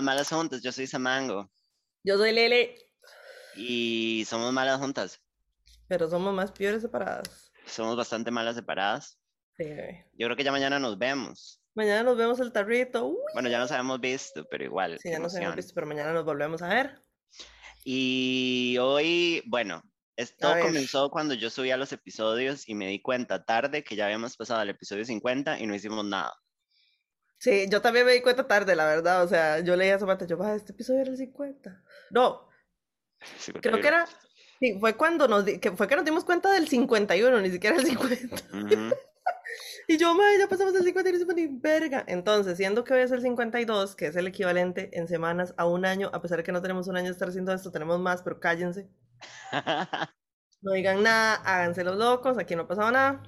Malas Juntas. Yo soy Samango Yo soy Lele, y somos malas juntas. pero somos más peores separadas. Somos bastante malas separadas. Sí. Yo creo que ya mañana nos vemos. Mañana nos vemos el tarrito. Uy, Bueno, ya nos habíamos visto, pero igual. sí, ya nos emoción. visto, pero mañana nos volvemos a ver. Y hoy, bueno, esto comenzó cuando yo subía los episodios y me di cuenta tarde que ya habíamos pasado al episodio 50 y no hicimos nada. Sí, yo también me di cuenta tarde, la verdad. O sea, yo leía a yo, "Ah, este episodio era el 50. No, Sí, creo que era. Sí, fue cuando nos, di- que fue que nos dimos cuenta del 51, ni siquiera el 50. Ujú. Y yo, madre, ya pasamos el 50 y no hicimos ni verga. Entonces, siendo que hoy es el 52, que es el equivalente en semanas a un año, a pesar de que no tenemos un año de estar haciendo esto, tenemos más, pero cállense. No digan nada, háganse los locos, aquí no ha pasado nada.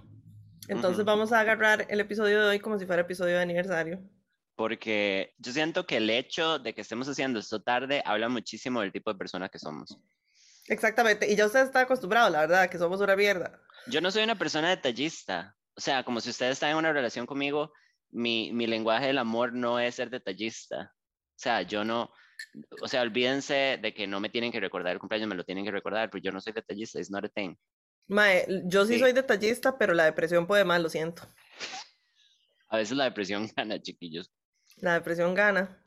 Entonces Ujú. vamos a agarrar el episodio de hoy como si fuera episodio de aniversario. Porque yo siento que el hecho de que estemos haciendo esto tarde habla muchísimo del tipo de persona que somos. Exactamente, y ya usted está acostumbrado, la verdad, que somos una mierda. Yo no soy una persona detallista. O sea, como si usted está en una relación conmigo, mi, mi lenguaje del amor no es ser detallista. O sea, yo no, o sea, olvídense de que no me tienen que recordar el cumpleaños, me lo tienen que recordar, pero yo no soy detallista, it's not a thing. Mae, yo sí Sí. soy detallista, pero la depresión puede más, lo siento. A veces la depresión gana, chiquillos. La depresión gana.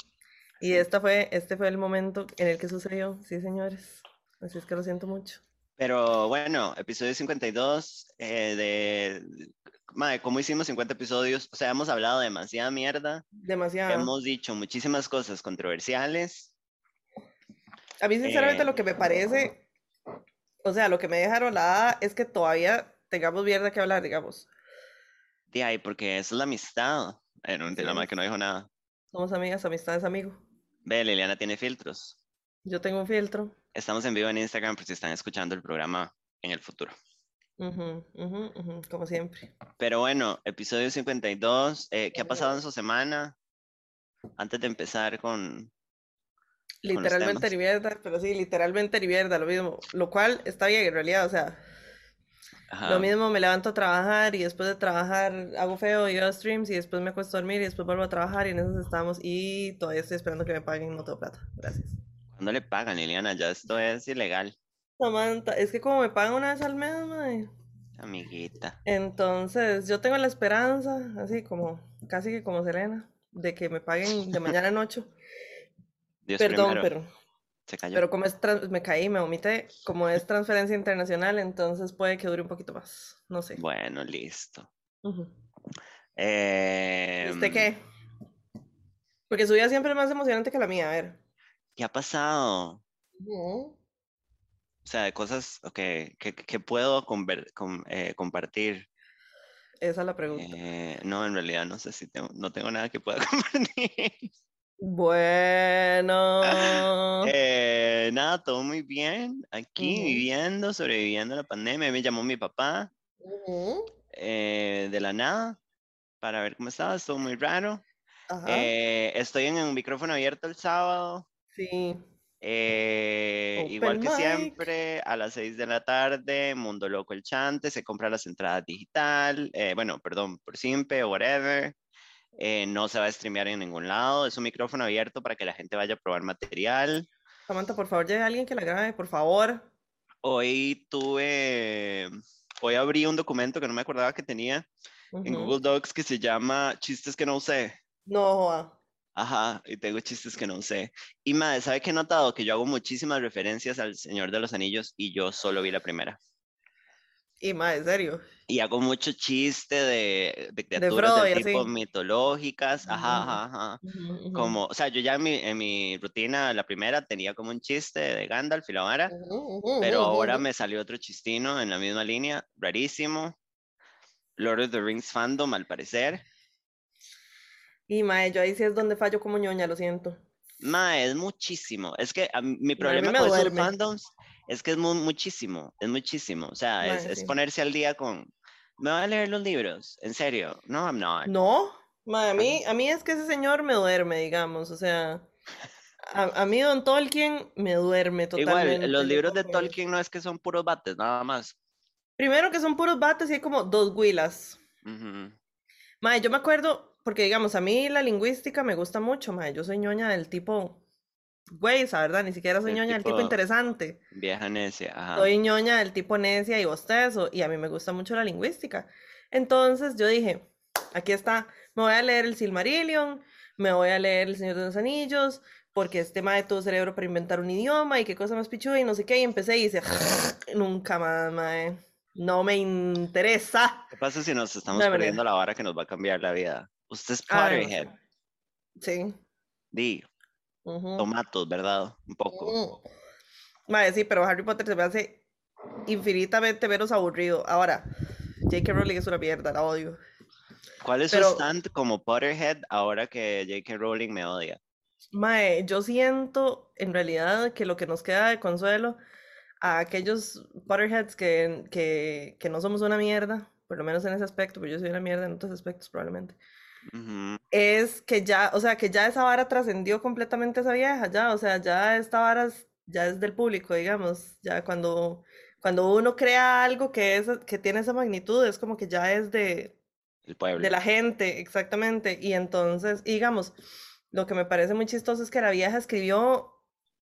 Y esta fue, este fue el momento en el que sucedió, sí, señores. Así es que lo siento mucho. Pero bueno, episodio 52 eh, de... Madre, ¿cómo hicimos 50 episodios? O sea, hemos hablado demasiada mierda, Demasiado. hemos dicho muchísimas cosas controversiales. A mí, sinceramente, Eh, lo que me parece, o sea, lo que me dejaron la es que todavía tengamos mierda que hablar, digamos. De ahí, porque eso es la amistad. Eh, no entiendo, Sí. que no dijo nada. Somos amigas, amistades, amigos. Ve, Liliana tiene filtros. Yo tengo un filtro. Estamos en vivo en Instagram por si están escuchando el programa en el futuro. Ujú, ujú, ujú, como siempre. Pero bueno, episodio 52. eh, ¿Qué ha pasado en su semana? Antes de empezar con... Literalmente ni mierda, pero sí, literalmente ni mierda, lo mismo. Lo cual está bien en realidad, o sea, Ajá. lo mismo me levanto a trabajar y después de trabajar hago feo y hago streams y después me acuesto a dormir y después vuelvo a trabajar y en eso estamos y todavía estoy esperando que me paguen, no tengo plata. Gracias. ¿Cuándo le pagan, Liliana? Ya esto es ilegal, Samantha, es que como me pagan una vez al mes, mae, amiguita. Entonces, yo tengo la esperanza, así como, casi que como Selena, de que me paguen de mañana en ocho. Dios Perdón, primero. pero, Se cayó. pero como es me caí, me vomité, como es transferencia internacional, entonces puede que dure un poquito más, no sé. Bueno, listo. Eh, ¿Y ¿Usted qué? Porque su vida siempre es más emocionante que la mía, a ver. ¿Qué ha pasado? Ujú. O sea, de cosas que, que, que puedo conver- eh, compartir. Esa es la pregunta. Eh, no, en realidad no sé si tengo, no tengo nada que pueda compartir. Bueno. Eh, nada, todo muy bien. Aquí viviendo, sobreviviendo a la pandemia. Me llamó mi papá eh, de la nada para ver cómo estaba. Estuvo muy raro. Eh, estoy en un micrófono abierto el sábado. Sí. igual que mic. siempre, a las 6 de la tarde, Mundo Loco el Chante, se compra las entradas digital, bueno, perdón, por Simpe o whatever. Eh, no se va a streamear en ningún lado, es un micrófono abierto para que la gente vaya a probar material. Samantha, por favor, lleve a alguien que la grabe, por favor. Hoy tuve, hoy abrí un documento que no me acordaba que tenía en Ujú. Google Docs que se llama Chistes que no usé. No. Ajá, y tengo chistes que no usé. Y madre, ¿sabe qué he notado? Que yo hago muchísimas referencias al Señor de los Anillos y yo solo vi la primera. Y más, en serio. Y hago mucho chiste de, de De criaturas del y tipo así. mitológicas. Ajá, ajá, ajá. Como, o sea, yo ya en mi, en mi rutina, la primera, tenía como un chiste de Gandalf y la vara, ujú, pero ahora me salió otro chistino en la misma línea, rarísimo. Lord of the Rings fandom, al parecer. Y mae, yo ahí sí es donde fallo como ñoña, lo siento. Ma, es muchísimo. Es que a mi problema con esos fandoms es que es mu- muchísimo, es muchísimo. O sea, es, Mae, es sí. ponerse al día con, me voy a leer los libros, en serio. No, I'm not. No, a mí, a mí es que ese señor me duerme, digamos, o sea, a, a mí Don Tolkien me duerme totalmente. Igual, los libros de Tolkien no es que son puros bates, nada más. Primero que son puros bates y hay como dos huilas. Mae, yo me acuerdo, porque digamos, a mí la lingüística me gusta mucho, mae. Yo soy ñoña del tipo, güey, esa verdad, ni siquiera soy Del ñoña del tipo tipo- interesante. Vieja necia, ajá. Soy ñoña del tipo necia y bostezo, y a mí me gusta mucho la lingüística. Entonces yo dije, aquí está, me voy a leer el Silmarillion, me voy a leer El Señor de los Anillos, porque este mae tuvo cerebro para inventar un idioma y qué cosa más pichuda y no sé qué, y empecé y hice, nunca más, mae, no me interesa. ¿Qué pasa si nos estamos De perdiendo la vara que nos va a cambiar la vida? Usted es Potterhead. Sí. Di, ujú. tomatos, ¿verdad? Un poco. Mm. Mae, sí, pero Harry Potter se me hace infinitamente menos aburrido. Ahora, J.K. Rowling es una mierda, la odio. ¿Cuál es Pero- su stand como Potterhead ahora que J.K. Rowling me odia? Mae, yo siento en realidad que lo que nos queda de consuelo a aquellos Potterheads que, que, que no somos una mierda, por lo menos en ese aspecto, pero yo soy una mierda en otros aspectos probablemente, Es que ya, o sea, que ya esa vara trascendió completamente esa vieja, ya, o sea, ya esta vara es- ya es del público, digamos, ya cuando, cuando uno crea algo que es, que tiene esa magnitud, es como que ya es de, El pueblo. de la gente, exactamente. Y entonces, digamos, lo que me parece muy chistoso es que la vieja escribió,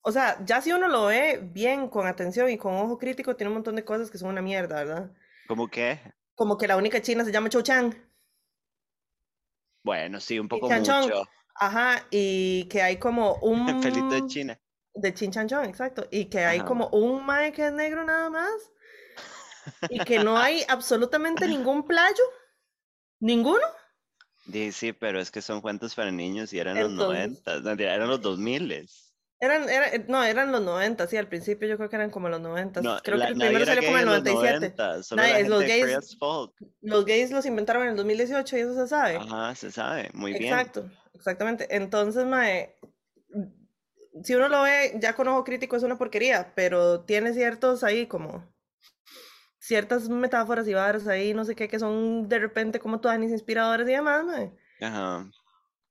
o sea, ya si uno lo ve bien, con atención y con ojo crítico, tiene un montón de cosas que son una mierda, ¿verdad? ¿Cómo qué? Como que la única china se llama Cho Chang, Bueno, sí, un poco mucho. ajá, y que hay como un... Felito de China. De Chin Chan Chong, exacto. Y que hay Ajá. como un mae que es negro nada más. Y que no hay absolutamente ningún playo. Ninguno. Di, sí, pero es que son cuentos para niños y eran los Entonces- 90, no, mentira, eran los 2000. Eran, era- eh, no, eran los 90, sí, al principio yo creo que eran como los 90. No, creo la- que el primero salió como en el en los 97. 90, solo Nadie- la los gays-. Los gays los inventaron en el 2018 y eso se sabe. Ajá, se sabe, muy bien. Exacto, exactamente. Entonces, mae, si uno lo ve ya con ojo crítico es una porquería, pero tiene ciertos ahí como ciertas metáforas y varas ahí, no sé qué, que son de repente como todas inspiradoras y demás, mae. Ajá.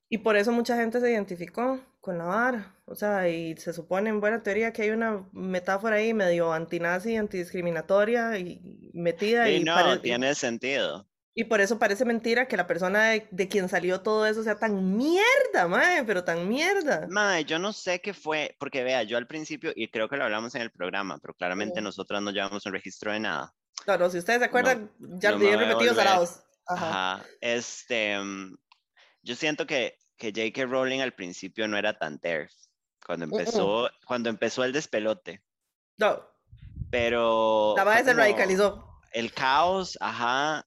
Y por eso mucha gente se identificó con la vara. O sea, y se supone en buena teoría que hay una metáfora ahí medio antinazi, antidiscriminatoria y metida Y y, no, tiene sentido. y por eso parece mentira que la persona de, de quien salió todo eso sea tan mierda, mae, pero tan mierda. Mae, yo no sé qué fue, porque vea, yo al principio, y creo que lo hablamos en el programa, pero claramente Ujú. nosotras no llevamos un registro de nada. Claro, si ustedes se acuerdan, ya no lo me dije voy a repetidos salados. Ajá. Ajá. Este, mm, yo siento que, que J.K. Rowling al principio no era tan TERF, cuando empezó, cuando empezó el despelote, No, pero la madre se radicalizó. el caos, ajá,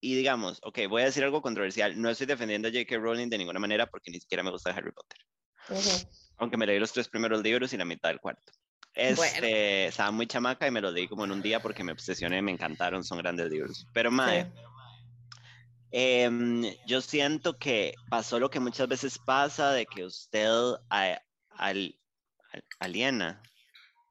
y digamos, ok, voy a decir algo controversial, no estoy defendiendo a J.K. Rowling de ninguna manera porque ni siquiera me gusta Harry Potter. Ujú. aunque me leí los tres primeros libros y la mitad del cuarto. Este, estaba muy chamaca y me lo leí como en un día porque me obsesioné, me encantaron, son grandes libros. Pero, mae, Sí. Em, yo siento que pasó lo que muchas veces pasa de que usted a- al- al- aliena.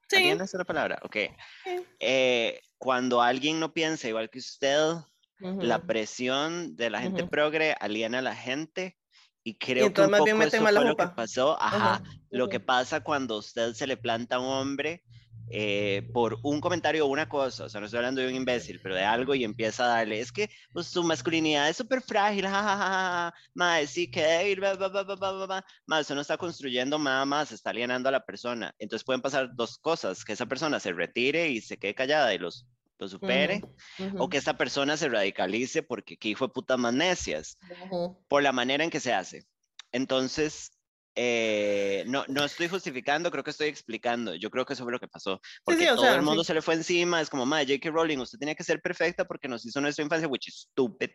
Sí, ¿Aliena es la palabra? Ok. Sí. Eh, cuando alguien no piensa igual que usted, la ujú. presión de la gente Ujú. progre aliena a la gente y creo que entonces un poco eso la fue lo que pasó. Ajá, Ajá, lo que pasa cuando usted se le planta a un hombre eh, por un comentario o una cosa, o sea, no estoy hablando de un imbécil, pero de algo y empieza a darle, es que pues, su masculinidad es súper frágil, jajaja, madre, sí, que débil, ba, ba, ba, ba, ba, ba, ba". Mae, usted no está construyendo nada más, está alienando a la persona. Entonces pueden pasar dos cosas, que esa persona se retire y se quede callada y los, lo supere, Ujú, o ujú, que esta persona se radicalice porque qué hijo de puta más necias ujú. por la manera en que se hace. Entonces, eh, no, no estoy justificando, creo que estoy explicando. Yo creo que eso fue lo que pasó. Porque sí, o todo sea, el mundo sí. se le fue encima. Es como, madre, J.K. Rowling, usted tenía que ser perfecta porque nos hizo nuestra infancia, which is stupid.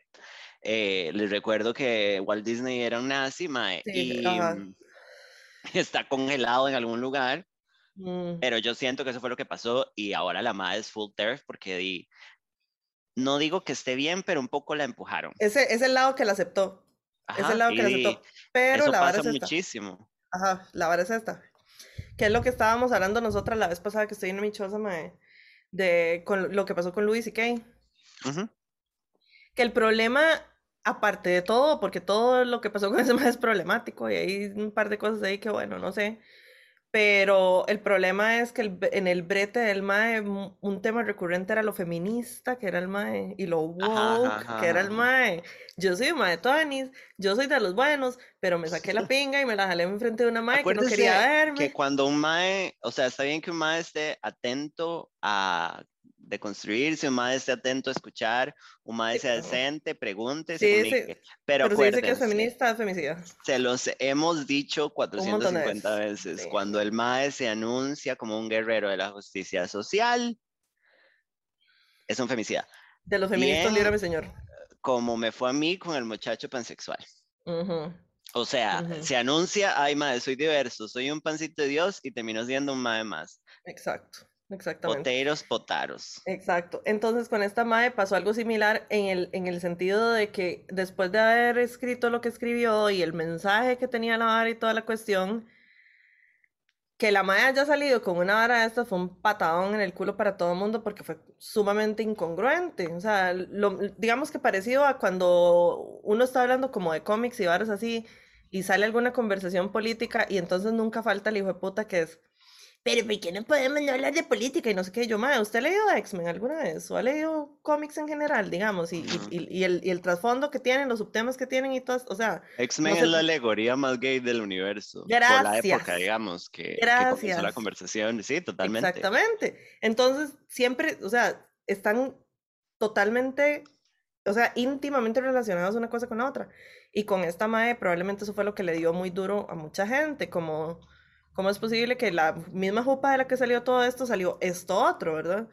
Eh, les recuerdo que Walt Disney era un nazi, mae, Sí, y mm, está congelado en algún lugar. Mm. Pero yo siento que eso fue lo que pasó y ahora la madre es full turf porque di, no digo que esté bien, pero un poco la empujaron. Ese es el lado que la aceptó. Es Ajá, el lado que y aceptó. Pero eso la vara pasa es esta. muchísimo. Ajá, la vara es esta. Que es lo que estábamos hablando nosotras la vez pasada que estoy en mi choza, mae, de con lo que pasó con Luis y Kay. Ujú. Que el problema, aparte de todo, porque todo lo que pasó con ese mae es problemático y hay un par de cosas ahí que, bueno, no sé. Pero el problema es que el- en el brete del MAE un tema recurrente era lo feminista, que era el MAE, y lo ajá, woke, ajá, que era el. MAE. Yo soy un MAE Tonis, yo soy de los buenos, pero me saqué la pinga y me la jalé enfrente de una MAE que no quería verme. que cuando un mae, o sea, está bien que un mae esté atento a deconstruirse, un mae esté atento a escuchar, un mae sea decente, pregunte, se Sí, sí. Pero Pero si dice que es feminista, es femicida. se los hemos dicho montón de 450 veces, veces. sí. Cuando el mae se anuncia como un guerrero de la justicia social, es un femicida. De los feministas, líbrame, señor. Como me fue a mí con el muchacho pansexual. O sea, se anuncia, ay, madre, soy diverso, soy un pancito de Dios y terminó siendo un mae más. Exacto, exactamente. Poteros, potaros. Exacto. Entonces con esta Mae pasó algo similar en el, en el sentido de que después de haber escrito lo que escribió y el mensaje que tenía la vara y toda la cuestión, que la Mae haya salido con una vara de estas fue un patadón en el culo para todo el mundo porque fue sumamente incongruente. O sea, lo- digamos que parecido a cuando uno está hablando como de cómics y varas así y sale alguna conversación política y entonces nunca falta el hijo de puta que es pero ¿por qué no podemos no hablar de política? Y no sé qué. Yo, madre, ¿usted ha leído X-Men alguna vez? ¿O ha leído cómics en general, digamos? Y, y- y- el, y el trasfondo que tienen, los subtemas que tienen y todo, o sea, X-Men No es la alegoría más gay del universo. Por la época, Gracias. digamos, que, que comenzó la Gracias. conversación. Sí, totalmente. exactamente. Entonces, siempre, o sea, están totalmente, o sea, íntimamente relacionados una cosa con la otra. Y con esta mae, probablemente eso fue lo que le dio muy duro a mucha gente, como, ¿cómo es posible que la misma jupa de la que salió todo esto salió esto otro, ¿verdad?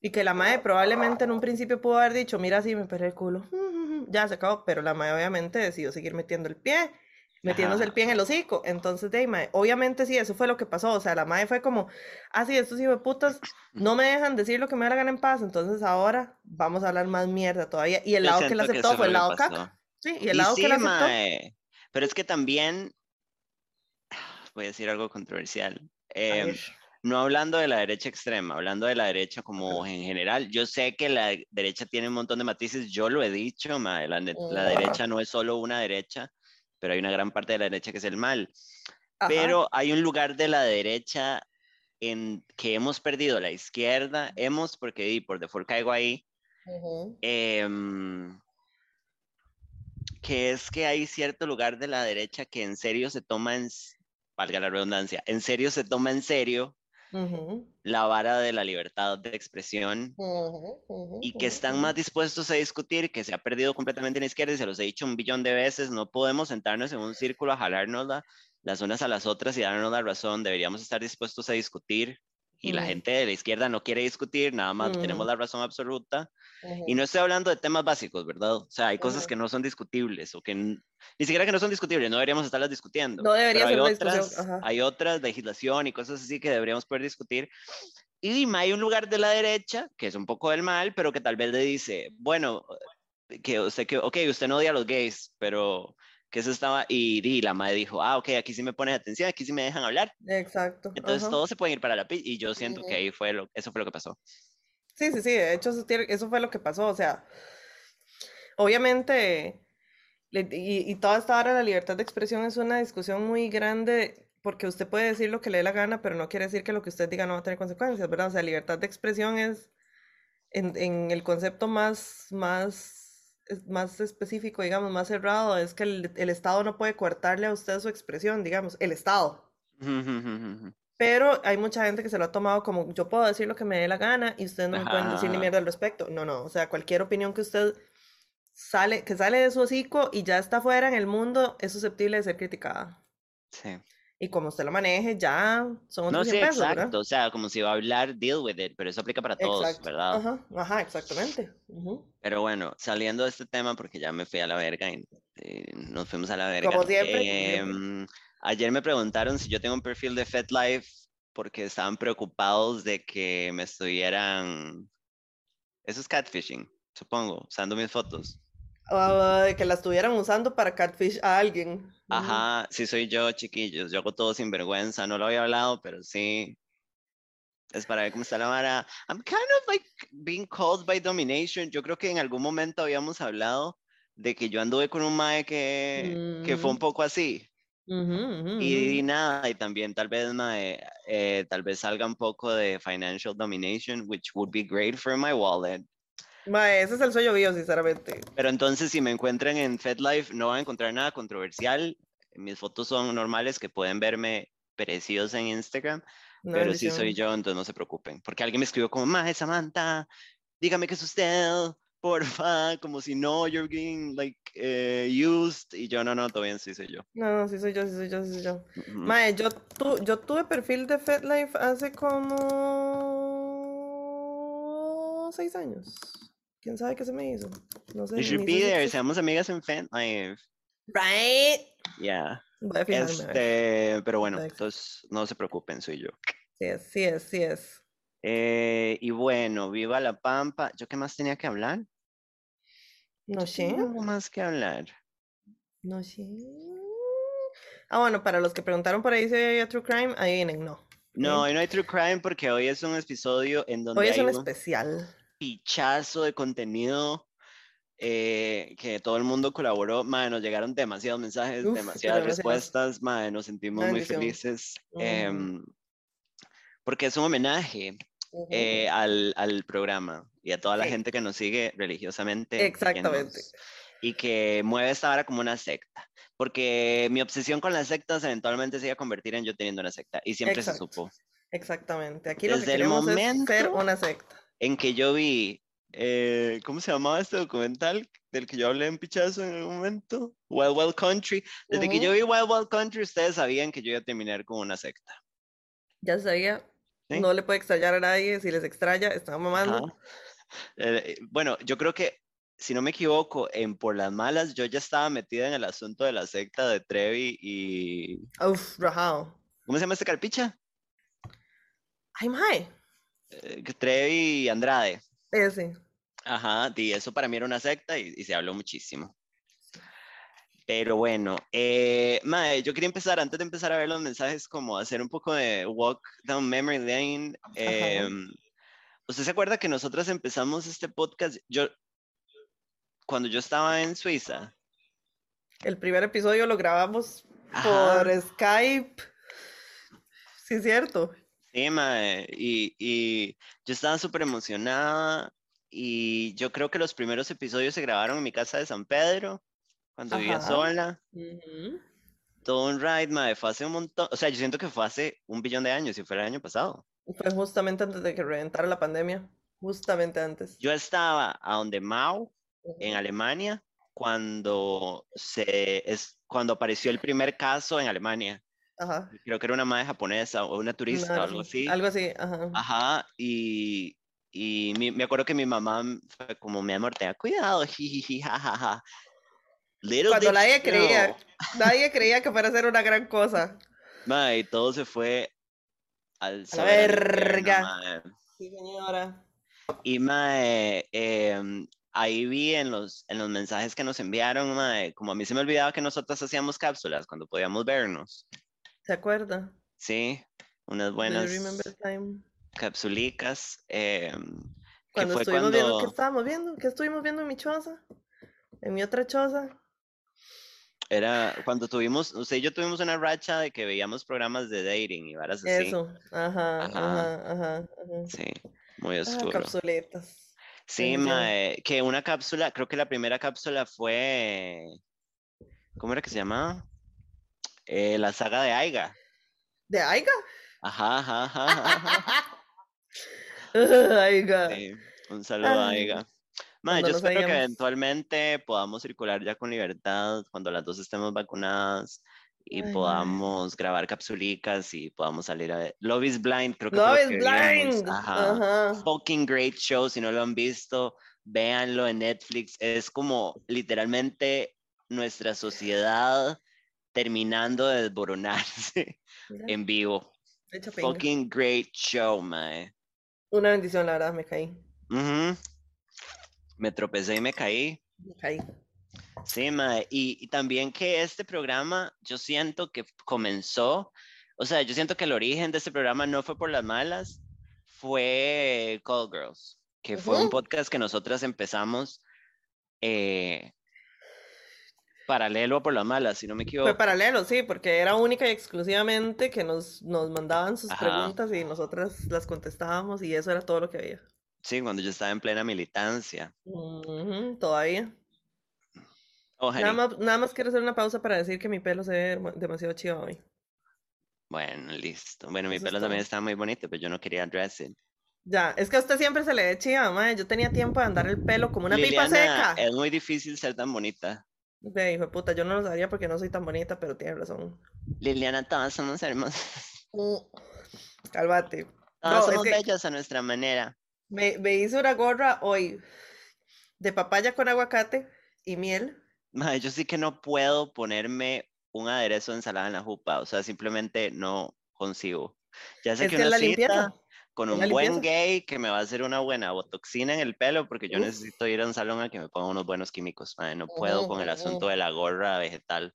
Y que la mae probablemente en un principio pudo haber dicho, mira, sí, me perré el culo, ya se acabó, pero la mae obviamente decidió seguir metiendo el pie, metiéndose el pie en el hocico. Entonces, de mae, obviamente sí, eso fue lo que pasó. O sea, la mae fue como, ah, sí, estos hijos de putas no me dejan decir lo que me da la gana en paz, entonces ahora vamos a hablar más mierda todavía. Y el Yo lado que la que aceptó fue el lado pasó. caca. Sí, y el Y lado sí, que la aceptó. mae, Pero es que también, voy a decir algo controversial. Ver, no hablando de la derecha extrema, hablando de la derecha como en general. Yo sé que la derecha tiene un montón de matices, yo lo he dicho, mae, la, la Ajá. derecha no es solo una derecha, pero hay una gran parte de la derecha que es el mal. ajá, Pero hay un lugar de la derecha en que hemos perdido la izquierda, hemos, porque por default caigo ahí, ujú, em, que es que hay cierto lugar de la derecha que en serio se toma en, valga la redundancia, en serio se toma en serio la vara de la libertad de expresión y que están más dispuestos a discutir, que se ha perdido completamente en la izquierda y se los he dicho un billón de veces, no podemos sentarnos en un círculo a jalarnos la- las unas a las otras y darnos la razón, deberíamos estar dispuestos a discutir y la gente de la izquierda no quiere discutir, nada más tenemos la razón absoluta Y no estoy hablando de temas básicos, ¿verdad? O sea, hay cosas Ujú. que no son discutibles o que ni siquiera que no son discutibles, no deberíamos estarlas discutiendo. No debería pero hay ser discusión, otras, ajá. hay otras, legislación y cosas así que deberíamos poder discutir. Y dime, hay un lugar de la derecha, que es un poco del mal, pero que tal vez le dice, bueno, que usted, que, ok, usted no odia a los gays, pero que eso estaba, y, y la madre dijo, ah, ok, aquí sí me pones atención, aquí sí me dejan hablar. Exacto. Entonces ajá. todos se pueden ir para la pi y yo siento que Ujú. ahí fue lo, eso fue lo que pasó. Sí, sí, sí, de hecho eso, fue lo que pasó, o sea, obviamente, y, y toda esta hora la libertad de expresión es una discusión muy grande porque usted puede decir lo que le dé la gana, pero no quiere decir que lo que usted diga no va a tener consecuencias, ¿verdad? O sea, libertad de expresión es en, en el concepto más, más, más específico, digamos, más cerrado, es que el, el Estado no puede coartarle a usted su expresión, digamos, el Estado. Pero hay mucha gente que se lo ha tomado como yo puedo decir lo que me dé la gana y ustedes no me pueden decir ni mierda al respecto. No, no, o sea, cualquier opinión que usted sale, que sale de su hocico y ya está fuera en el mundo es susceptible de ser criticada. Sí. Y como usted lo maneje, ya son No, otros sí, 100 pesos, ¿verdad? exacto. O sea, como si va a hablar, deal with it, pero eso aplica para todos, Exacto. ¿verdad? Ajá, ajá, exactamente. Ujú. Pero bueno, saliendo de este tema, porque ya me fui a la verga y eh, nos fuimos a la verga. Como siempre, como siempre. Ayer me preguntaron si yo tengo un perfil de FetLife porque estaban preocupados de que me estuvieran. Eso es catfishing, supongo, usando mis fotos. Ah, de que la estuvieran usando para catfish a alguien. Ajá, sí soy yo, chiquillos. Yo hago todo sin vergüenza. No lo había hablado, pero sí. Es para ver cómo está la vara. I'm kind of like being called by domination. Yo creo que en algún momento habíamos hablado de que yo anduve con un mae que, que fue un Mm. poco así. Y, nada, y también tal vez, mae, eh, tal vez salga un poco de financial domination, which would be great for my wallet. Mae, ese es el sueño mío, sinceramente. Pero entonces, si me encuentran en FedLife, no van a encontrar nada controversial. Mis fotos son normales, que pueden verme parecidos en Instagram. pero si soy yo, entonces no se preocupen. Porque alguien me escribió como, Mae, Samantha, dígame que es usted porfa, como si no, you're getting like uh, used. Y yo, no, no, todavía sí soy yo. No, no, sí soy yo, sí soy yo, sí soy yo. Mae, yo, tu, yo tuve perfil de FetLife hace como seis años. ¿Quién sabe qué se me hizo? No sé. You should be there, seamos amigas en FetLife. Right. Yeah. este, pero bueno, entonces no se preocupen, soy yo. Sí es, sí es, sí es. Eh, y bueno, viva la Pampa. ¿Yo qué más tenía que hablar? No sé. Algo más que hablar. No sé. Ah, bueno, para los que preguntaron por ahí si había True Crime, ahí vienen, no. No, hoy no hay True Crime porque hoy es un episodio en donde. Hoy es hay un especial. Pichazo de contenido eh, que todo el mundo colaboró. Madre, nos llegaron demasiados mensajes, demasiadas respuestas. Madre, nos sentimos muy felices. Em, porque es un homenaje eh, al, al, programa y a toda la gente que nos sigue religiosamente. Exactamente. y que mueve esta vara como una secta. Porque mi obsesión con las sectas eventualmente se iba a convertir en yo teniendo una secta. Y siempre se supo. Exactamente. Aquí lo que el momento es ser una secta. En que yo vi, eh, ¿cómo se llamaba este documental del que yo hablé en Pichazo en algún momento? Wild Wild Country. Desde que yo vi Wild Wild Country, ustedes sabían que yo iba a terminar con una secta. Ya sabía. No le puede extrañar a nadie, si les extraña, están mamando. Eh, bueno, yo creo que, si no me equivoco, en Por las Malas, yo ya estaba metida en el asunto de la secta de Trevi y... Uf, rajado. ¿Cómo se llama este carpicha? Ay, mae. Eh, Trevi y Andrade. Ese. Ajá, y eso para mí era una secta y se habló muchísimo. Pero bueno, eh, yo quería empezar, antes de empezar a ver los mensajes, como hacer un poco de walk down memory lane. Em, ¿Usted se acuerda que nosotros empezamos este podcast? Yo, cuando yo estaba en Suiza. El primer episodio lo grabamos por Skype. Sí, es cierto. Sí, mae, y, y yo estaba súper emocionada y yo creo que los primeros episodios se grabaron en mi casa de San Pedro cuando vivía sola. Todo un ride, madre, fue hace un montón, o sea, yo siento que fue hace un billón de años, y fue el año pasado. Fue justamente antes de que reventara la pandemia, justamente antes. Yo estaba a donde Mao, en Alemania, cuando, se, es, cuando apareció el primer caso en Alemania. Ajá. Creo que era una madre japonesa o una turista o algo así. Algo así, ajá. Ajá, y, y me acuerdo que mi mamá fue como, mi amor, tenga cuidado, jiji, jajaja. Cuando nadie creía, nadie creía que fuera a ser una gran cosa. y todo se fue al a la verga. sí, señora. Y mae, em, ahí vi en los, en los mensajes que nos enviaron, mae, como a mí se me olvidaba que nosotros hacíamos cápsulas cuando podíamos vernos. ¿Se acuerda? Sí, unas buenas capsulicas. Em, cuando estuvimos viendo, ¿qué estábamos viendo? ¿Qué estuvimos viendo en mi choza? En mi otra choza. Era cuando tuvimos, usted y yo tuvimos una racha de que veíamos programas de dating y varas así. Eso, ajá, ajá, ajá, Sí, muy ah, oscuro. capsuletas. Sí, mae, que una cápsula, creo que la primera cápsula fue, ¿cómo era que se llamaba? Eh, la saga de Aiga. ¿De Aiga? Ajá, ajá, ajá. Aiga. Sí, un saludo a Aiga yo espero que eventualmente podamos circular ya con libertad cuando las dos estemos vacunadas y podamos grabar capsulicas y podamos salir a ver. Love is Blind, creo que Love is Blind. Ajá. Fucking great show, si no lo han visto, véanlo en Netflix. Es como literalmente nuestra sociedad terminando de desboronarse en vivo. Fucking great show, man. Una bendición, la verdad, me caí. Uh me tropecé y me caí. Me caí. Sí, ma, y, y, también que este programa, yo siento que comenzó, o sea, yo siento que el origen de este programa no fue por las malas, fue Call Girls, que fue un podcast que nosotras empezamos eh, Paralelo por la mala, si no me equivoco. Fue paralelo, sí, porque era única y exclusivamente que nos, nos mandaban sus Ajá. preguntas y nosotras las contestábamos y eso era todo lo que había. Sí, cuando yo estaba en plena militancia. Todavía. Ojalá. Nada más, nada más quiero hacer una pausa para decir que mi pelo se ve demasiado chido hoy. Bueno, listo. Bueno, mi Eso es pelo también está muy bonito, pero yo no quería dressing. Ya, es que a usted siempre se le ve chiva, mae. Yo tenía tiempo de andar el pelo como una pipa seca. es muy difícil ser tan bonita. De hijo de puta, yo no lo sabía porque no soy tan bonita, pero tiene razón. Liliana, todas somos hermosas. Cálmate. Todas No, es somos que bellas a nuestra manera. Me, me hice una gorra hoy de papaya con aguacate y miel. Mae, yo sí que no puedo ponerme un aderezo de ensalada en la jupa. O sea, simplemente no consigo. Ya sé Es que que una cita con un buen limpieza. gay que me va a hacer una buena botoxina en el pelo porque yo Uf. necesito ir a un salón a que me ponga unos buenos químicos. mae, no puedo con el asunto de la gorra vegetal.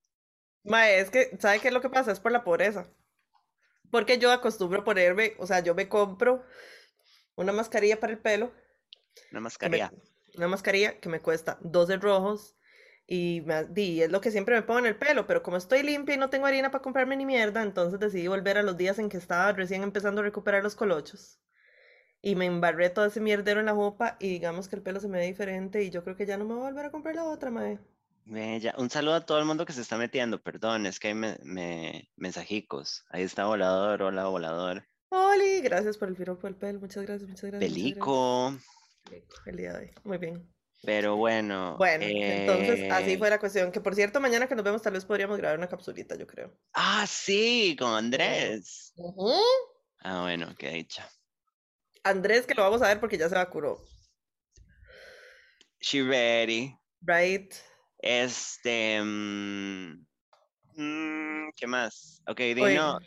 Mae, es que, ¿sabe qué es lo que pasa? Es por la pobreza. Porque yo acostumbro ponerme, o sea, yo me compro una mascarilla para el pelo, Una me- mascarilla. una mascarilla que me cuesta 12 rojos y, me, y es lo que siempre me pongo en el pelo, pero como estoy limpia y no tengo harina para comprarme ni mierda, entonces decidí volver a los días en que estaba recién empezando a recuperar los colochos. Y me embarré todo ese mierdero en la jupa y digamos que el pelo se me ve diferente y yo creo que ya no me voy a volver a comprar la otra, mae. Bella. Un saludo a todo el mundo que se está metiendo. Perdón, es que hay me, me- mensajicos. Ahí está Volador. Hola, Volador. Oli, gracias por el piropo del pelo, muchas gracias, muchas gracias. muchas gracias. Pelico. El día de hoy, muy bien. Pero bueno. Bueno, entonces así eh, fue la cuestión. Que por cierto, mañana que nos vemos, tal vez podríamos grabar una capsulita, yo creo. Ah, sí, con Andrés. Ujú. Ah, bueno, qué dicha. Andrés, que lo vamos a ver porque ya se vacunó. She ready. Right. Este. mm, mm, ¿qué más? Ok, Dino.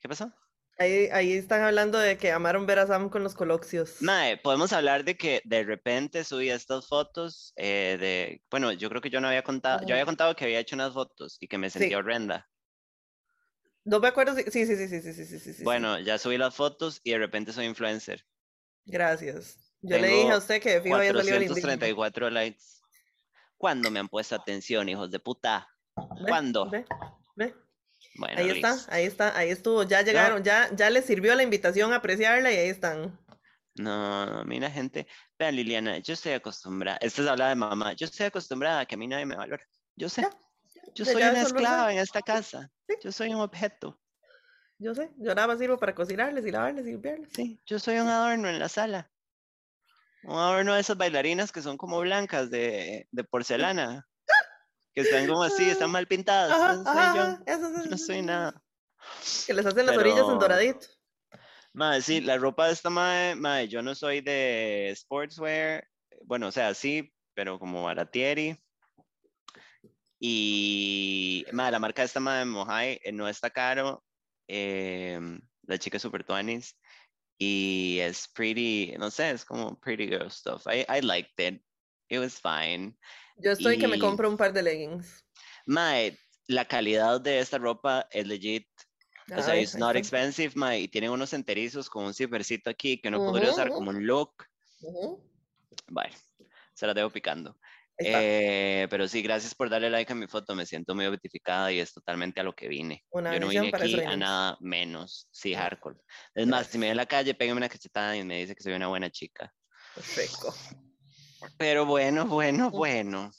¿Qué pasó? Ahí, ahí, están hablando de que amaron ver a Sam con los coloxios. Mae, podemos hablar de que de repente subí estas fotos eh, de, bueno, yo creo que yo no había contado, yo había contado que había hecho unas fotos y que me sentía horrenda. No me acuerdo, si, sí, sí, sí, sí, sí, sí, sí, Bueno, ya subí las fotos y de repente soy influencer. Gracias. Yo le dije a usted que fijo había salido 434 likes. ¿Cuándo me han puesto atención, hijos de puta? ¿Cuándo? Ve, ve. Bueno, Ahí está, ahí está, ahí estuvo. Ya llegaron, ya, ya les sirvió la invitación a apreciarla y ahí están. No, no, mira, gente. Vean, Liliana, yo estoy acostumbrada. Esta es habla de mamá. Yo estoy acostumbrada a que a mí nadie me valora. Yo sé. Ya, Yo soy una esclava en esta casa. Sí. Yo soy un objeto. Yo sé, yo nada más sirvo para cocinarles y lavarles y limpiarles. Sí, yo soy un adorno en la sala. Un adorno de esas bailarinas que son como blancas de, de porcelana. Que están como así, están mal pintadas. Ajá, Eso soy ajá, yo. eso, eso, no soy nada. Que les hacen las orillas en Pero- doradito. Madre, sí, la ropa de esta madre, madre, yo no soy de sportswear. Bueno, o sea, sí, pero como baratieri. Y, madre, la marca de esta madre, Mojai, eh, no está caro. em, la chica es super tuanis. Y es pretty, no sé, es como pretty girl stuff. I, I liked it. It was fine. Yo estoy que me y- compro un par de leggings. Mae, la calidad de esta ropa es legit. O sea, it's not expensive, mae, y tienen unos enterizos con un zippercito aquí que uno podría usar Ujú, como un look. Ujú, Bueno, se la dejo picando. Eh, pero sí, gracias por darle like a mi foto. Me siento muy identificada y es totalante a lo que vine. Una Yo no vine aquí a nada menos. Sí, hardcore. Es más, si me ve en la calle, pégame una cachetada y me dice que soy una buena chica. Perfecto. Pero bueno, bueno, bueno.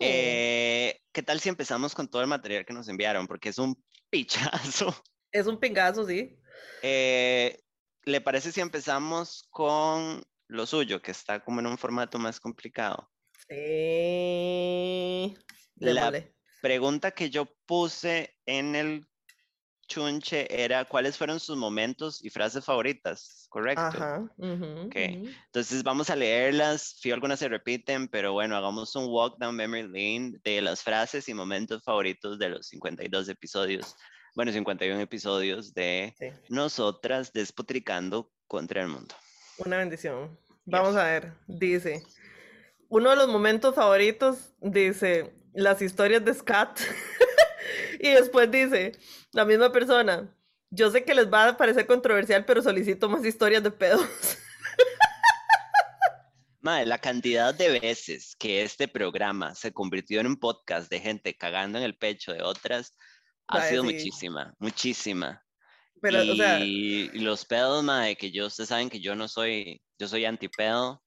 Eh, ¿Qué tal si empezamos con todo el material que nos enviaron? Porque es un pichazo. Es un pingazo, sí. Eh, ¿Le parece si empezamos con lo suyo, que está como en un formato más complicado? Sí. La pregunta que yo puse en el chunche era cuáles fueron sus momentos y frases favoritas, ¿correcto? Ajá. ujú, Ok. ujú. Entonces vamos a leerlas, si algunas se repiten, pero bueno, hagamos un walk down memory lane de las frases y momentos favoritos de los 52 episodios, bueno, 51 episodios de Sí. Nosotras despotricando contra el mundo. Una bendición. Vamos a ver. Dice. Uno de los momentos favoritos dice las historias de Scat. y después dice la misma persona. Yo sé que les va a parecer controversial, pero solicito más historias de pedos. Madre, la cantidad de veces que este programa se convirtió en un podcast de gente cagando en el pecho de otras ha sido sí. muchísima, muchísima. Pero, y, o sea, y los pedos, madre, que yo, ustedes saben que yo no soy, yo soy antipedo,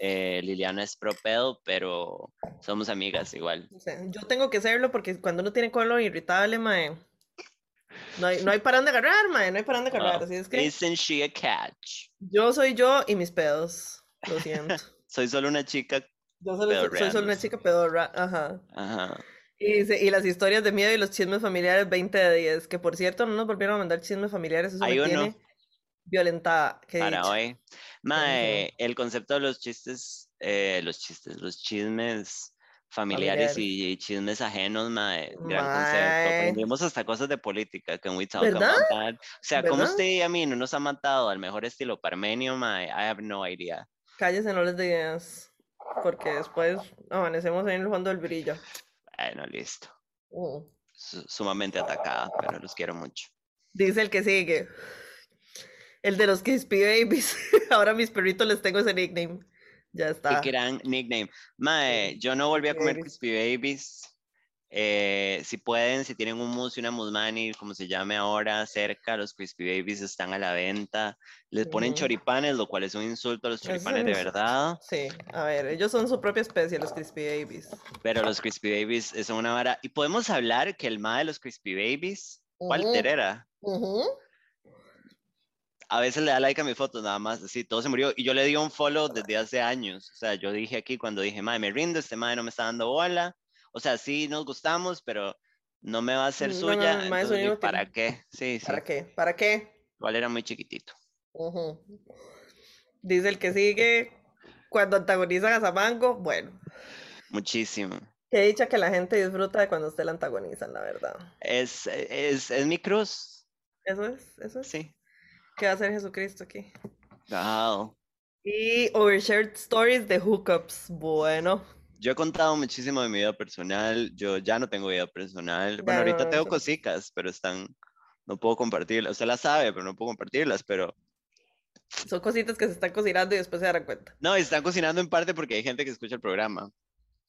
eh, Liliana es pro pedo, pero somos amigas igual. O sea, yo tengo que serlo porque cuando uno tiene colon irritable, mae, no hay, no hay para dónde agarrar, mae, no hay para dónde agarrar. Así es que Isn't she a catch? yo soy yo y mis pedos. Lo siento. Soy solo una chica, Yo solo, soy solo una chica pedorra. Ajá. ajá. Y, y las historias de miedo y los chismes familiares 20 de 10. Que por cierto, no nos volvieron a mandar chismes familiares. Eso me tiene violentada. qué para hoy. Mae, el concepto de los chistes, eh, los chistes, los chismes familiares Familiares. y chismes ajenos, mae, gran Mae. concepto. Aprendimos hasta cosas de política, can we talk ¿Verdad? about that? O sea, ¿cómo ¿Verdad? usted y a mí no nos ha matado al mejor estilo parmenio, mae? I have no idea. Cállese, no les dé ideas. Porque después amanecemos en el fondo del brillo. Bueno, listo. Su- sumamente atacada, pero los quiero mucho. Dice el que sigue. El de los Crispy Babies. Ahora a mis perritos les tengo ese nickname. Ya está. Qué gran nickname. Mae, yo no volví a comer. Crispy Babies. Eh, si pueden, si tienen un mousse y una musmani, como se llame ahora, cerca, los Crispy Babies están a la venta. Les ponen Ujú. choripanes, lo cual es un insulto a los es choripanes de verdad. Sí, a ver, ellos son su propia especie, los Crispy Babies. Pero los Crispy Babies es una vara. Y podemos hablar que el ma de los Crispy Babies, Ujú. Walter era. Ujú. A veces le da like a mis fotos, nada más, así, todo se murió. Y yo le di un follow desde hace años. O sea, yo dije aquí cuando dije, madre, me rindo, este madre no me está dando bola. O sea, sí nos gustamos, pero no me va a hacer No, suya. no, entonces, inútil. ¿para qué? Sí, sí. ¿Para qué? ¿Para qué? Igual era muy chiquitito. Ujú. Dice el que sigue, cuando antagonizan a Samango, bueno, Muchísimo. qué dicha que la gente disfruta de cuando usted la antagonizan, la verdad. Es, es, es mi cruz. Eso es, eso es. Sí. ¿Qué va a hacer Jesucristo aquí? Wow. Y overshared stories de hookups. Bueno, Yo he contado muchísimo de mi vida personal. Yo ya no tengo vida personal. Bueno, ahorita no, tengo eso- cositas, pero están. No puedo compartirlas. Usted las sabe, pero no puedo compartirlas. Pero son cositas que se están cocinando y después se darán cuenta. no, están cocinando en parte porque hay gente que escucha el programa.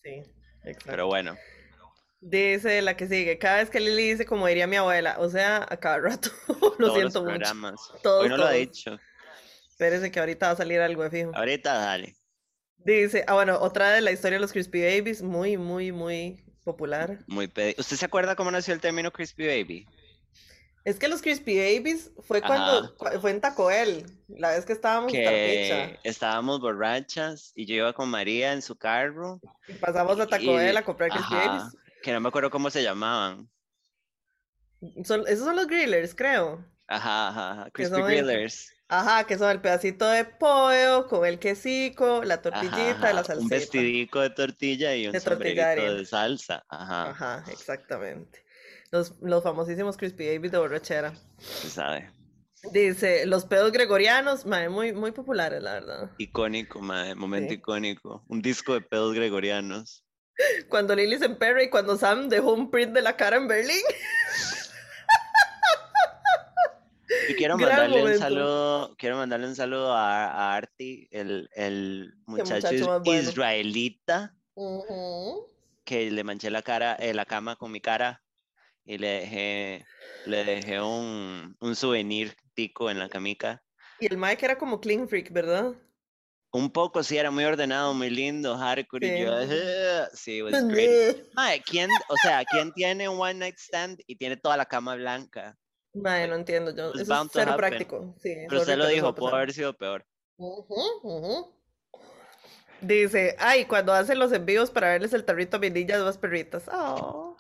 Sí, exacto. Pero bueno, Dice la que sigue, cada vez que Lili dice como diría mi abuela, o sea, a cada rato, lo todos los siento mucho. programas. Todos, Hoy no lo ha dicho. Espérese que ahorita va a salir algo de fijo. Ahorita dale. Dice, ah, bueno, otra de la historia de los Crispy Babies, muy, muy, muy popular. Muy pedi- ¿Usted se acuerda cómo nació el término Crispy Baby? Es que los Crispy Babies fue cuando, cu- fue en Taco Bell, la vez que estábamos en Que estábamos borrachas y yo iba con María en su carro. y pasamos a Taco y- a comprar Crispy ajá, que no me acuerdo cómo se llamaban. Son, esos son los grillers, creo. Ajá, ajá, Crispy el- Grillers. Ajá, que son el pedacito de pollo con el quesico, la Ajá, tortillita, la ajá, Un vestidico de tortilla y un De de sombrerito harina. de salsa. Ajá, Ajá, exactamente. Los, los famosísimos Crispy Babies de borrachera. se sabe. Dice, los pedos gregorianos, mae, muy, muy populares, la verdad. Icónico, mae, momento Sí. icónico. Un disco de pedos gregorianos. Cuando Lily se emperra y cuando Sam dejó un print de la cara en Berlín. Y quiero Gran mandarle un saludo, quiero mandarle un saludo a, a Arti, el, el muchacho, bueno. israelita que le manché la cara, eh, la cama con mi cara y le dejé, le dejé un, un souvenir tico en la camica. Y el que era como clean freak, ¿verdad? Un poco, sí, era muy ordenado, muy lindo, hardcore, y yo, Sí. It was great. ¿quién, o sea, ¿quién tiene un one night stand y tiene toda la cama blanca? Mae, no entiendo yo. It's Eso es cero práctico. Sí, Pero usted lo dijo, pudo haber sido peor. Dice, ay, cuando hacen los envíos para verles el tarrito a mi niña dos perritas. Oh.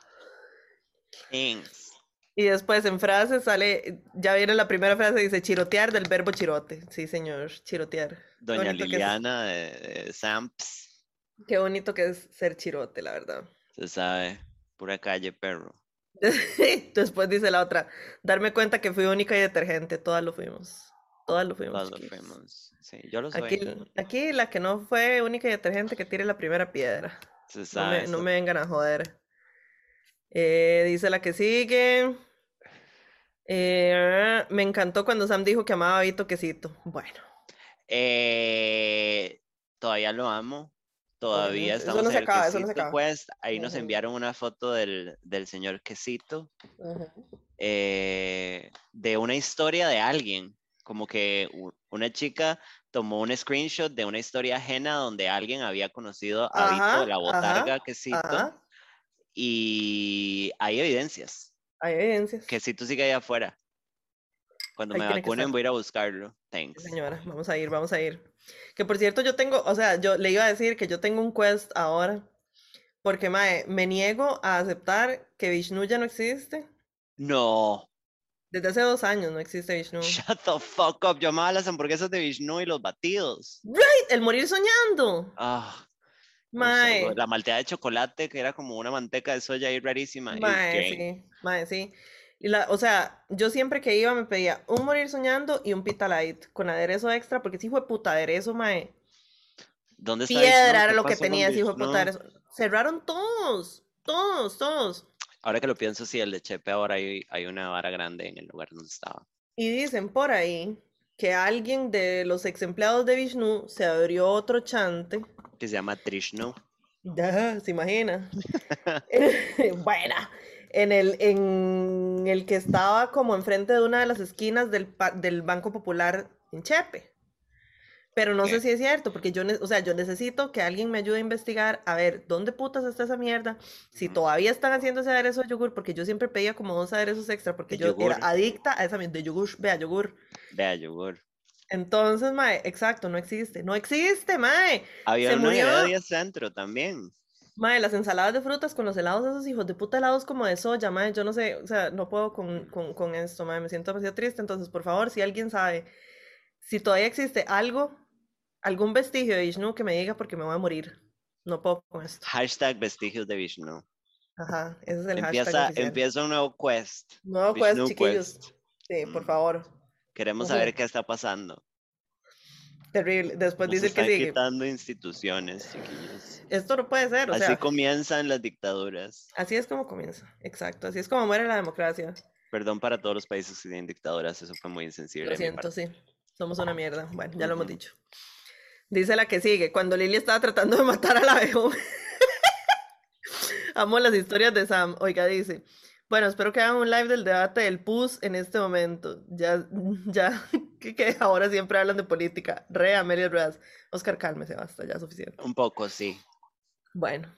Thanks. Y después en frase sale, ya viene la primera frase, dice chirotear del verbo chirote. Sí, señor, chirotear. Doña. Liliana de, de Samps, Qué bonito que es ser chirote, la verdad. se sabe, pura calle, perro. Después dice la otra, darme cuenta que fui única y detergente. Todas lo fuimos. Todas lo fuimos. Todos lo fuimos. Sí, yo lo soy. Aquí, aquí la que no fue única y detergente que tire la primera piedra. se No sabe. me, no me vengan a joder. Eh, dice la que sigue. Eh, me encantó cuando Sam dijo que amaba a Vito Quesito. Bueno, Eh, todavía lo amo. Todavía Obviamente. Eso estamos no en se el acaba, eso no se Quesito acaba. Quest. Ahí nos enviaron una foto del, del señor Quesito. Eh, de una historia de alguien, como que una chica tomó un screenshot de una historia ajena donde alguien había conocido a Vito, la botarga Quesito, y hay evidencias. Hay evidencias. Quesito sigue ahí afuera. Cuando Ahí me vacunen voy a ir a buscarlo. Thanks. Señora, vamos a ir, vamos a ir. Que por cierto, yo tengo, o sea, yo le iba a decir que yo tengo un quest ahora. Porque, mae, me niego a aceptar que Vishnu ya no existe. No, Desde hace dos años no existe Vishnu. shut the fuck up. Yo amaba las hamburguesas de Vishnu y los batidos. El morir soñando. Ah, Mae, la malteada de chocolate que era como una manteca de soya ahí rarísima. mae, sí, mae, sí. Y la, o sea, yo siempre que iba me pedía un morir soñando y un pita light con aderezo extra, porque sí fue puta aderezo, mae. ¿Dónde está Piedra era ¿Qué lo que tenía de Vishnu? puta aderezo. Cerraron todos, todos, todos. Ahora que lo pienso, sí, el de Chepe ahora hay, hay una vara grande en el lugar donde estaba. Y dicen por ahí que alguien de los ex empleados de Vishnu se abrió otro chante. Que se llama Trishnu. Ya, ¿Se imagina? Buena. En el, en el que estaba como enfrente de una de las esquinas del, del Banco Popular en Chepe. Pero no sé si es cierto, porque yo, o sea, yo necesito que alguien me ayude a investigar, a ver, ¿dónde putas está esa mierda? Si todavía están haciendo ese aderezo de yogur, porque yo siempre pedía como dos aderezos extra, porque De yo era adicta a esa mierda de yogur, vea, yogur. Vea, yogur. Entonces, mae, exacto, no existe. No existe, mae. Había Se uno murió. Centro también. Mae, las ensaladas de frutas con los helados, esos hijos de puta helados como de soya, mae. Yo no sé, o sea, no puedo con, con, con esto, mae. Me siento demasiado triste. Entonces, por favor, si alguien sabe si todavía existe algo, algún vestigio de Vishnu que me diga porque me voy a morir. No puedo con esto. Hashtag vestigios de Vishnu. Ajá, ese es el hashtag Empieza, oficial. empieza un nuevo quest. Nuevo quest, chiquillos. Quest. Sí, por Mm. favor. Queremos saber qué está pasando. Terrible. Después dice que sigue. quitando instituciones, chiquillos. Esto no puede ser, o Así sea, comienzan las dictaduras. así es como comienza. Exacto, así es como muere la democracia. Perdón para todos los países que tienen dictaduras, eso fue muy insensible. Lo siento, sí. Somos una mierda. Bueno, ya lo hemos dicho. Dice la que sigue. Cuando Lily estaba tratando de matar a la abejón. Amo las historias de Sam. Oiga, dice. Bueno, espero que hagan un live del debate del PUS en este momento. Ya, ya, que, que ahora siempre hablan de política. Re Amelia Ruedas. Oscar, cálmese, basta, ya suficiente. Un poco, sí. Bueno.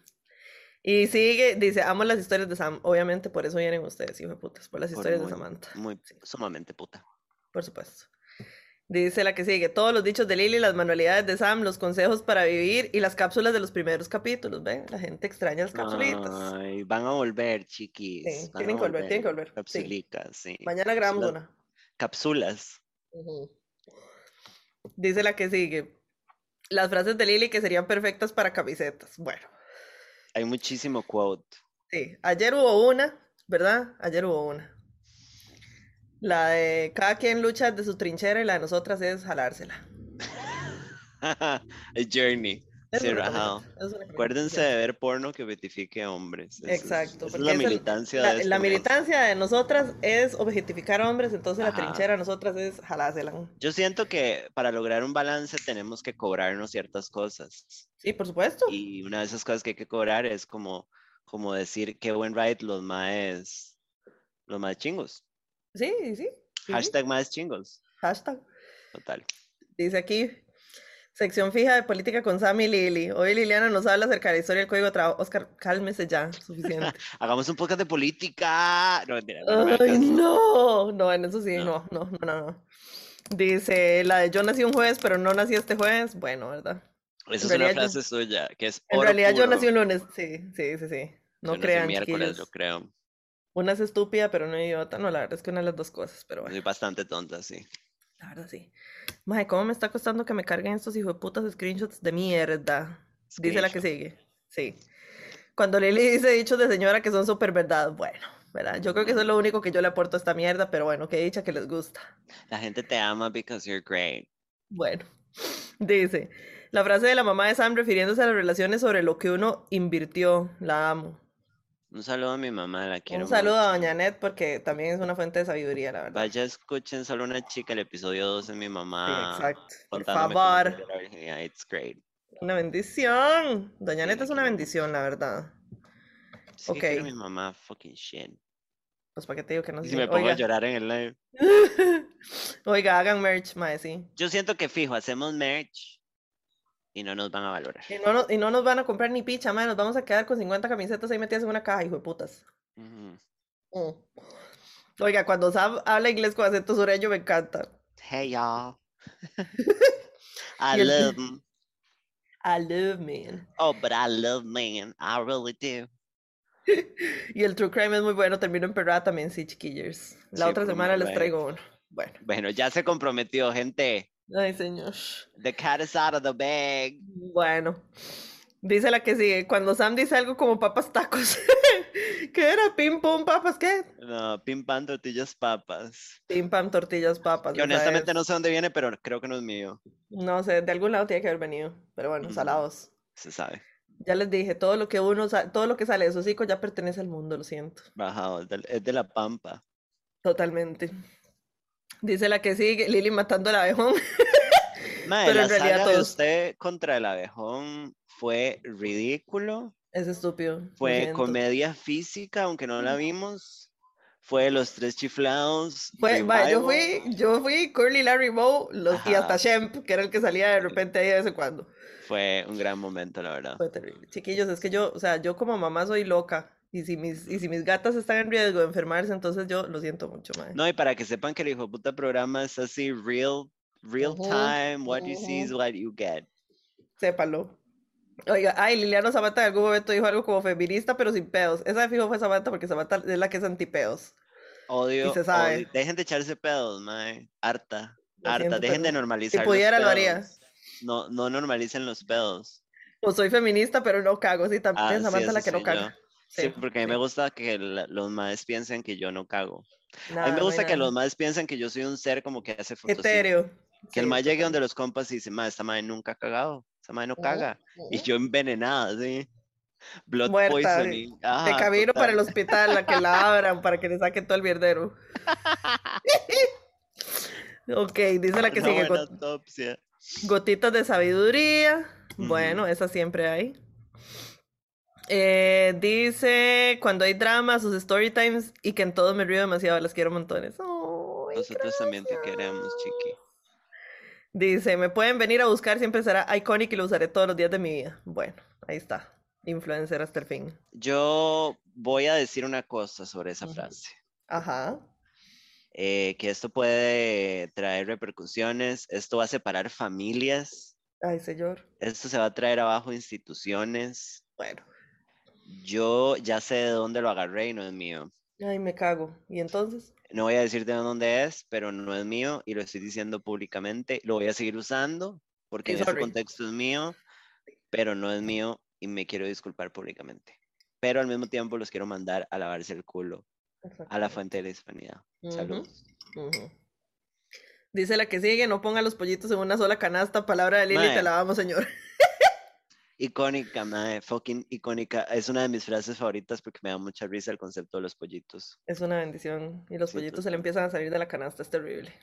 Y sigue, dice, amo las historias de Sam. Obviamente por eso vienen ustedes, hijo de putas, por las Por historias de Samantha. Muy sumamente puta. Por supuesto. Dice la que sigue, todos los dichos de Lily, las manualidades de Sam, los consejos para vivir y las cápsulas de los primeros capítulos, ¿ven? La gente extraña las cápsulitas. Ay, van a volver, chiquis. Sí, van tienen que volver, tienen que volver, sí. Capsulicas, sí. Mañana grabamos una. Cápsulas. Dice la que sigue, las frases de Lily que serían perfectas para camisetas. Bueno, Hay muchísimo quote. sí, ayer hubo una, ¿verdad? Ayer hubo una. La de cada quien lucha de su trinchera y la de nosotras es jalársela. A journey. Es es Acuérdense de ver porno que beatifique hombres. Esa es- Exacto, es la el- militancia La, de la militancia de nosotras es objetificar hombres, entonces la trinchera de nosotras es jalársela. Yo siento que para lograr un balance tenemos que cobrarnos ciertas cosas. Sí, por supuesto. Y una de esas cosas que hay que cobrar es como, como decir qué buen ride los maes, los maes chingos. Sí, sí. sí, sí. Hashtag maes chingos. Hashtag. Total. Dice aquí, sección fija de política con Sam y Lili. Hoy Liliana nos habla acerca de la historia del código de trabajo. Oscar, cálmese ya, suficiente. Hagamos un podcast de política. No, mentira, no, no Ay, no, no, en eso sí, No. no, no, no, no. Dice, la de yo nací un jueves, pero no nací este jueves. Bueno, ¿verdad? Esa es una realidad yo- frase suya, que es En realidad yo nací un lunes. Sí, sí, sí, sí. No Yo nací crean, miércoles, yo creo. Una es estúpida, pero no idiota. No, la verdad es que una de las dos cosas, pero bueno. Soy bastante tonta, sí. La verdad sí. Mae, ¿cómo me está costando que me carguen estos hijos de putas screenshots de mierda? Dice la que sigue. Sí. Cuando Lili dice dichos de señora que son súper verdad. Bueno, ¿verdad? Yo creo que eso es lo único que yo le aporto a esta mierda, pero bueno, que dicha que les gusta. La gente te ama because you're great. Bueno, dice, la frase de la mamá de Sam refiriéndose a las relaciones sobre lo que uno invirtió. La amo. Un saludo a mi mamá, la quiero Un saludo mucho. a Doña Net porque también es una fuente de sabiduría, la verdad. Vaya, escuchen solo una chica, el episodio 2 de mi Sí, mamá. exacto. Por favor. It's great. Una bendición. Doña Sí, Neta es una bendición, la verdad. Sí que quiero Ok. a mi mamá fucking shit. Pues para qué te digo que no sé. si me pongo a llorar en el live. oiga, hagan merch, mae, sí. Yo siento que fijo, hacemos merch y no nos van a valorar. Y no, nos- y no nos van a comprar ni picha, mae. Nos vamos a quedar con 50 camisetas ahí metidas en una caja, hijo de putas. Mm. Oiga, cuando Sam habla inglés con acento sureño me encanta. Hey y'all. I love 'em. I love man. Oh, but I love man. I really do. Y el true crime es muy bueno, termino en perrada también, sí, chiquillos. La Sí, otra semana les traigo uno. Bueno. Bueno, ya se comprometió, gente. Ay, señor. The cat is out of the bag. Bueno. Dice la que sigue. Cuando Sam dice algo como papas tacos. ¿Qué era? Pim pum papas, ¿qué? No, pim pam, tortillas, papas. Pim pam tortillas papas. Que honestamente es. no sé dónde viene, pero creo que no es mío. No sé, de algún lado tiene que haber venido. Pero bueno, salados. Se sabe. Ya les dije, todo lo que uno, todo lo que sale de su hocico ya pertenece al mundo, lo siento. Bajado. Es de la pampa. Totalmente. Dice la que sigue, Lili matando al abejón. Mae, Pero la en realidad saga de todos- usted contra el abejón fue ridículo. Es estúpido. Fue comedia física, aunque no la vimos. Fue Los Tres Chiflados. Fue, yo fui, yo fui Curly, Larry los, y hasta. Shemp, que era el que salía de repente ahí de vez en cuando. Fue un gran momento, la verdad. Fue terrible. Chiquillos, es que yo, o sea, yo como mamá soy loca. Y si mis, y si mis gatas están en riesgo de enfermarse, entonces yo lo siento mucho, madre. No, y para que sepan que el hijo puta programa es así, real, real time, what you see is what you get. Sépalo. Oiga, ay, Liliana Zapata en algún momento dijo algo como feminista, pero sin pedos. Esa de fijo fue Zapata porque Zapata es la que es antipedos. Odio, se sabe. odio- Dejen de echarse pedos, mae. Harta, Lo harta. siento, Dejen de normalizar los pudiera, lo haría. No, no normalicen los pedos. O soy feminista, pero no cago. Sí, también Ah, es Samantha la que no caga. Sí, porque a mí me sí. gusta que la- los maes piensen que yo no cago. a Nada, mí me gusta que nada. los maes piensen que yo soy un ser como que hace. Etéreo. Que el Sí, mae llegue donde total. los compas y dice, mae, esta mae nunca ha cagado. Esta mae no caga. Y ujú. yo envenenada, sí. Blood Muerta, poisoning. De Ajá, camino para el total. hospital, a que la abran para que le saquen todo el mierdero. ok, dice la que Una sigue. got- autopsia. gotitas de sabiduría. Bueno, esa siempre hay. Eh, dice, cuando hay drama, sus story times y que en todo me río demasiado, las quiero montones. Nosotros también te queremos, chiqui. Dice, me pueden venir a buscar, siempre será iconic y lo usaré todos los días de mi vida. Bueno, ahí está. Influencer hasta el fin. Yo voy a decir una cosa sobre esa frase. Ajá. eh, que esto puede traer repercusiones, esto va a separar familias, Ay, señor. esto se va a traer abajo instituciones. Bueno. Yo ya sé de dónde lo agarré y no es mío. Ay, me cago. ¿Y entonces? No voy a decir de dónde es, pero no es mío y lo estoy diciendo públicamente. Lo voy a seguir usando porque en ese contexto es mío, pero no es mío y me quiero disculpar públicamente. Pero al mismo tiempo los quiero mandar a lavarse el culo a la fuente de la hispanidad. Ujú, Saludos. ujú. Dice la que sigue, no ponga los pollitos en una sola canasta. Palabra de Lili, Mae. te la vamos, señor. Icónica, mae, fucking icónica. Es una de mis frases favoritas porque me da mucha risa el concepto de los pollitos. Es una bendición. Y los Sí, pollitos se le empiezan a salir de la canasta, es terrible.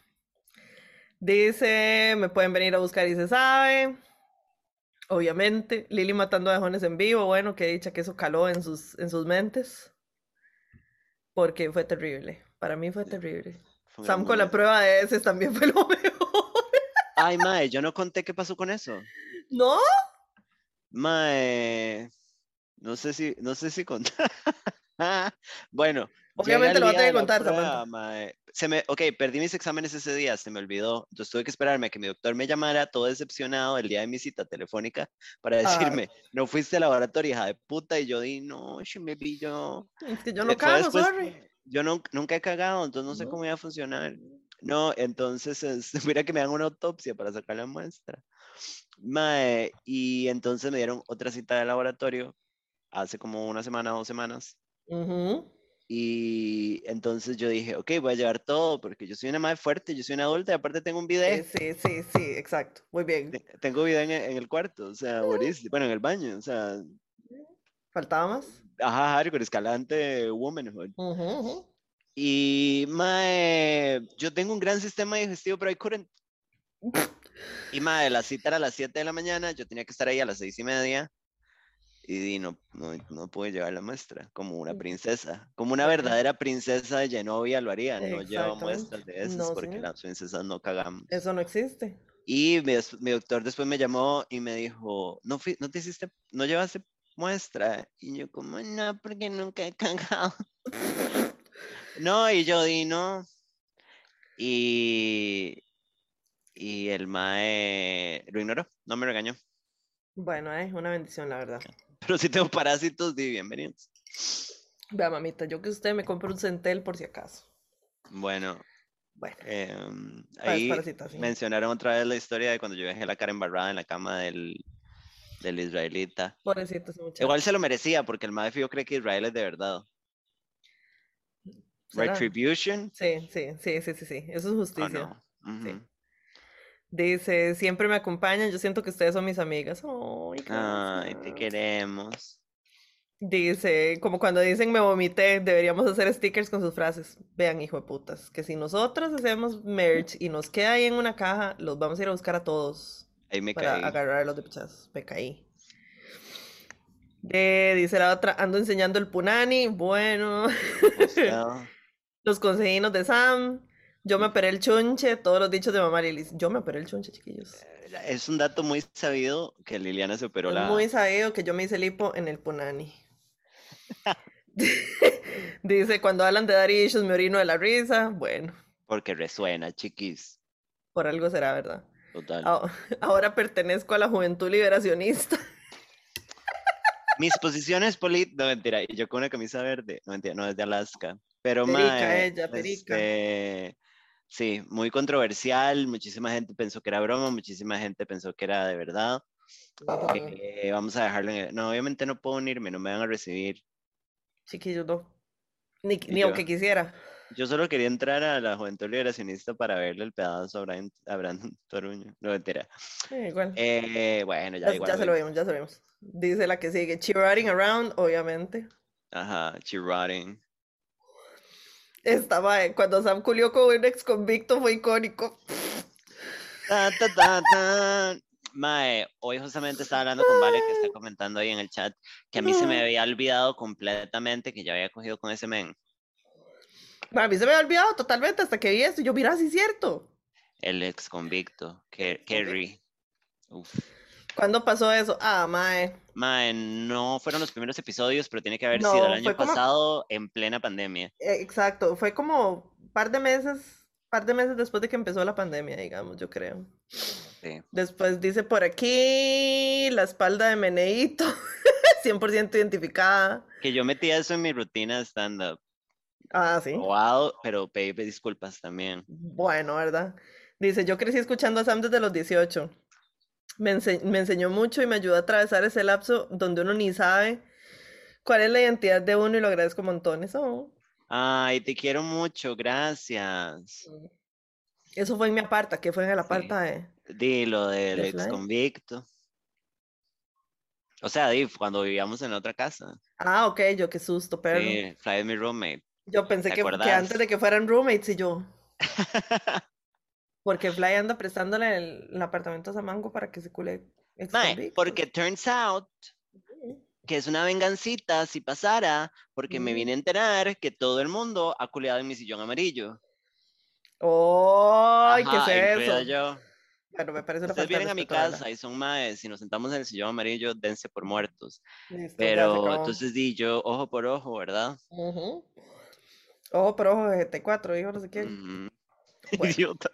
Dice, me pueden venir a buscar y se sabe. Obviamente, Lili matando abejones en vivo, bueno, que dicha que eso caló en sus, en sus mentes. Porque fue terrible. Para mí fue terrible. Fue Sam con la prueba de ese también fue lo mejor. Ay, mae, yo no conté qué pasó con eso. ¿No? Mae, no sé si, no sé si contar. Bueno, Obviamente lo va a tener que contar, prueba. Se me, ok, perdí mis exámenes ese día, se me olvidó. Entonces tuve que esperarme a que mi doctor me llamara todo decepcionado el día de mi cita telefónica para Ah. decirme, no fuiste al laboratorio, hija de puta. Y yo di, no, she me vi yo. Es que yo no cago, después- sorry. Yo no, nunca he cagado, entonces no sé cómo iba a funcionar. No, entonces es, mira que me dan una autopsia para sacar la muestra. Mae, y entonces me dieron otra cita de laboratorio hace como una semana, dos semanas. Ujú. Y entonces yo dije, ok, voy a llevar todo porque yo soy una madre fuerte, yo soy una adulta y aparte tengo un video. sí, sí, sí, exacto. Muy bien. Tengo video en, en el cuarto, o sea, buenísimo. Bueno, en el baño, o sea, ¿Faltaba más? ajá, hardcore, escalante, womanhood. Ujú, ujú. Y, mae, yo tengo un gran sistema digestivo, pero I couldn't. Y madre, la cita era a las 7 de la mañana, yo tenía que estar ahí a las seis y media. Y di, no, no, no pude llevar la muestra, como una princesa. Como una verdadera princesa de Genovia lo haría. No Exactamente. muestras de esas No, porque las princesas no cagamos. Eso no existe. Y mi, mi doctor después me llamó y me dijo, no, fui- no te hiciste, no llevaste muestra. Y yo como, no, porque nunca he cagado. no, y yo di, no. Y, y el mae lo ignoró, no me regañó. Bueno, es una bendición, la verdad. Pero si tengo parásitos, di bienvenidos. Vea, mamita, yo que usted me compre un centel por si acaso. Bueno, Bueno, em, ahí mencionaron otra vez la historia de cuando yo dejé la cara embarrada en la cama del, del israelita. pobrecito. Igual se lo merecía porque el mae fijo cree que Israel es de verdad. ¿Será? Retribution. Sí, sí, sí, sí, sí, sí. Eso es ¿o justicia. no? Sí. Dice, siempre me acompañan, yo siento que ustedes son mis amigas. Ay, Ay, te queremos. Dice, como cuando dicen me vomité, deberíamos hacer stickers con sus frases. Vean, hijo de putas, que si nosotros hacemos merch y nos queda ahí en una caja, los vamos a ir a buscar a todos Ahí me para caí. agarrarlos de pichazos. Me caí. Eh, dice la otra, ando enseñando el punani. Bueno, los consejinos de Sam. Yo me operé el chunche, todos los dichos de mamá Lilis. Yo me operé el chunche, chiquillos. Es un dato muy sabido que Liliana se operó Es la. muy sabido que yo me hice lipo en el punani. Dice, cuando hablan de dar issues me orino de la risa. Bueno, Porque resuena, chiquis. por algo será, ¿verdad? Total. Ah, Ahora pertenezco a la juventud liberacionista. Mis posiciones políticas. No, mentira. Y yo con una camisa verde. No, mentira, no es de Alaska. Pero, Perica mae, ella, perica. este, sí, muy controversial. Muchísima gente pensó que era broma. Muchísima gente pensó que era de verdad. Eh, vamos a dejarlo en el- No, obviamente no puedo unirme. No me van a recibir. Chiquillos, no. Ni, ni yo. aunque quisiera. Yo solo quería entrar a la Juventud Liberacionista para verle el pedazo a Brian, a Brandon Toruño. No, mentira. Eh, igual. Eh, bueno, ya ya, igual. ya se lo vimos, ya se lo vimos. Dice la que sigue. Cheering around, obviamente. Ajá, chirrotting. Estaba eh, cuando Sam culió con un ex convicto fue icónico. Ta, ta, ta, ta. Mae, hoy justamente estaba hablando con Vale que está comentando ahí en el chat que a mí se me había olvidado completamente que ya había cogido con ese men, Para mí se me había olvidado totalmente hasta que vi esto. Yo, mira, sí es cierto. el ex convicto, Ke- Kerry. Uf. ¿Cuándo pasó eso? Ah, mae. Mae, no fueron los primeros episodios, pero tiene que haber No, sido el año como- pasado en plena pandemia. Eh, Exacto, fue como un par de meses, par de meses después de que empezó la pandemia, digamos, yo creo. Sí. Después dice por aquí la espalda de Meneito, 100% identificada. Que yo metí eso en mi rutina de stand-up. Ah, sí. Wow, pero pedí disculpas también. Bueno, ¿verdad? Dice, yo crecí escuchando a Sam desde los 18. Me, ense- me enseñó mucho y me ayudó a atravesar ese lapso donde uno ni sabe cuál es la identidad de uno y lo agradezco montones. Oh. Ay, te quiero mucho, gracias. Eso fue en mi aparta, que fue en el Sí. aparta de... Dilo del ¿De ex convicto. O sea, cuando vivíamos en otra casa. Ah, ok, yo qué susto, pero Sí, Fly mi roommate. yo pensé ¿te que, que antes de que fueran roommates y yo, porque Fly anda prestándole el, el apartamento a Samango para que se cule Mae, porque turns out que es una vengancita si pasara, porque me Mm. vine a enterar que todo el mundo ha culeado en mi sillón amarillo. ¡Ay, Ajá, qué es eso! yo. Bueno, me parece una Ustedes vienen a mi la casa y son maes, si nos sentamos en el sillón amarillo, dense por muertos. Listo, Pero entonces di yo, ojo por ojo, ¿verdad? Ujú. Ojo por ojo de GT4, hijo, no sé qué. Ujú. Bueno. Idiota.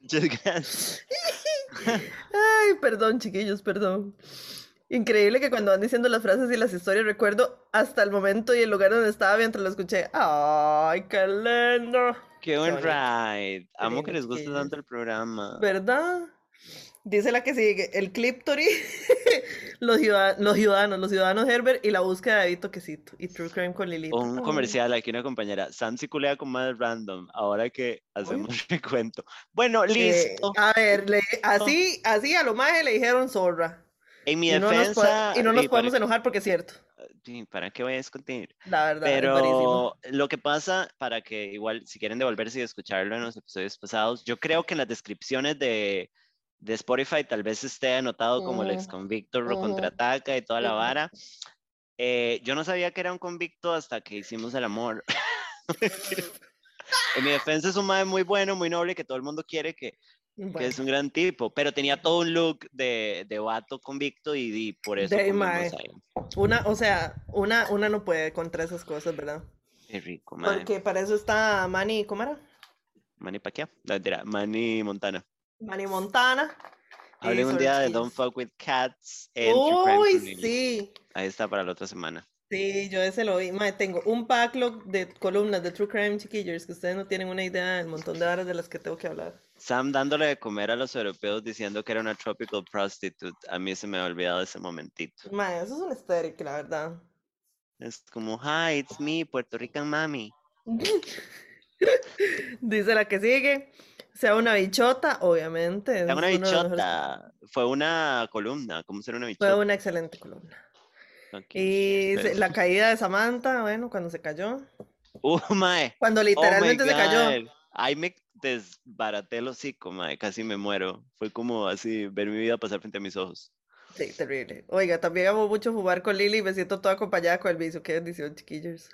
Muchas gracias. Ay, perdón, chiquillos, perdón. Increíble que cuando van diciendo las frases y las historias recuerdo hasta el momento y el lugar donde estaba mientras lo escuché. ¡Ay, qué lindo! Qué buen ride. Amo que les guste tanto el programa. ¿Verdad? Dice la que sigue, el Cliptory, los, ciudad- los ciudadanos, los ciudadanos Herbert y la búsqueda de Vito Quesito y True Crime con Lilith. Un comercial aquí, una compañera. Sam se culea con más random. Ahora que hacemos recuento. Bueno, Eh, listo. a ver, le- así, así a lo más le dijeron zorra. En mi Y no defensa. y no nos podemos enojar porque es cierto. sí, ¿para qué voy a discutir? La verdad, es. Pero lo que pasa, para que igual, si quieren devolverse y escucharlo en los episodios pasados, yo creo que en las descripciones de, de Spotify tal vez esté anotado como el ex convicto lo ujú, contraataca y toda la vara. Eh, yo no sabía que era un convicto hasta que hicimos el amor. en mi defensa es un madre muy bueno, muy noble, que todo el mundo quiere, que, que Bueno, es un gran tipo, pero tenía todo un look de, de vato convicto y, y por eso de ahí. Una, o sea, una, una no puede contra esas cosas, ¿verdad? Qué rico, madre. Porque para eso está Manny, ¿cómo era? Manny Pacquiao, Manny Montana. Manny Montana. y Hablen un día de. Don't Fuck With Cats Uy, sí. Ahí está para la otra semana. Sí, yo ese lo vi. Mae, tengo un backlog de columnas de True Crime Chiquillers que ustedes no tienen una idea del montón de horas de las que tengo que hablar. Sam dándole de comer a los europeos diciendo que era una tropical prostitute. A mí se me ha olvidado ese momentito. Mae, eso es un estéril, la verdad. Es como, hi, it's me, Puerto Rican mami. Dice la que sigue. Sea una bichota, obviamente. Es una bichota. Fue una columna. ¿Cómo ser una Fue bichota? una excelente columna. Ok, Y la caída de Samantha, bueno, cuando se cayó. Uh, mae. Cuando Oh literalmente se cayó. Ahí me desbaraté el hocico, mae. Casi me muero. Fue como así, ver mi vida pasar frente a mis ojos. Sí, terrible. Oiga, también amo mucho jugar con Lili y me siento toda acompañada con el vicio. Qué bendición, chiquillos.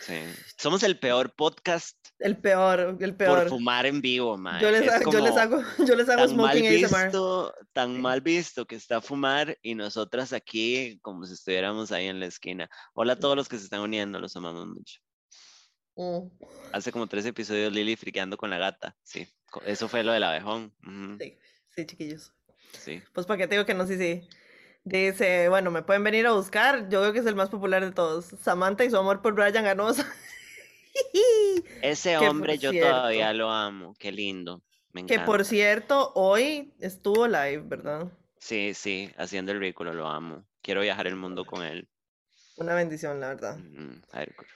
Sí. Somos el peor podcast El peor, el por peor. fumar en vivo, mae. Yo les, Es hago, yo les hago, yo les hago tan mal smoking ASMR. visto, tan mal visto que está fumar y nosotras aquí como si estuviéramos ahí en la esquina. Hola a todos los que se están uniendo, los amamos mucho. Mm, Hace como tres episodios Lili friqueando con la gata, sí. Eso fue lo del abejón. ujú, sí, sí, chiquillos. sí. Pues para qué te digo que no, sí, sí. Dice, bueno, me pueden venir a buscar. Yo creo que es el más popular de todos. Samantha y su amor por Brian Ganosa. Ese hombre yo cierto- todavía lo amo, qué lindo. Me Que por cierto, hoy estuvo live, ¿verdad? Sí, sí, haciendo el ridículo, lo amo. Quiero viajar el mundo con él. Una bendición, la verdad. Ujú, hardcore.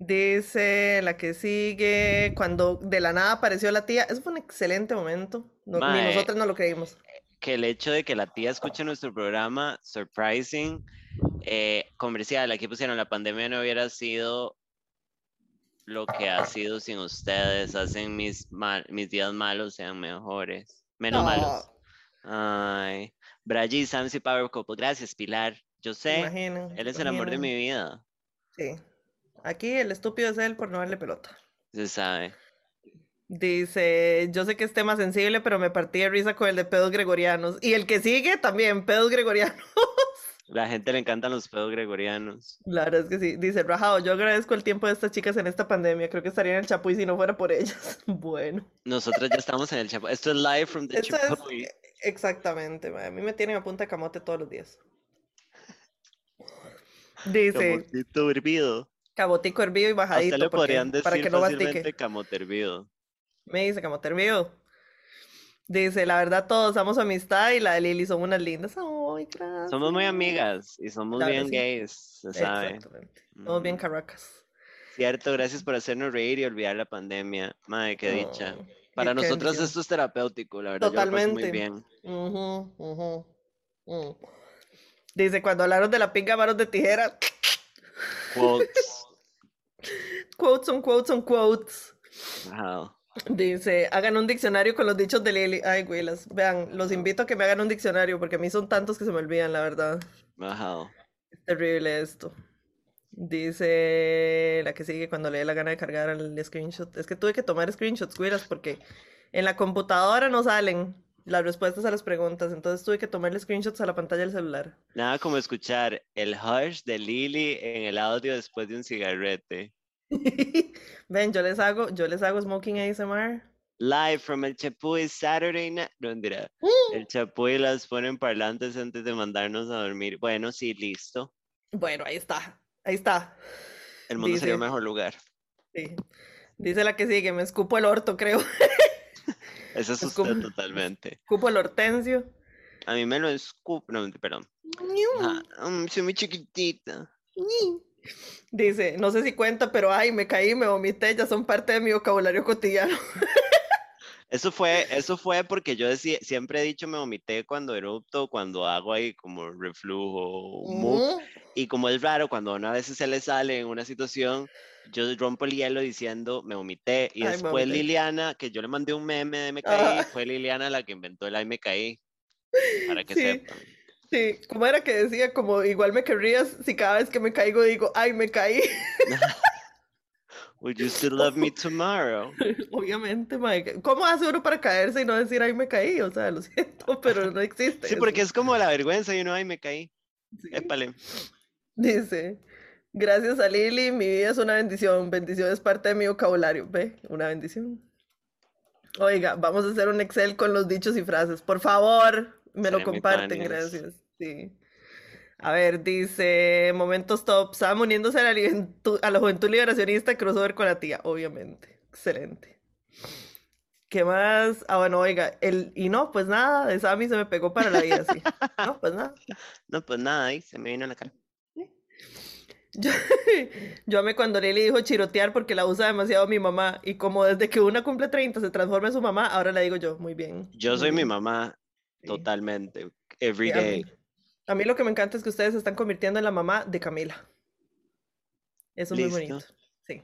Dice la que sigue, cuando de la nada apareció la tía, eso fue un excelente momento. No- ni nosotros no lo creímos. Que el hecho de que la tía escuche nuestro programa, surprising, eh, comercial, aquí pusieron, la pandemia no hubiera sido lo que ha sido sin ustedes, hacen mis, mal- mis días malos sean mejores, menos malos. Ay, Braji, Samsi Power Couple, gracias Pilar, yo sé, él es el amor de mi vida, Sí. Aquí el estúpido es él por no darle pelota. se sabe. Dice, yo sé que es tema sensible, pero me partí de risa con el de pedos gregorianos. Y el que sigue también, pedos gregorianos. La gente le encantan los pedos gregorianos. La verdad es que sí. Dice, Rajado, yo agradezco el tiempo de estas chicas en esta pandemia. Creo que estaría en el Chapuy si no fuera por ellas. Bueno, Nosotros ya estamos en el Chapo. Esto es live from the Esto es- Chapoy. exactamente. A mí me tienen a punta de camote todos los días. Dice, Camotito hervido. cabotico hervido y bajadito. usted le podrían decir para que no fácilmente camote hervido. Me dice camote hervido. Dice, la verdad, todos su amistad y la de Lili son unas lindas. Ay, gracias. Somos muy amigas y somos La verdad, bien sí. gays, se sabe. Exactamente. Somos bien caracas. Cierto, gracias por hacernos reír y olvidar la pandemia. Madre, qué dicha. Para nosotros esto es terapéutico, la verdad. Yo lo paso muy Totalmente. bien. Mm. Dice, cuando hablaron de la pinga manos de tijera, Quotes. quotes son quotes son quotes. Ajá. Dice, hagan un diccionario con los dichos de Lili. Ay, güilas, vean, los invito a que me hagan un diccionario porque a mí son tantos que se me olvidan, la verdad. Ajá. Es terrible esto. Dice la que sigue cuando le dé la gana de cargar el screenshot. Es que tuve que tomar screenshots, güilas, porque en la computadora no salen las respuestas a las preguntas. Entonces tuve que tomarle screenshots a la pantalla del celular. Nada como escuchar el hush de Lily en el audio después de un cigarrete. Ven, yo les hago, yo les hago smoking ASMR. Live from el Chapuy Saturday night. No. Mm. El Chapuy las pone en parlantes antes de mandarnos a dormir. Bueno, sí, listo. Bueno, ahí está, ahí está. El mundo sería un Dice- mejor lugar. Sí. Dice la que sigue, me escupo el orto, creo. Eso es usted totalmente. Escupo el hortensio. A mí me lo escupo. No, perdón. Ah, mm, soy muy chiquitita. Dice, no sé si cuenta, pero ay, me caí, me vomité, ya son parte de mi vocabulario cotidiano. Eso fue, eso fue porque yo decía, siempre he dicho me vomité cuando erupto, cuando hago ahí como reflujo, Ujú. y como es raro, cuando a una vez se le sale en una situación, yo rompo el hielo diciendo me vomité, y Ay, después vomité. Liliana, que yo le mandé un meme de me caí, Ajá. fue Liliana la que inventó el ay me caí, para que Sí. sepan. Sí, ¿cómo era que decía? Como igual me querrías si cada vez que me caigo digo, ay, me caí. Would you still love me tomorrow? Obviamente, Mike. ¿Cómo hace uno para caerse y no decir, ay, me caí? O sea, lo siento, pero no existe. Sí, eso. porque es como la vergüenza y uno, ay, me caí. Sí. Épale. Dice, gracias a Lili, mi vida es una bendición. Bendición es parte de mi vocabulario. ¿Ve? Una bendición. Oiga, vamos a hacer un Excel con los dichos y frases. Por favor, me lo comparten, gracias. Sí. A ver, dice, momentos top. Sam uniéndose a la, juventud- a la juventud liberacionista, crossover con la tía, obviamente. Excelente. ¿Qué más? Ah, bueno, oiga, el, y no, pues nada, de Sammy se me pegó para la vida, sí. No, pues nada. No, pues nada, ahí se me vino a la cara. Yo, yo amé cuando Lili dijo chirotear porque la usa demasiado mi mamá. Y como desde que una cumple 30 se transforma en su mamá, ahora le digo yo, muy bien. Yo soy mi mamá. Totalmente, every day. a mí lo que me encanta es que ustedes se están convirtiendo en la mamá de Camila. Eso es muy bonito. Sí.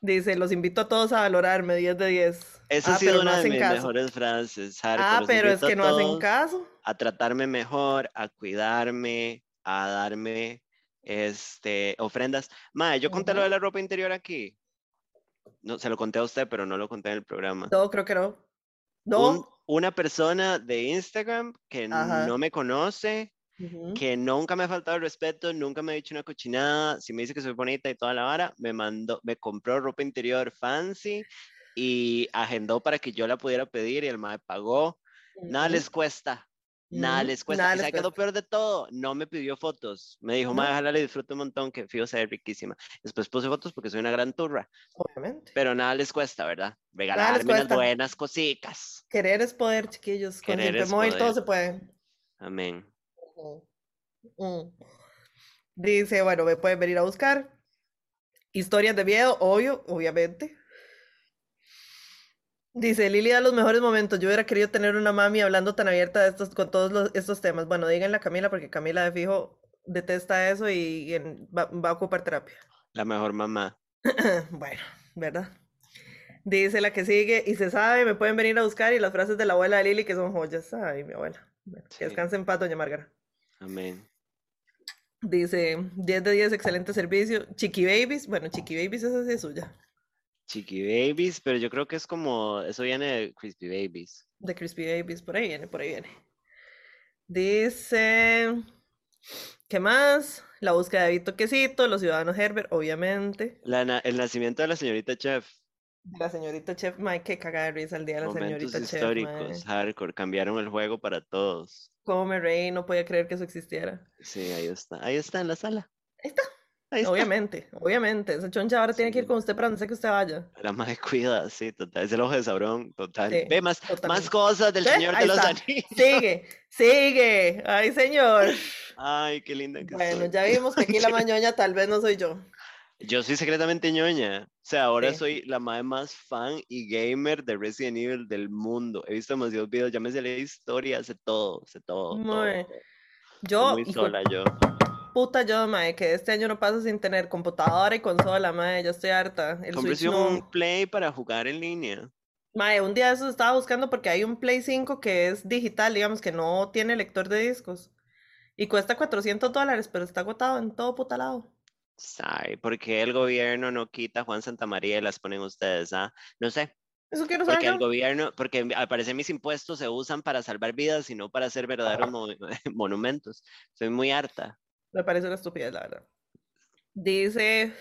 Dice, los invito a todos a valorarme, 10 de 10. Esa Ah, ha sido pero no una de mis caso. mejores frases. Ah, Los pero es que no hacen caso. A tratarme mejor, a cuidarme, a darme este, ofrendas. Mae, yo conté lo de la ropa interior aquí. No, se lo conté a usted, pero no lo conté en el programa. No, creo que no. No. Un- una persona de Instagram que Ajá. no me conoce, que nunca me ha faltado el respeto, nunca me ha dicho una cochinada, si me dice que soy bonita y toda la vara, me mandó, me compró ropa interior fancy y agendó para que yo la pudiera pedir y el mae pagó. Nada les cuesta, nada les cuesta. Nada ¿Y lo cuesta. peor de todo? No me pidió fotos. Me dijo, No. ojalá le disfrute un montón, que fijo se ve riquísima. Después puse fotos porque soy una gran turra, Obviamente. pero nada les cuesta, ¿verdad? Regalarme unas cuesta. buenas cositas. Querer es poder, chiquillos. Con Querer es Móvil todo poder. se puede. Amén. Mm. Dice, bueno, me pueden venir a buscar. Historias de miedo, obvio, obviamente. Dice, Lili da los mejores momentos. Yo hubiera querido tener una mami hablando tan abierta de estos, con todos los- estos temas. Bueno, díganle a Camila, porque Camila de fijo detesta eso y, y en- va, va a ocupar terapia. La mejor mamá. Bueno, ¿verdad? Dice la que sigue, y se sabe, me pueden venir a buscar, y las frases de la abuela de Lili que son joyas. Ay, mi abuela. Bueno, Sí. que descanse en paz, doña Márgara. Amén. Dice, 10 de 10, excelente servicio. Chiqui Babies, bueno, Chiqui Babies esa sí es suya. Chiqui Babies, pero yo creo que es como, eso viene de Crispy Babies. De Crispy Babies, por ahí viene, por ahí viene. Dice, ¿qué más? La búsqueda de Vito Quesito, los ciudadanos Herbert, obviamente. La na- el nacimiento de la señorita Chef. La señorita Chef, Mike, que caga de risa el día de la Momentos señorita Chef, históricos, mae. hardcore, cambiaron el juego para todos. Cómo me reí, no podía creer que eso existiera. Sí, ahí está. Ahí está en la sala. Ahí está. Ahí está. Obviamente, obviamente. Esa choncha ahora tiene que ir con usted para donde sea que usted vaya. La madre cuida, sí, total. Es el ojo de Sabrón, total. Sí, Ve más, más cosas del. Señor de los está. Anillos. Sigue, sigue. Ay, señor. Ay, qué linda que Bueno, soy. ya vimos que aquí la mañoña tal vez no soy yo. Yo soy secretamente ñoña. O sea, ahora Sí. soy la madre más fan y gamer de Resident Evil del mundo. He visto demasiados videos, ya me sé la historia, sé todo, sé todo. Mae, todo. Yo, Muy hijo sola yo. Puta yo, mae, que este año no paso sin tener computadora y consola, mae, ya estoy harta. El Switch no. un Play para jugar en línea. Mae, un día de esos estaba buscando porque hay un Play 5 que es digital, digamos, que no tiene lector de discos. Y cuesta 400 dólares, pero está agotado en todo puta lado. Ay, ¿por qué el gobierno no quita a Juan Santamaría y las ponen ustedes? Ah, no sé. Eso quiero saber Porque el gobierno, porque al parecer mis impuestos se usan para salvar vidas y no para hacer verdaderos mo- monumentos. Soy muy harta. Me parece una estupidez, la verdad. Dice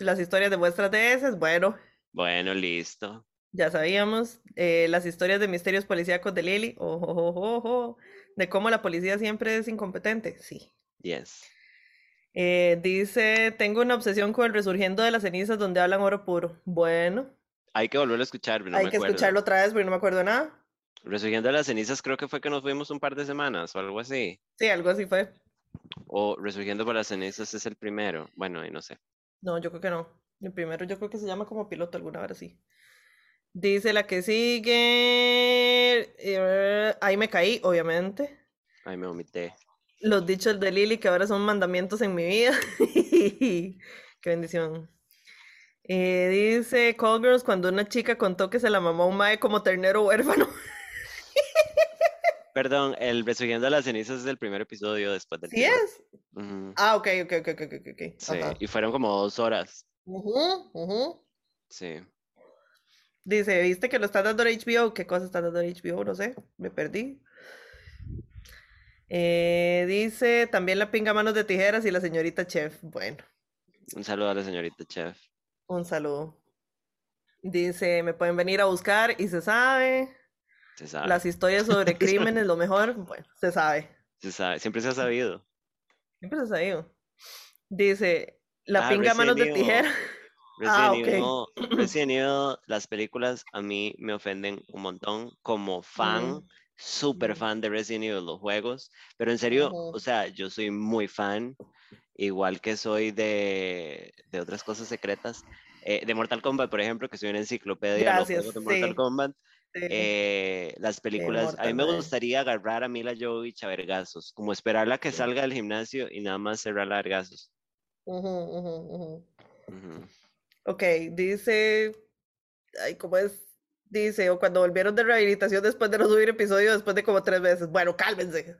las historias de vuestras DS, bueno, Bueno, listo. ya sabíamos. Eh, las historias de misterios policíacos de Lily, ojo, ojo, ojo, de cómo la policía siempre es incompetente, sí. Yes. Eh, dice, tengo una obsesión con el resurgiendo de las cenizas donde hablan oro puro. Bueno, Hay que volverlo a escuchar, pero no hay me que acuerdo. escucharlo otra vez porque no me acuerdo de nada. Resurgiendo de las cenizas, creo que fue que nos fuimos un par de semanas o algo así. Sí, algo así fue. O Resurgiendo por las cenizas es el primero. Bueno, y no sé. No, yo creo que no. El primero yo creo que se llama como piloto alguna hora así. Dice la que sigue. eh, ahí me caí, obviamente. Ay, me vomité. Los dichos de Lili que ahora son mandamientos en mi vida. Qué bendición. Eh, dice Call Girls cuando una chica contó que se la mamó a un mae como ternero huérfano. Perdón, el Resurgiendo las cenizas es el primer episodio después del ¿Sí es? Ujú, Ah, ok, ok, ok, ok, ok. Sí, Ajá. y fueron como dos horas. Ujú, ujú. Sí. Dice, ¿viste que lo está dando HBO? ¿Qué cosa está dando HBO? No sé, me perdí. Eh, dice, también la pinga manos de tijeras y la señorita chef. Bueno, Un saludo a la señorita chef. un saludo. Dice, me pueden venir a buscar y se sabe. Se sabe. Las historias sobre crímenes, lo mejor, bueno, se sabe. Se sabe. Siempre se ha sabido. Siempre se ha sabido. Dice, la Ah, pinga manos de tijera. Ah, Resident ok. Evil, Resident Evil, las películas a mí me ofenden un montón como fan, Ujú, súper fan de Resident Evil, los juegos, pero en serio, Ujú. o sea, yo soy muy fan, igual que soy de, de otras cosas secretas, eh, de Mortal Kombat, por ejemplo, que soy una enciclopedia de los juegos de Mortal sí. Kombat. Eh, las películas, a mí me gustaría agarrar a Mila Jovovich a vergazos, como esperarla que salga del gimnasio y nada más cerrarla a vergazos. Ujú. Ok, dice, ay, ¿cómo es? Dice, o cuando volvieron de rehabilitación después de no subir episodio después de como tres veces. Bueno, cálmense.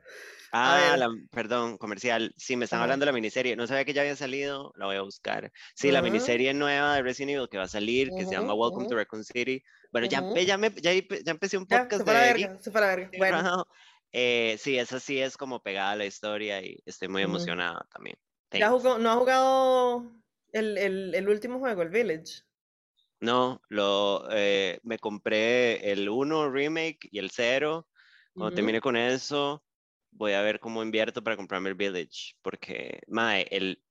Ah, la, perdón, comercial. Sí, me están Ajá. hablando de la miniserie. No sabía que ya había salido, la voy a buscar. Sí, la Ajá. miniserie nueva de Resident Evil que va a salir, que se llama Welcome to. Raccoon City. Bueno, ya, ya, me, ya, ya empecé un Ya, podcast se fue a la de verga, la verga. Bueno. Eh, sí, esa sí es como pegada a la historia y estoy muy emocionada también. ¿ya jugó, no ha jugado el, el, el último juego, el Village? No, lo, eh, me compré el 1 remake y el 0. Cuando Ujú. termine con eso, voy a ver cómo invierto para comprarme el Village. Porque, mae, el.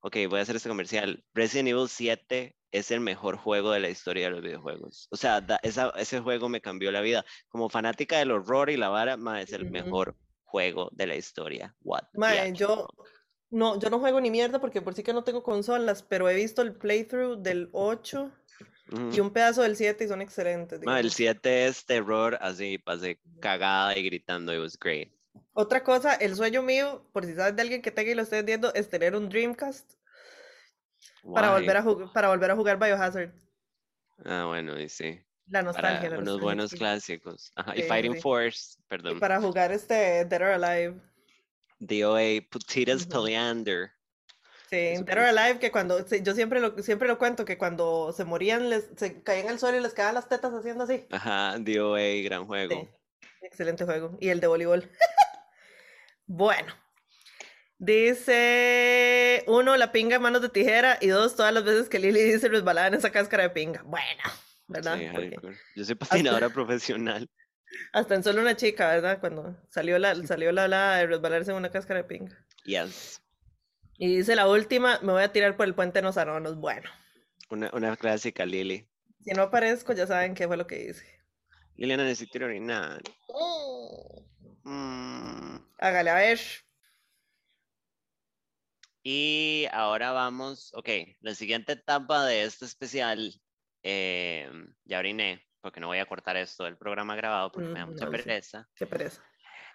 Ok, voy a hacer este comercial. Resident Evil 7 es el mejor juego de la historia de los videojuegos. O sea, da- esa- ese juego me cambió la vida. Como fanática del horror y la vara, mae, es el Ujú. mejor juego de la historia. What? Mae, yo no, yo no juego ni mierda porque por sí que no tengo consolas, pero he visto el playthrough del 8 y un pedazo del 7 y son excelentes, Mae, el digamos. 7 es terror, así, pasé cagada y gritando. It was great. Otra cosa, el sueño mío, por si sabes de alguien que tenga y lo estés viendo, es tener un Dreamcast para volver a jugar, para volver a jugar Biohazard. Ah, bueno, y sí. La nostalgia, Para la unos nostalgia, buenos clásicos. Ajá, y Sí, Fighting sí. Force, Y perdón. para jugar este Dead or Alive. DOA, Putitas. Peleander. Sí, Eso Dead or Alive, que cuando, yo siempre lo, siempre lo cuento, que cuando se morían, les, se caían al suelo y les quedaban las tetas haciendo así. Ajá, DOA, gran juego. Sí, excelente juego. Y el de voleibol. Bueno. Dice, uno, la pinga en manos de tijera, y dos, todas las veces que Lili dice resbalada en esa cáscara de pinga. Bueno, ¿verdad? Sí, Porque. Yo soy patinadora profesional. hasta en solo una chica, ¿verdad? Cuando salió la, salió la hablada de resbalarse en una cáscara de pinga. Yes. Y dice la última, me voy a tirar por el puente de Nozaronos. Bueno, Una, una clásica, Lili. si no aparezco, ya saben qué fue lo que hice. Liliana necesito orinar. Mm. Hágale, a ver. Y ahora vamos, ok, la siguiente etapa de este especial, eh, ya oriné, porque no voy a cortar esto del programa grabado porque me da Mm, mucha no, sí. pereza. Qué pereza.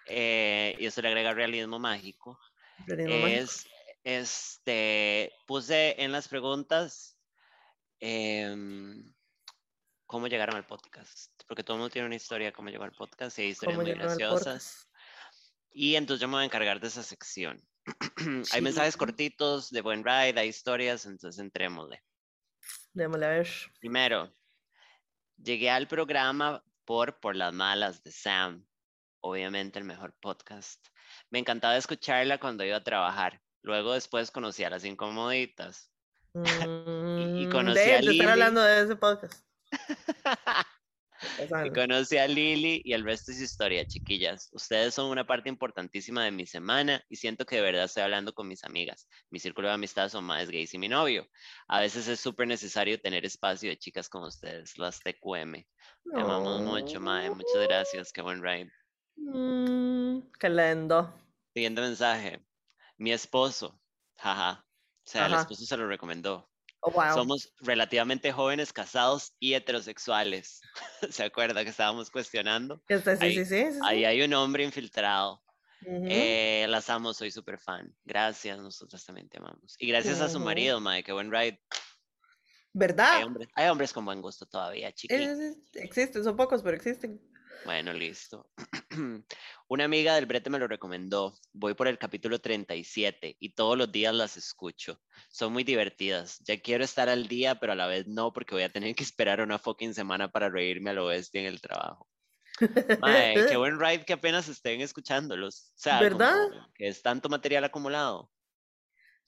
eh, y eso le agrega realismo mágico. Realismo mágico. es, este, puse en las preguntas em, cómo llegaron al podcast, porque todo el mundo tiene una historia de cómo llegó al podcast y hay historias ¿Cómo muy graciosas. Y entonces yo me voy a encargar de esa sección. hay mensajes Sí. cortitos de buen ride, hay historias, entonces entrémosle. Démosle a ver. Primero, llegué al programa por Por las Malas de Sam, obviamente el mejor podcast. Me encantaba escucharla cuando iba a trabajar. Luego después conocí a las incomoditas. Mm, conocí de a Lili. hablando de ese podcast. y conocí a Lili y el resto es historia, chiquillas. Ustedes son una parte importantísima de mi semana y siento que de verdad estoy hablando con mis amigas. Mi círculo de amistad son más gays y mi novio. A veces es súper necesario tener espacio de chicas como ustedes, las TQM. Te amamos mucho, Mae. Muchas gracias. Qué buen ride. Mm, qué lindo. Siguiente mensaje. Mi esposo. Jaja. O sea, el esposo se lo recomendó. Oh, wow. Somos relativamente jóvenes, casados y heterosexuales. ¿Se acuerda que estábamos cuestionando? Sí, ahí- sí, sí, sí, sí. Ahí hay un hombre infiltrado. Eh, las amo, soy súper fan. Gracias, nosotros también te amamos. Y gracias a su marido, mae, qué buen ride. Hay ¿Verdad? hombres, hay hombres con buen gusto todavía, sí, existen, son pocos, pero existen. Bueno, listo. Una amiga del brete me lo recomendó. Voy por el capítulo 37 y todos los días las escucho. Son muy divertidas. Ya quiero estar al día, pero a la vez no, porque voy a tener que esperar una fucking semana para reírme a lo bestia en el trabajo. Mae, qué buen ride que apenas estén escuchándolos. O sea, ¿Verdad? que es tanto material acumulado.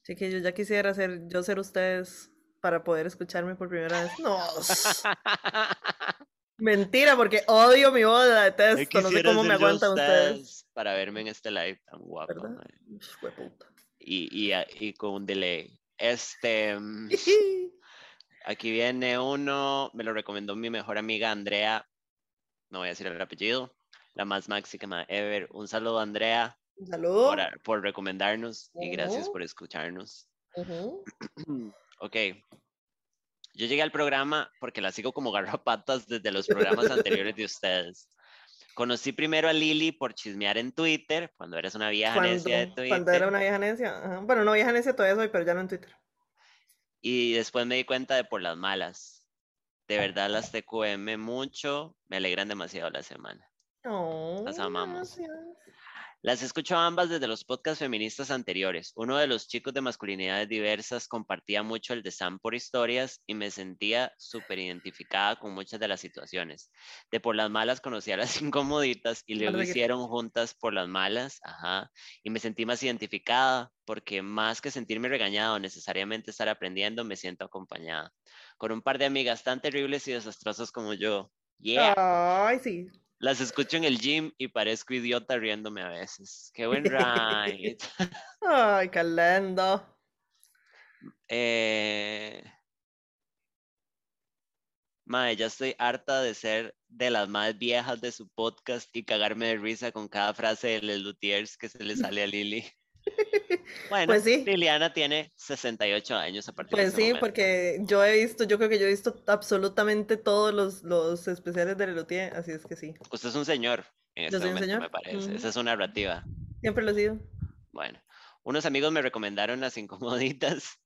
Chiquillos, ya quisiera ser yo ser ustedes para poder escucharme por primera vez. No. Mentira, porque odio mi voz, la Yo detesto. No sé cómo me aguantan ustedes. para verme en este live tan guapo. Y, y, y con un delay. Este. mm, Aquí viene uno, me lo recomendó mi mejor amiga Andrea, no voy a decir el apellido, la más máxima ever. Un saludo Andrea Un saludo. por, por recomendarnos y gracias por escucharnos. Ujú. Ok, yo llegué al programa porque la sigo como garrapatas desde los programas anteriores de ustedes. Conocí primero a Lili por chismear en Twitter, cuando eres una vieja necia de Twitter. cuando era una vieja necia. ajá. Bueno, no vieja necia todavía soy, pero ya no en Twitter. Y después me di cuenta de por las malas. De verdad las TQM mucho, me alegran demasiado la semana. Oh, Las amamos. gracias. Las escucho ambas desde los podcasts feministas anteriores. Uno de los chicos de masculinidades diversas compartía mucho el de Sam por historias y me sentía súper identificada con muchas de las situaciones. De por las malas conocí a las incomoditas y luego hicieron juntas por las malas, ajá, y me sentí más identificada porque más que sentirme regañada o necesariamente estar aprendiendo, me siento acompañada. Con un par de amigas tan terribles y desastrosas como yo. Yeah. Ay, sí. Las escucho en el gym y parezco idiota riéndome a veces. Qué buen ride. Ay, qué lindo. eh... Mae, ya estoy harta de ser de las más viejas de su podcast y cagarme de risa con cada frase de Les Luthiers que se le sale a Lili. Bueno, Pues sí. Liliana tiene 68 años a partir de Pues sí, momento. porque yo he visto, yo creo que yo he visto absolutamente todos los, los especiales de Lelutier, así es que sí. Usted es un señor en este momento, señor. me parece. Ujú. Esa es una narrativa. Siempre lo he sido. Bueno, unos amigos me recomendaron las incomoditas.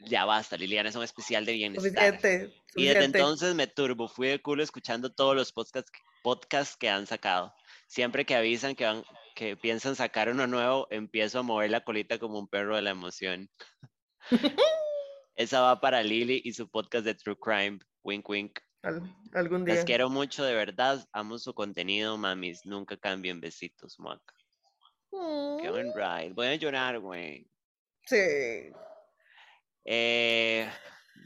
Ya basta, Liliana, es un especial de bienestar. Suficiente, Y desde suficiente. entonces me turbo, fui de culo escuchando todos los podcasts, podcasts que han sacado. Siempre que avisan que, van, que piensan sacar uno nuevo, empiezo a mover la colita como un perro de la emoción. Esa va para Lili y su podcast de True Crime. Wink, wink. Al- algún día. Las quiero mucho, de verdad. Amo su contenido, mamis. Nunca cambien besitos, Mac. Qué buen ride. Voy a llorar, güey. Sí. Eh,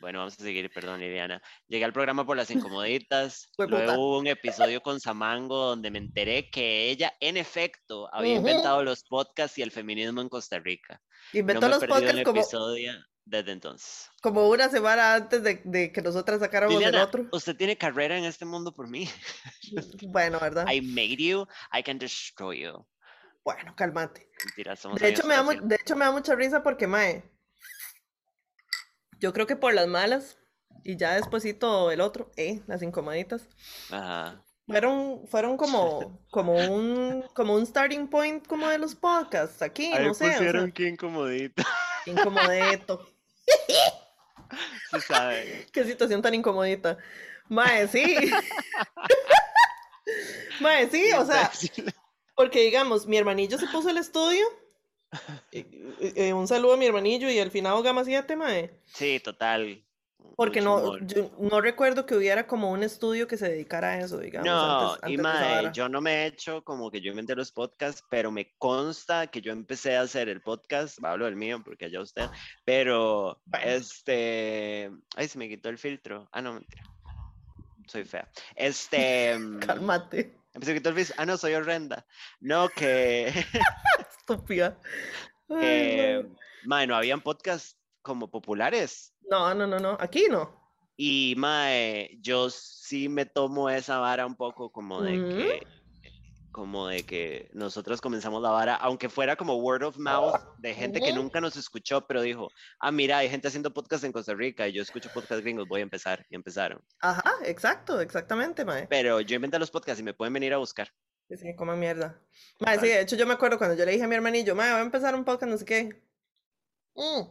bueno, vamos a seguir, perdón, Liliana. Llegué al programa por las incomoditas. Luego hubo un episodio con Samango donde me enteré que ella, en efecto, había Ujú. inventado los podcasts y el feminismo en Costa Rica. Inventó no me los podcasts el como, episodio desde entonces. como una semana antes de, de que nosotras sacáramos el Liliana, otro. usted tiene carrera en este mundo por mí. Bueno, ¿verdad? I made you, I can destroy you. Bueno, cálmate. Mentira, somos De hecho, me da, de hecho, me da mucha risa porque, mae, yo creo que por las malas y ya despuesito el otro, eh, las incomoditas. Ajá. fueron, fueron como, como un, como un starting point como de los podcasts aquí, Ahí no sé, o sea, pusieron que incomodito. incomodeto. Se sabe. Qué situación tan incomodita. Mae, sí. Mae, sí, o sea, porque digamos, mi hermanillo se puso el estudio. eh, eh, un saludo a mi hermanillo y al final Gama 7, mae. Sí, total. Porque no, yo no recuerdo que hubiera como un estudio que se dedicara a eso, digamos. No, antes, y antes esa mae, yo no me he hecho como que yo inventé los podcasts, pero me consta que yo empecé a hacer el podcast, hablo del mío porque allá usted, pero Bueno. este, ay, se me quitó el filtro. Ah, no, mentira. Soy fea. Este, mm, Cálmate, se me quitó el filtro. Ah, no, soy horrenda. No, que, estúpida. Ay, que, mae. no habían podcasts como populares. No, no, no, no. Aquí no. Y mae, yo sí me tomo esa vara un poco como de que como de que nosotros comenzamos la vara, aunque fuera como word of mouth de gente que nunca nos escuchó, pero dijo, ah, mira, hay gente haciendo podcast en Costa Rica y yo escucho podcast gringos, voy a empezar. Y empezaron. Ajá, exacto, exactamente, mae. Pero yo inventé los podcasts y me pueden venir a buscar. Sí, como mierda. Sí, de hecho yo me acuerdo cuando yo le dije a mi hermanillo, mae, voy a empezar un podcast, no sé qué. Mm.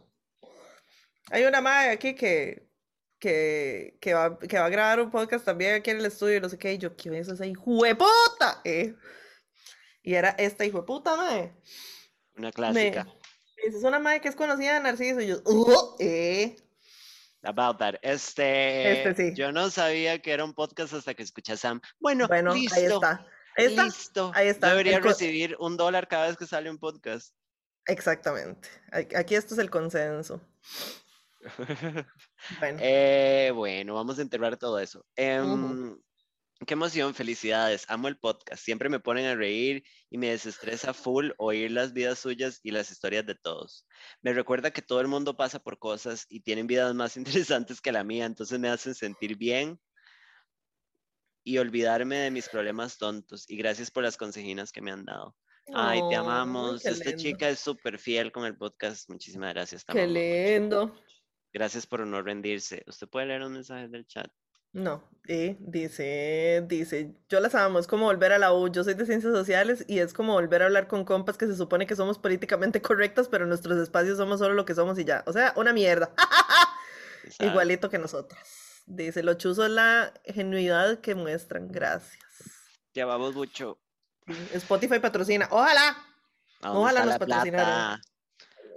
Hay una mae aquí que, que, que, va, que va a grabar un podcast también aquí en el estudio, no sé qué, y yo, ¿quién es esa hijueputa? Eh. Y era esta hijueputa, mae. Una clásica. Me, es una mae que es conocida de Narciso, y yo, uh, eh. About that. Este, Este sí. yo no sabía que era un podcast hasta que escuché a Sam. Bueno, Bueno, listo. ahí está. Ahí está. Listo. Ahí está. Debería El recibir un dólar cada vez que sale un podcast. Exactamente. A- Aquí esto es el consenso. Bueno. Eh, bueno, vamos a enterrar todo eso. Em, Qué emoción, felicidades. Amo el podcast. Siempre me ponen a reír y me desestresa full oír las vidas suyas y las historias de todos. Me recuerda que todo el mundo pasa por cosas y tienen vidas más interesantes que la mía, entonces me hacen sentir bien y olvidarme de mis problemas tontos. Y gracias por las consejinas que me han dado. Ay, te Ay, amamos. Esta lindo. chica es súper fiel con el podcast. Muchísimas gracias. Qué mucho. lindo. Gracias por no rendirse. ¿Usted puede leer un mensaje del chat? No, y dice, dice, yo las amo, es como volver a la U, yo soy de ciencias sociales y es como volver a hablar con compas que se supone que somos políticamente correctas, pero en nuestros espacios somos solo lo que somos y ya. O sea, una mierda. Igualito que nosotras. Dice, lo chuzo es la genuidad que muestran. Gracias. Ya vamos mucho. Spotify patrocina. Ojalá. ¿A dónde Ojalá nos patrocinaran.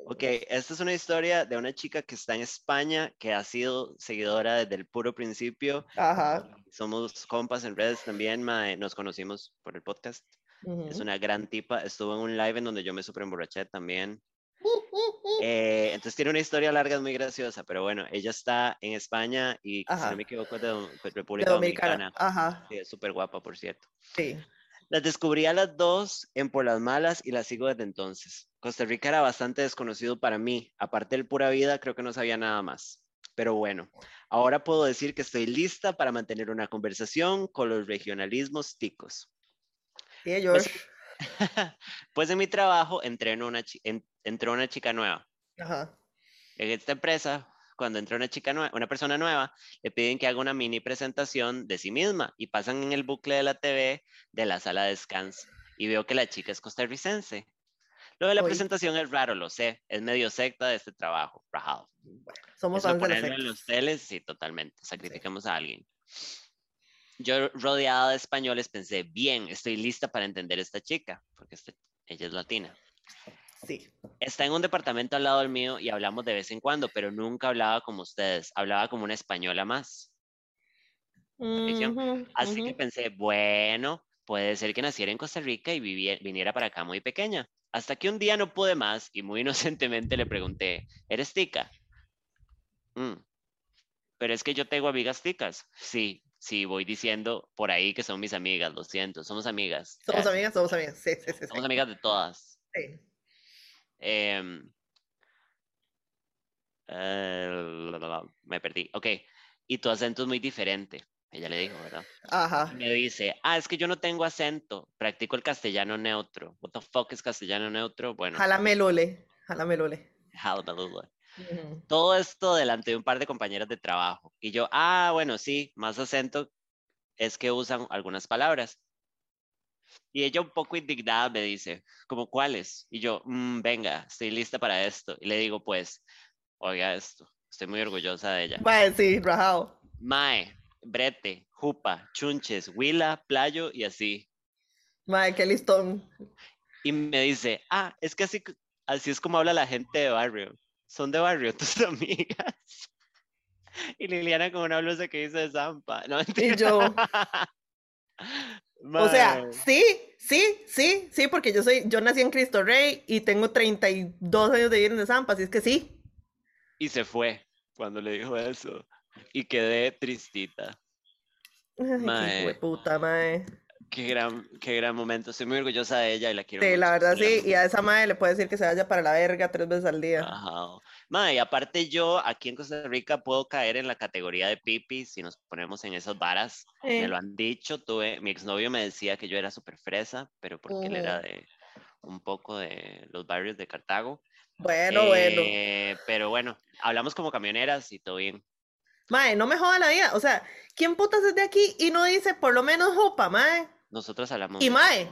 Ok, esta es una historia de una chica que está en España, que ha sido seguidora desde el puro principio. Ajá. Somos compas en redes también, mae, nos conocimos por el podcast. Es Ujú. una gran tipa. Estuvo en un live en donde yo me super emborraché también. Eh, entonces tiene una historia larga, es muy graciosa, pero bueno, ella está en España y si Ajá. no me equivoco es de, de De República Dominicana. Dominicana. Ajá. Sí, es súper guapa, por cierto. Sí. Las descubrí a las dos en Por las Malas y las sigo desde entonces. Costa Rica era bastante desconocido para mí. Aparte del pura vida, creo que no sabía nada más. Pero bueno, ahora puedo decir que estoy lista para mantener una conversación con los regionalismos ticos. Sí, George. pues en mi trabajo entreno una en- entró una chica nueva. Ajá. En esta empresa, cuando entra una chica nueva, una persona nueva, le piden que haga una mini presentación de sí misma y pasan en el bucle de la TV de la sala de descanso. Y veo que la chica es costarricense. Lo de la presentación es raro, lo sé. Es medio secta de este trabajo, rajado. Somos Eso ponerlo en los teles, sí, totalmente. Sacrifiquemos a alguien. Yo, rodeada de españoles, pensé, bien, estoy lista para entender a esta chica, porque esta- ella es latina. Sí. Está en un departamento al lado del mío y hablamos de vez en cuando, pero nunca hablaba como ustedes, hablaba como una española más. Así que pensé, bueno, puede ser que naciera en Costa Rica y vivie- viniera para acá muy pequeña. Hasta que un día no pude más y muy inocentemente le pregunté, ¿eres tica? "Mm, Pero es que yo tengo amigas ticas. Sí, sí, voy diciendo por ahí que son mis amigas, lo siento, somos amigas. Somos amigas, somos amigas. Sí, sí, sí. sí. Somos amigas de todas. Sí. Em, eh, me perdí. Ok, y tu acento es muy diferente. Ella le dijo, ¿verdad? Ajá. Y me dice, ah, es que yo no tengo acento, practico el castellano neutro. What the fuck es castellano neutro? Bueno, Jálame lole. Jálame Todo esto delante de un par de compañeras de trabajo. Y yo, ah, bueno, sí, más acento es que usan algunas palabras. Y ella un poco indignada me dice, ¿como cuáles? Y yo, "Mm, venga, estoy lista para esto. Y le digo, pues, oiga esto, estoy muy orgullosa de ella. Mae, sí, rajado. Mae, brete, jupa, chunches, huila, playo y así. Mae, qué listón. Y me dice, ah, es que así, así es como habla la gente de barrio. Son de barrio tus amigas. Y Liliana con una blusa que dice Zampa. No, Y yo, o sea, sí, sí, sí, sí, porque yo soy, yo nací en Cristo Rey y tengo 32 años de vivir en Zampa, así es que sí. Y se fue cuando le dijo eso. Y quedé tristita. Ay, qué Mae. hijueputa, mae. Qué gran, qué gran momento. Estoy muy orgullosa de ella y la quiero Sí, la mucho, verdad la sí, amo. y a esa madre le puede decir que se vaya para la verga tres veces al día. Ajá. Mae, y aparte yo aquí en Costa Rica puedo caer en la categoría de pipi si nos ponemos en esas varas. Me Eh, lo han dicho, tuve, mi exnovio me decía que yo era súper fresa, pero porque él era Ujú. de un poco de los barrios de Cartago. Bueno, bueno. Eh, Pero bueno, hablamos como camioneras y todo bien. Mae, no me joda la vida. O sea, ¿quién putas es de aquí y no dice por lo menos jopa, mae? Nosotros hablamos Y mae.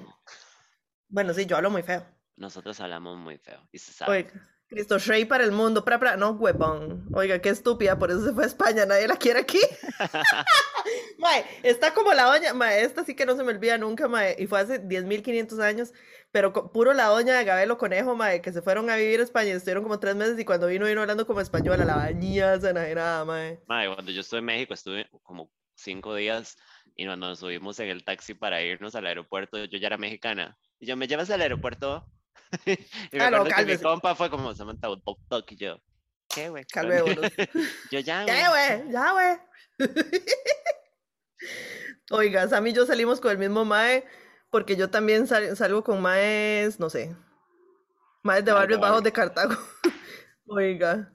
Bueno, sí, yo hablo muy feo. Nosotros hablamos muy feo. Y se sabe. Oiga, Cristo Shrey para el mundo. Pra, pra. No, huevón. Oiga, qué estúpida, por eso se fue a España. Nadie la quiere aquí. Mae, está como la doña. Mae, esta sí que no se me olvida nunca, mae. Y fue hace 10.500 años. Pero puro la doña de Gabelo Conejo, mae, que se fueron a vivir a España. Estuvieron como tres meses y cuando vino, vino hablando como española. La bañía, nada, mae. Mae, cuando yo estuve en México estuve como cinco días y cuando nos subimos en el taxi para irnos al aeropuerto, yo ya era mexicana. Y yo, ¿me llevas al aeropuerto? y me Ah, no, que mi compa fue como, Samantha, toc, toc, y yo, ¿qué, güey? Calmémonos. yo ya, ¿Qué, güey? Ya, güey. Oiga, Sam y yo salimos con el mismo mae, porque yo también sal- salgo con maes, no sé, maes de barrios bajos de Cartago. Oiga,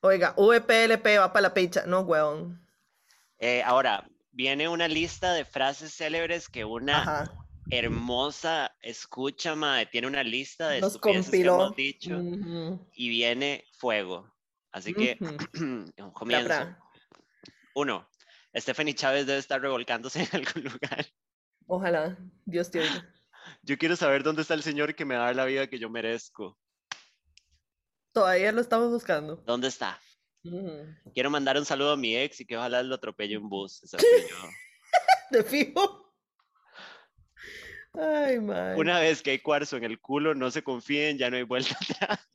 oiga, VPLP va para la pecha, no, weón. Eh, ahora, viene una lista de frases célebres que una Ajá, hermosa escucha, mae, tiene una lista de nos que hemos dicho Ujú, y viene fuego. Así que. Bra, comienzo. Uno, Stephanie Chávez debe estar revolcándose en algún lugar. Ojalá, Dios te oiga. Yo quiero saber dónde está el señor que me va a dar la vida que yo merezco. Todavía lo estamos buscando. ¿Dónde está? Quiero mandar un saludo a mi ex y que ojalá lo atropelle un bus. Esa. De fijo. Ay, mae. Una vez que hay cuarzo en el culo, no se confíen, ya no hay vuelta atrás.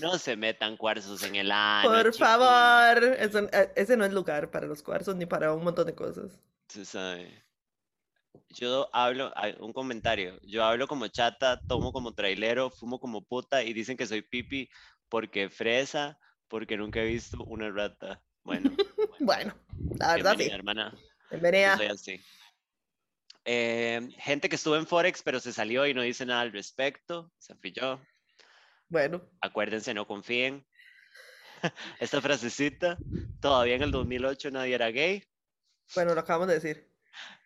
No se metan cuarzos en el ano. Por favor, eso- eh, ese no es lugar para los cuarzos ni para un montón de cosas. Se sabe. Yo hablo, un comentario, yo hablo como chata, tomo como trailero, fumo como puta y dicen que soy pipi porque fresa, porque nunca he visto una rata. Bueno, Bueno, la verdad bienvenida, sí. hermana. Yo Bienvenida. soy así. Eh, gente que estuvo en Forex pero se salió y no dice nada al respecto, se fui yo. Bueno, Acuérdense, no confíen. Esta frasecita, todavía en el 2008 nadie era gay. bueno, lo acabamos de decir.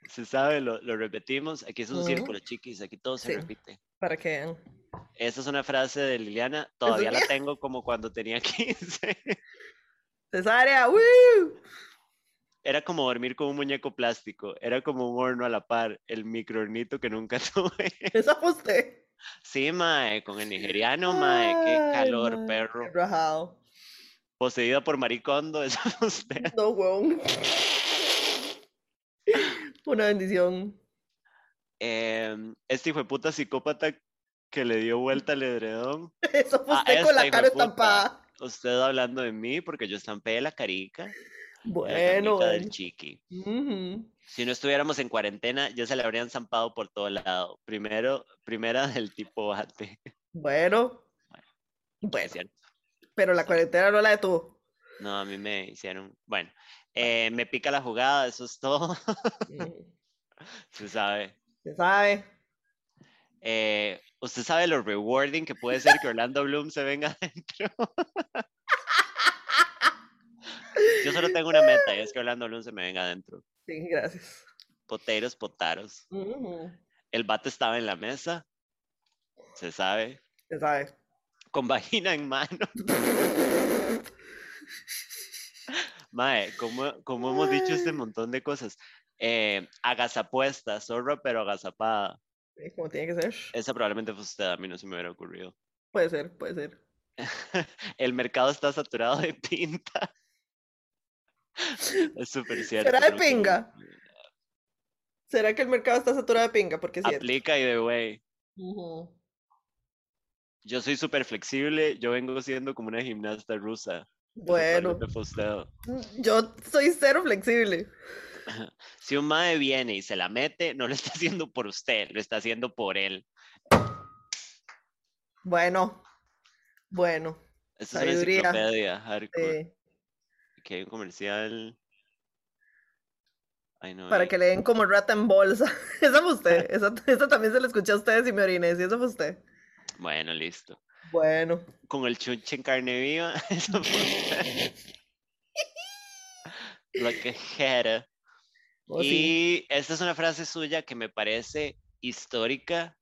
Se sabe, lo, lo repetimos. Aquí es un círculo, chiquis, aquí todo se Sí. repite. Para que vean. Esa es una frase de Liliana, todavía la tengo como cuando tenía 15. Cesárea, ¡woo! Era como dormir con un muñeco plástico, era como un horno a la par, el microhornito que nunca tuve. Esa fue usted. Sí, mae, con el nigeriano, mae, qué calor, perro. qué. Poseída por maricondo, esa fue usted. No, weón. Una bendición. Em, este hijo de puta psicópata que le dio vuelta al edredón. Eso fue Ah, usted con la cara estampada. Usted hablando de mí porque yo estampé la carica, la Bueno, carica del bueno. chiqui. Si no estuviéramos en cuarentena, ya se le habrían zampado por todo lado. Primero, primera del tipo bate. Bueno. Bueno, cierto. pero la cuarentena no la detuvo. No, a mí me hicieron. Bueno, eh, me pica la jugada, eso es todo. Se sabe. Se sabe. Eh, ¿Usted sabe lo rewarding que puede ser que Orlando Bloom se venga adentro? Yo solo tengo una meta y es que Orlando Bloom se me venga adentro. Sí, gracias. Poteros, potaros. Ujú. El bate estaba en la mesa. Se sabe. Se sabe. Con vagina en mano. Mae, como, como hemos dicho este montón de cosas. Eh, agazapuesta, zorra pero agazapada. Sí, Como tiene que ser. Esa probablemente fue usted, a mí no se me hubiera ocurrido. Puede ser, puede ser. El mercado está saturado de pinta. Es súper cierto. ¿Será de que pinga? ¿Será que el mercado está saturado de pinga? Porque cierto. Aplica y de güey. Yo soy súper flexible, yo vengo siendo como una gimnasta rusa. Esa Bueno, usted. yo soy cero flexible. Si un mae viene y se la mete, no lo está haciendo por usted, lo está haciendo por él. Bueno, bueno. Esta es una enciclopedia, hardcore. eh, Que hay un comercial. Ay, no. para que le den como rata en bolsa. Esa fue usted. Esa, esa también se la escuché a ustedes y me oriné. Sí, esa fue usted. Bueno, listo. Bueno. Con el chunche en carne viva. Eso fue- Lo que era. Oh, sí. Y esta es una frase suya que me parece histórica.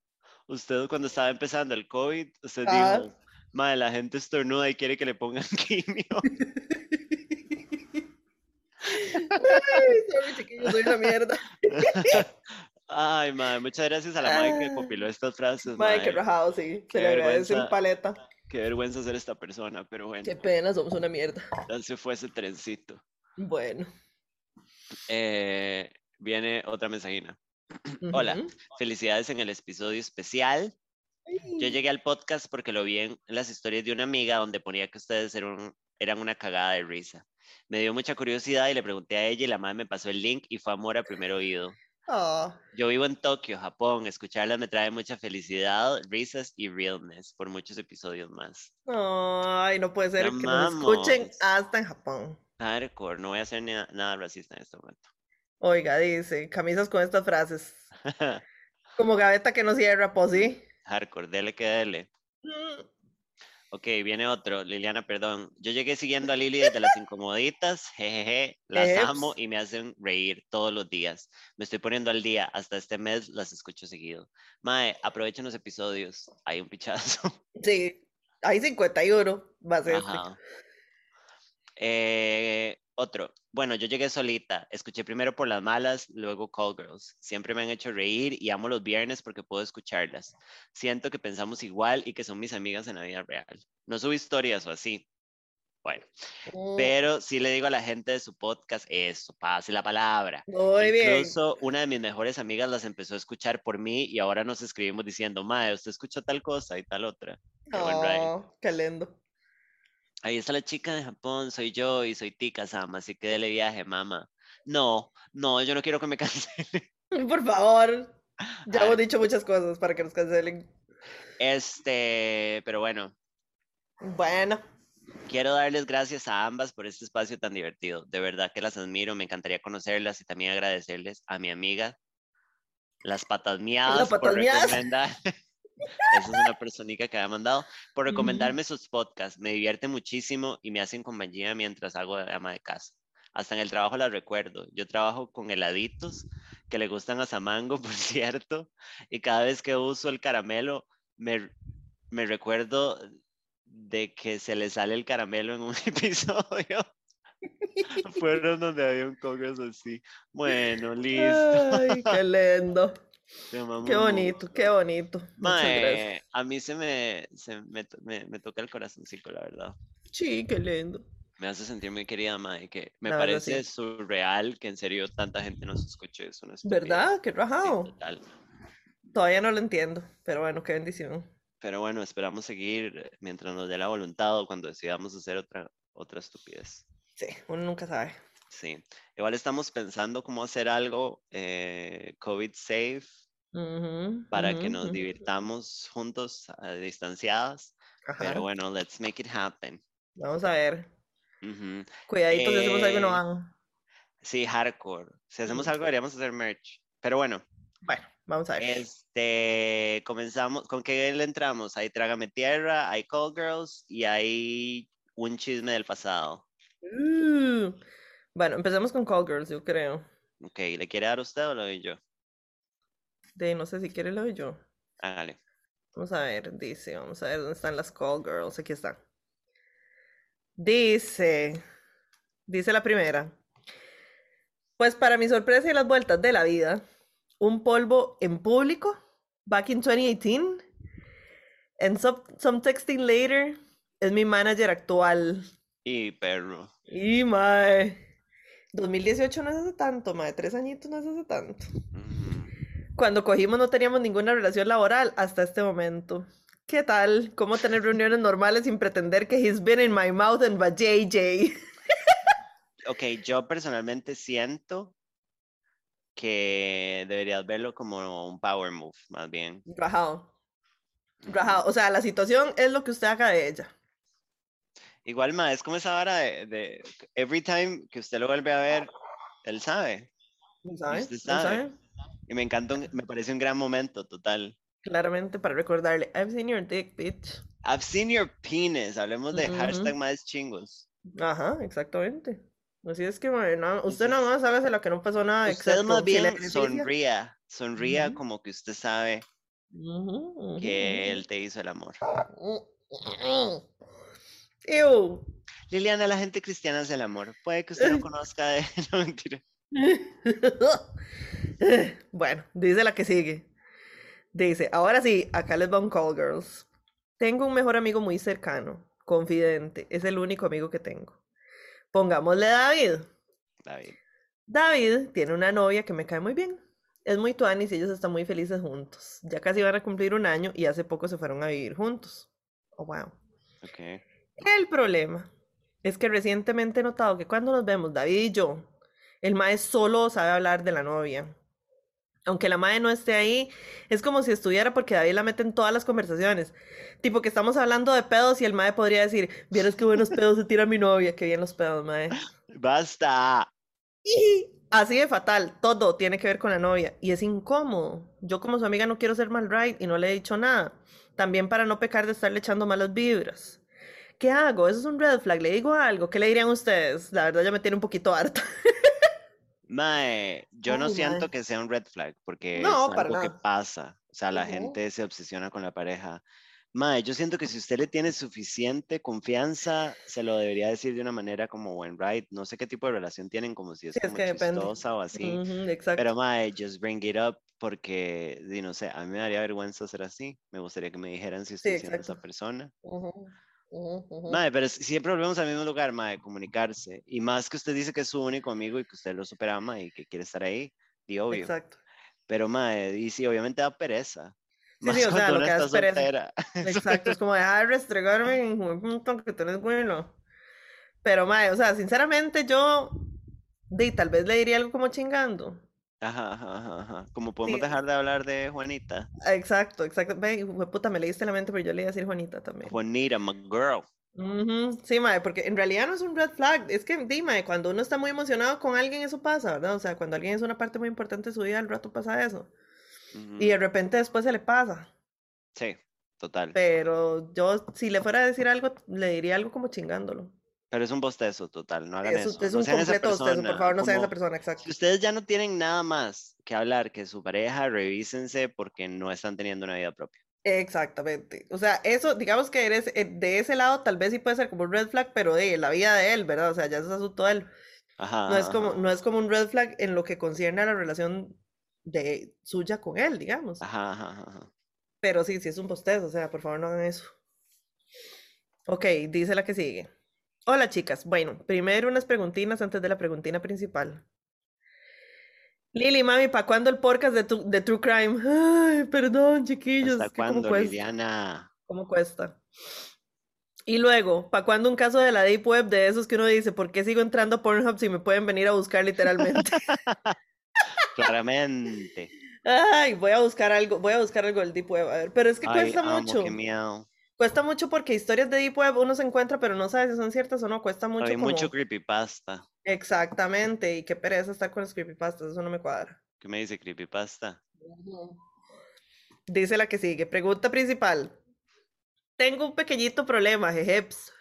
Usted cuando estaba empezando el COVID, usted Ah. dijo, madre, la gente estornuda y quiere que le pongan quimio. Ay, soy una mierda. Ay, madre, muchas gracias a la madre que Ah. compiló estas frases, Madre, qué rajado, sí. Qué Se le agradece en paleta. Qué vergüenza ser esta persona, pero bueno, Qué pena, somos una mierda. ya se fue ese trencito. Bueno. Eh, viene otra mensajina. Hola. Felicidades en el episodio especial. Yo llegué al podcast porque lo vi en las historias de una amiga donde ponía que ustedes eran, eran una cagada de risa. Me dio mucha curiosidad y le pregunté a ella y la madre me pasó el link y fue amor a primer oído. Ah, Yo vivo en Tokio, Japón. Escucharlas me trae mucha felicidad, risas y realness por muchos episodios más. Ay, no puede ser Te que nos escuchen amamos. hasta en Japón. Hardcore, no voy a hacer ni- nada racista en este momento. Oiga, dice, camisas con estas frases. Como gaveta que no cierra, pues sí. Hardcore, dele que dele. Mm, Ok, viene otro. Liliana, perdón. Yo llegué siguiendo a Lili desde las incomoditas. Jejeje. Las amo y me hacen reír todos los días. Me estoy poniendo al día. Hasta este mes las escucho seguido. Mae, aprovechen los episodios. Hay un pichazo. Sí, hay 51, va a ser este. Ajá. Eh, otro. Bueno, yo llegué solita. Escuché primero por las malas, luego Call Girls. Siempre me han hecho reír y amo los viernes porque puedo escucharlas. Siento que pensamos igual y que son mis amigas en la vida real. No subo historias o así. Bueno, Mm, pero sí le digo a la gente de su podcast eso, pase la palabra. Muy bien. Incluso una de mis mejores amigas las empezó a escuchar por mí y ahora nos escribimos diciendo, Mae, usted escucha tal cosa y tal otra. Qué. Oh, qué lindo. Ahí está la chica de Japón, soy yo y soy Tika Sama, así que dele viaje, mamá. No, no, yo no quiero que me cancelen. Por favor. Ya Ay. hemos dicho muchas cosas para que nos cancelen. Este, pero bueno, Bueno, quiero darles gracias a ambas por este espacio tan divertido. De verdad que las admiro, me encantaría conocerlas y también agradecerles a mi amiga, las patas miadas, por patas miadas. recomendar. Esa es una personita que había mandado. Por recomendarme sus podcasts. Me divierte muchísimo y me hacen compañía mientras hago de ama de casa. Hasta en el trabajo las recuerdo. Yo trabajo con heladitos que le gustan a Samango, por cierto. Y cada vez que uso el caramelo, me, me recuerdo de que se le sale el caramelo en un episodio. Fueron donde había un congreso así. Bueno, listo. ay, qué lindo. Qué mucho. bonito, qué bonito. Mae, a mí se me, se me, me, me toca el corazoncito, la verdad. Sí, qué lindo. Me hace sentir muy querida, Mae, que me La verdad, parece sí. surreal que en serio tanta gente nos escuche. Es una estupidez. ¿Verdad? Qué Sí, rajado. total. Todavía no lo entiendo, pero bueno, qué bendición. Pero bueno, esperamos seguir mientras nos dé la voluntad o cuando decidamos hacer otra, otra estupidez. Sí, uno nunca sabe. Sí. Igual estamos pensando cómo hacer algo eh, COVID safe Ujú, para que ujú, nos ujú. divirtamos juntos, a distanciadas. Pero Ajá, bueno, let's make it happen. Vamos a ver. Ujú. Cuidaditos, si hacemos algo no Eh, van. Sí, hardcore. Si hacemos algo, deberíamos hacer merch. Pero bueno, Bueno, vamos a ver. este, comenzamos. ¿Con qué le entramos? Hay Trágame Tierra, hay Call Girls y hay un chisme del pasado. Bueno, empecemos con Call Girls, yo creo. Ok, ¿le quiere dar usted o lo doy yo? De no sé si quiere lo doy yo. Hágale. Vamos a ver, dice, vamos a ver dónde están las Call Girls. Aquí están. Dice, dice la primera. Pues para mi sorpresa y las vueltas de la vida, un polvo en público, back in 2018, and some, some texting later, es mi manager actual. Y perro. Y mae, 2018 no es hace tanto, mae, tres añitos no es hace tanto. Cuando cogimos no teníamos ninguna relación laboral hasta este momento. ¿Qué tal? ¿Cómo tener reuniones normales sin pretender que he's been in my mouth and by JJ? Ok, yo personalmente siento que deberías verlo como un power move, más bien. Rajado, rajado. O sea, la situación es lo que usted haga de ella. Igual, ma, es como esa vara de, de every time que usted lo vuelve a ver, él sabe. ¿Sabe? usted ¿Lo sabe. sabe? Y me encanta, un- me parece un gran momento, total. Claramente para recordarle, I've seen your dick, bitch. I've seen your penis. Hablemos de hashtag más chingos. Ajá, exactamente. Así es que, mae, no, usted nada más sabe de lo que no pasó nada, Usted más bien sonría. Sonría como que usted sabe que él te hizo el amor. Ew. Liliana, la gente cristiana es el amor. Puede que usted no conozca de... No, mentira. Bueno, dice la que sigue. Dice, ahora sí, acá les va un call, girls. Tengo un mejor amigo muy cercano, confidente, es el único amigo que tengo. Pongámosle David. David. David tiene una novia que me cae muy bien. Es muy tuanis y ellos están muy felices juntos. Ya casi van a cumplir un año y hace poco se fueron a vivir juntos. Oh, wow. Ok. El problema es que recientemente he notado que cuando nos vemos, David y yo, el mae solo sabe hablar de la novia. Aunque la mae no esté ahí, es como si estuviera porque David la mete en todas las conversaciones. Tipo que estamos hablando de pedos y el mae podría decir, vieras qué buenos pedos se tira mi novia, qué bien los pedos, mae. Basta. Y así de fatal, todo tiene que ver con la novia y es incómodo. Yo como su amiga no quiero ser mal right y no le he dicho nada. También para no pecar de estarle echando malas vibras. ¿Qué hago? Eso es un red flag. ¿Le digo algo? ¿Qué le dirían ustedes? La verdad ya me tiene un poquito harta. Mae, yo no Ay, siento mae. que sea un red flag porque No, es para algo que pasa. O sea, la Ujú. gente se obsesiona con la pareja. Mae, yo siento que si usted le tiene suficiente confianza, se lo debería decir de una manera como buen right. No sé qué tipo de relación tienen, como si es Sí, es como que depende. chistosa o así. Ujú, exacto. Pero mae, just bring it up porque, no sé, a mí me daría vergüenza ser así. Me gustaría que me dijeran si estoy Sí, siendo esa persona. Ujú, ujú, ujú. Mae, pero si- siempre volvemos al mismo lugar, mae, comunicarse. Y más que usted dice que es su único amigo y que usted lo super ama y que quiere estar ahí, di obvio. Exacto. Pero, mae, y sí, obviamente da pereza. Sí, Más sí, o sea, lo que da pereza. soltera. Exacto, es como dejar de restregarme en un que tenés bueno. Pero, mae, o sea, sinceramente yo, di, tal vez le diría algo como chingando. Ajá, ajá, ajá. Como podemos Sí. dejar de hablar de Juanita. Exacto, exacto. Ve, puta, me leíste la mente, pero yo le iba a decir Juanita también. Juanita, my girl. Sí, mae, porque en realidad no es un red flag. Es que, di, mae, cuando uno está muy emocionado con alguien, eso pasa, ¿verdad? O sea, cuando alguien es una parte muy importante de su vida, al rato pasa eso. Y de repente después se le pasa. Sí, total. Pero yo, si le fuera a decir algo, le diría algo como chingándolo. Pero es un bostezo total, no hagan Es, eso. es no un sean esa completo bostezo, por favor, no sean esa persona, exacto. Si ustedes ya no tienen nada más que hablar que su pareja, revísense porque no están teniendo una vida propia. Exactamente. O sea, eso, digamos que eres eh, de ese lado, tal vez sí puede ser como un red flag, pero de la vida de él, ¿verdad? O sea, ya es asunto de él. Ajá. No es como, no es como un red flag en lo que concierne a la relación de suya con él, digamos. Ajá, ajá, ajá. Pero sí, sí es un bostezo, o sea, por favor no hagan eso. Ok, dice la que sigue. Hola chicas, bueno, primero unas preguntinas antes de la preguntina principal. Lili, mami, ¿para cuándo el podcast de, tu- de True Crime? Ay, perdón, chiquillos, ¿Hasta es que cómo cuándo, cuesta. Liliana? ¿Cómo cuesta? Y luego, ¿para cuándo un caso de la Deep Web de esos que uno dice, ¿por qué sigo entrando a Pornhub si me pueden venir a buscar literalmente? Claramente. Ay, voy a buscar algo, voy a buscar algo del Deep Web, a ver, pero es que Ay, cuesta amo, mucho. qué miedo. Cuesta mucho porque historias de Deep Web uno se encuentra, pero no sabe si son ciertas o no. Cuesta mucho Hay como... mucho creepypasta. Exactamente, y qué pereza estar con los creepypastas, eso no me cuadra. ¿Qué me dice creepypasta? Dice la que sigue. Pregunta principal. Tengo un pequeñito problema, jejeps.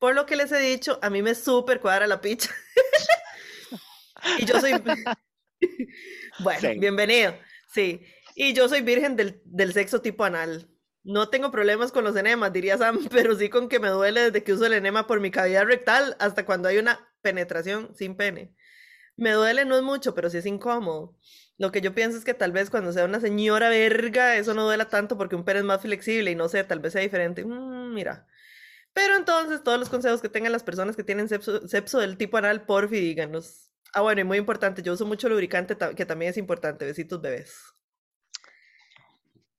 Por lo que les he dicho, a mí me súper cuadra la picha. y yo soy... bueno, Sí. bienvenido. Sí. Y yo soy virgen del, del sexo tipo anal. No tengo problemas con los enemas, diría Sam, pero sí con que me duele desde que uso el enema por mi cavidad rectal hasta cuando hay una penetración sin pene. Me duele, no es mucho, pero sí es incómodo. Lo que yo pienso es que tal vez cuando sea una señora verga, eso no duela tanto porque un pene es más flexible y no sé, tal vez sea diferente. Mm, mira. Pero entonces, todos los consejos que tengan las personas que tienen sepso, sepso del tipo anal, porfi, díganos. Ah, bueno, y muy importante, yo uso mucho lubricante, que también es importante. Besitos, bebés.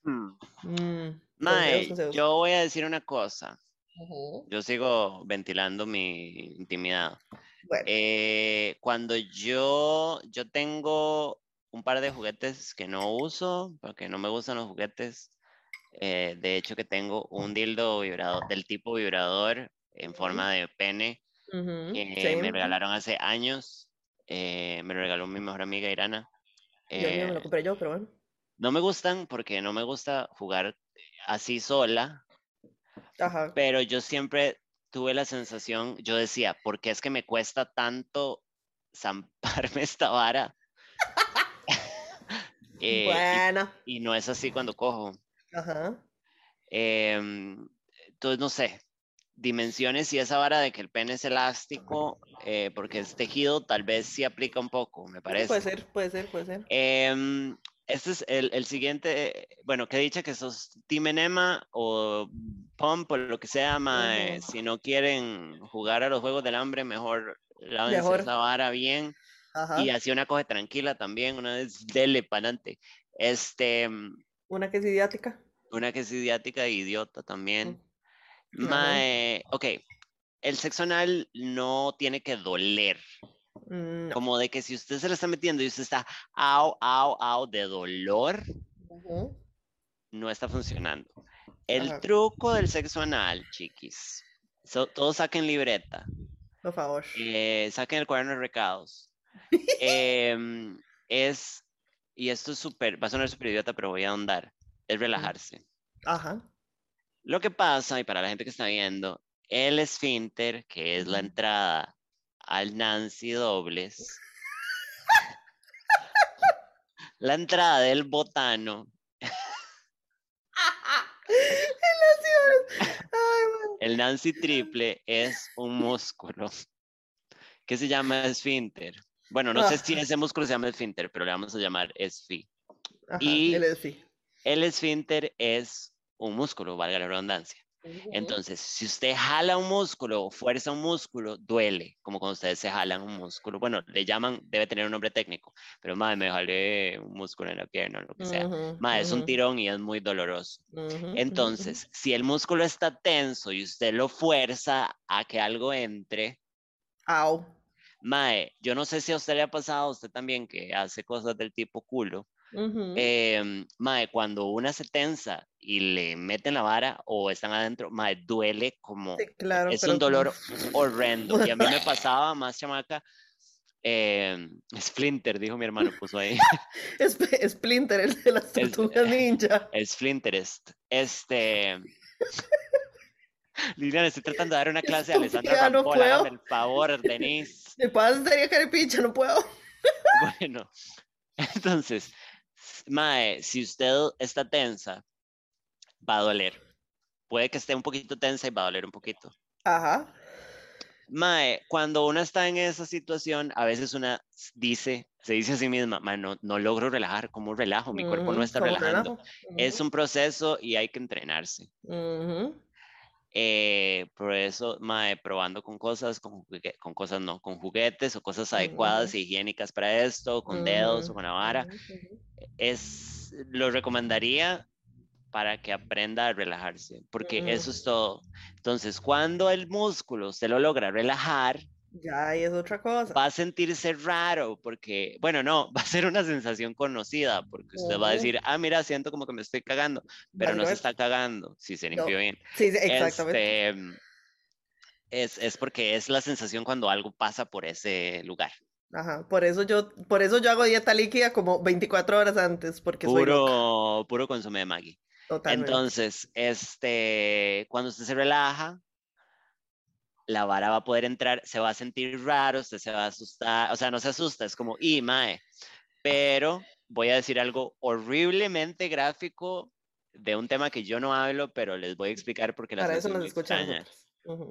Hmm. Mm, Mae, yo voy a decir una cosa. Ujú. Yo sigo ventilando mi intimidad. Bueno, Eh, cuando yo, yo tengo un par de juguetes que no uso, porque no me gustan los juguetes. eh, de hecho, que tengo un dildo vibrador, del tipo vibrador en forma de pene, ujú, que me regalaron hace años. eh, me lo regaló mi mejor amiga Irana. Yo mío me Eh, lo compré yo, pero bueno. no me gustan porque no me gusta jugar así sola. Ajá. pero yo siempre tuve la sensación, yo decía, ¿por qué es que me cuesta tanto zamparme esta vara? Eh, y- bueno. y, no es así cuando cojo. Ajá. Em, entonces, no sé, dimensiones y esa vara de que el pene es elástico, eh, porque es tejido, tal vez sí aplica un poco, me parece. Puede ser, puede ser, puede ser. Em, este es el, el siguiente, bueno, que dicha que sos Team Enema o Pump o lo que sea, mae, Ujú. si no quieren jugar a los Juegos del Hambre, mejor lávense Mejor. esa vara bien Ajá. y así una coge tranquila también, una vez dele para adelante. Este, Una que es idiática. una que es idiática e idiota también. Mm. Mae, ok, el sexo anal no tiene que doler. Mm, No. Como de que si usted se lo está metiendo y usted está au, au, au de dolor, Ujú. no está funcionando. El Ajá. truco del sexo anal, chiquis. so- todos saquen libreta, Por favor. eh, saquen el cuaderno de recados. em, es, y esto es súper, va a sonar súper idiota, pero voy a ahondar, es relajarse. Ajá. Lo que pasa, y para la gente que está viendo, el esfínter, que es la entrada al Nancy dobles, la entrada del botano, el Nancy triple es un músculo que se llama esfínter. Bueno, no sé si Ah. ese músculo se llama esfínter, pero le vamos a llamar esfí. Ajá. Y- El. El esfínter es un músculo, valga la redundancia. Entonces, si usted jala un músculo o fuerza un músculo, duele, como cuando ustedes se jalan un músculo. Bueno, le llaman, debe tener un nombre técnico, pero madre, me jalé un músculo en la pierna, lo que sea. Ujú, Madre, es un tirón y es muy doloroso. ujú, ujú, Entonces, si el músculo está tenso y usted lo fuerza a que algo entre. Au. Mae, yo no sé si a usted le ha pasado, a usted también que hace cosas del tipo culo. Ujú. em, mae, cuando una se tensa y le meten la vara o están adentro, mae, duele como, Sí, claro. es pero- un dolor horrendo. Y a mí me pasaba más chamaca, em, Splinter, dijo mi hermano, puso ahí, Splinter, el de las tortugas ninja. Splinterest. Este. Liliana, estoy tratando de dar una clase a Alessandra no Rampola, el favor, Denise. De paz estaría carepicha, no puedo. Bueno, entonces, Mae, si usted está tensa, va a doler. Puede que esté un poquito tensa y va a doler un poquito. Ajá. Mae, cuando una está en esa situación, a veces una dice, se dice a sí misma, "Mae, no, no logro relajar, ¿cómo relajo? Mi cuerpo no está ¿cómo relajando. Es un proceso y hay que entrenarse. Ujú. Eh, por eso, mae, probando con cosas, con, con cosas no, con juguetes o cosas adecuadas Ujú. e higiénicas para esto, con dedos o con la vara. ujú, ujú. es, lo recomendaría para que aprenda a relajarse, porque eso es todo. Entonces, cuando el músculo se lo logra relajar, Ya ahí es otra cosa. va a sentirse raro, porque, bueno, no, va a ser una sensación conocida, porque usted va a decir, ah, mira, siento como que me estoy cagando, pero no Valga se está cagando, si se No, limpió bien. Sí, sí, exactamente. Este, es, es porque es la sensación cuando algo pasa por ese lugar. Ajá. Por eso yo, por eso yo hago dieta líquida como 24 horas antes, porque soy loca. Puro, puro consume de Maggie. Totalmente. Entonces, este, cuando usted se relaja, la vara va a poder entrar, se va a sentir raro, usted se va a asustar, o sea, no se asusta, es como, y mae, pero voy a decir algo horriblemente gráfico de un tema que yo no hablo, pero les voy a explicar porque la Para eso nos escuchan.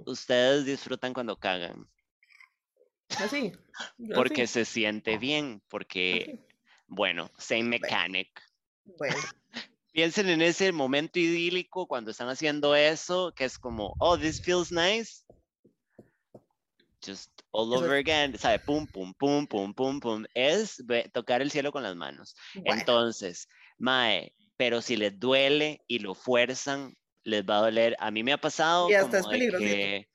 Ustedes disfrutan cuando cagan, Así. porque así, se siente bien, porque, así. bueno, same mechanic. Bueno, Piensen en ese momento idílico cuando están haciendo eso, que es como, oh, this feels nice. Just all Eso es- over again, ¿sabe? Pum, pum, pum, pum, pum, pum. Es tocar el cielo con las manos. bueno. Entonces, Mae, pero si les duele y lo fuerzan, les va a doler. A mí me ha pasado Y hasta es como de peligrosito. que,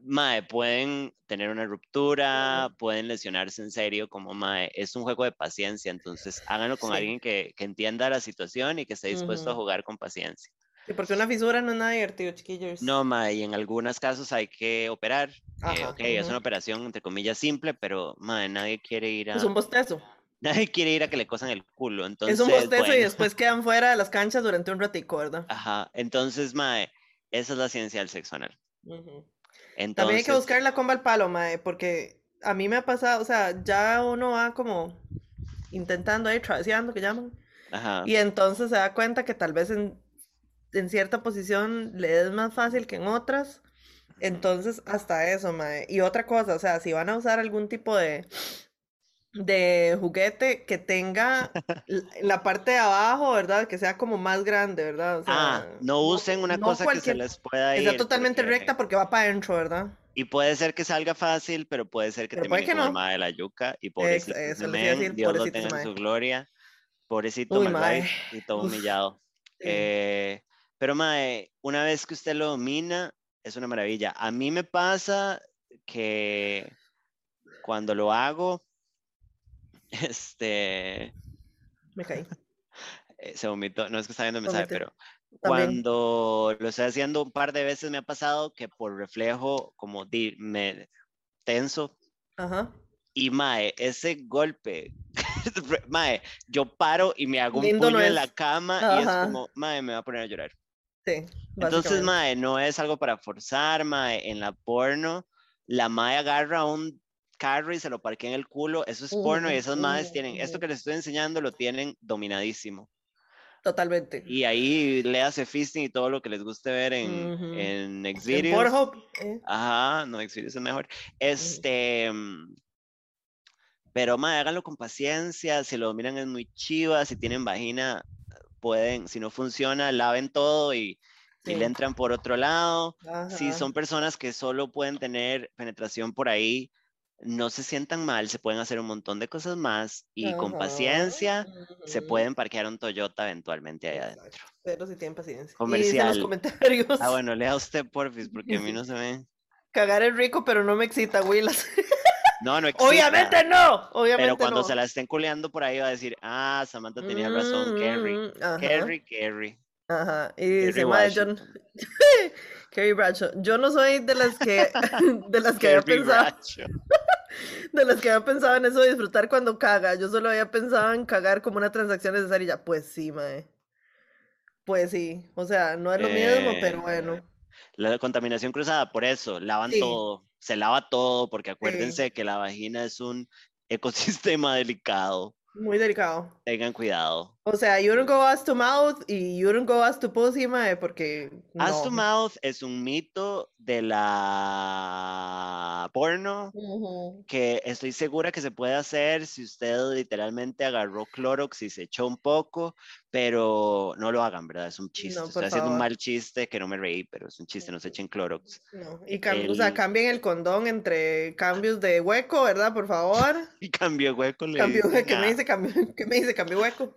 Mae, pueden tener una ruptura, pueden lesionarse en serio, como Mae, es un juego de paciencia, entonces háganlo con Sí. alguien que, que entienda la situación y que esté dispuesto a Ujú. jugar con paciencia. Sí, porque una fisura no es nada divertido, chiquillos. No, Mae, y en algunos casos hay que operar. eh, Ajá, ok, es una operación entre comillas simple, pero Mae, nadie quiere ir a, Es un bostezo. nadie quiere ir a que le cosan el culo, entonces es un bostezo y después quedan fuera de las canchas durante un ratico, ¿verdad? Ajá, entonces, mae, Esa es la ciencia del sexo anal. Entonces, También hay que buscar la comba al palo, mae, porque a mí me ha pasado, o sea, ya uno va como intentando ahí, traveseando, que llaman, ajá, y entonces se da cuenta que tal vez en, en cierta posición le es más fácil que en otras. Entonces, hasta eso, mae. Y otra cosa, o sea, si van a usar algún tipo de, de juguete que tenga la parte de abajo, ¿verdad? Que sea como más grande, ¿verdad? O Ah, sea, no usen una no cosa que se les pueda que ir. sea totalmente porque- recta porque va para adentro, ¿verdad? Y puede ser que salga fácil, pero puede ser que Pero termine que como no. mae de la yuca. Y pobrecito eso a men, decir, Dios lo pobrecito ese tenga en su gloria. Pobrecito Uy, y todo humillado. Eh, pero mae, una vez que usted lo domina, es una maravilla. A mí me pasa que cuando lo hago, este, Me caí. eh, se vomitó, no es que está viendo el mensaje, Vomité. pero También. cuando lo estoy haciendo un par de veces me ha pasado que por reflejo, como di, me tenso Ajá. y mae, ese golpe, mae, yo paro y me hago un Lindo no puño en la cama y es como, mae, me va a poner a llorar. Sí. Entonces, mae, no es algo para forzar, mae, en la porno, la mae agarra un carro y se lo parquea en el culo, eso es porno y esas maes ujú, tienen, esto que les estoy enseñando lo tienen dominadísimo. Totalmente. Y ahí le hace fisting y todo lo que les guste ver en, Ujú. en En Xvideos. Pornhub, eh, Ajá, no, Xvideos es mejor. Este, mm, pero mae, háganlo con paciencia, si lo dominan es muy chiva, si tienen vagina, pueden, si no funciona, laven todo y, y Sí. le entran por otro lado. Si ajá. son personas que solo pueden tener penetración por ahí, no se sientan mal, se pueden hacer un montón de cosas más y con Ajá, paciencia se ujú, pueden parquear un Toyota eventualmente ahí adentro. Pero si tienen paciencia. Y Comercial. los comentarios. Ah, bueno, lea usted, porfis, porque a mí no se ve. Cagar es rico, pero no me excita, Willas. No, no existe. Obviamente no. Obviamente Pero cuando no. se la estén culeando por ahí va a decir, ah, Samantha tenía razón, Kerry. Mm, ajá, Kerry, Kerry. Ajá. Y Kerry dice, "Mae, yo. Kerry Bradshaw. Yo no soy de las que de las que había Kerry pensado, de las que había pensado en eso de disfrutar cuando caga. Yo solo había pensado en cagar como una transacción necesaria. y ya, Pues sí, mae. Pues sí. O sea, no es lo mismo, pero Eh, bueno. La contaminación cruzada, por eso, lavan Sí. todo, se lava todo, porque acuérdense que la vagina es un ecosistema delicado. Muy delicado. Tengan cuidado. O sea, you don't go ass to mouth y you don't go ass to pussy, mae, porque Ass to no. mouth es un mito de la porno Ujú. que estoy segura que se puede hacer si usted literalmente agarró Clorox y se echó un poco, pero no lo hagan, ¿verdad? Es un chiste. No, Estoy por haciendo un favor. mal chiste que no me reí, pero es un chiste, no se echen Clorox. No. Y cam- o sea, El- cambien el condón entre cambios de hueco, ¿verdad? Por favor. Y cambio hueco, le Cambio, ¿qué me dice cambio? ¿Qué me dice cambio hueco?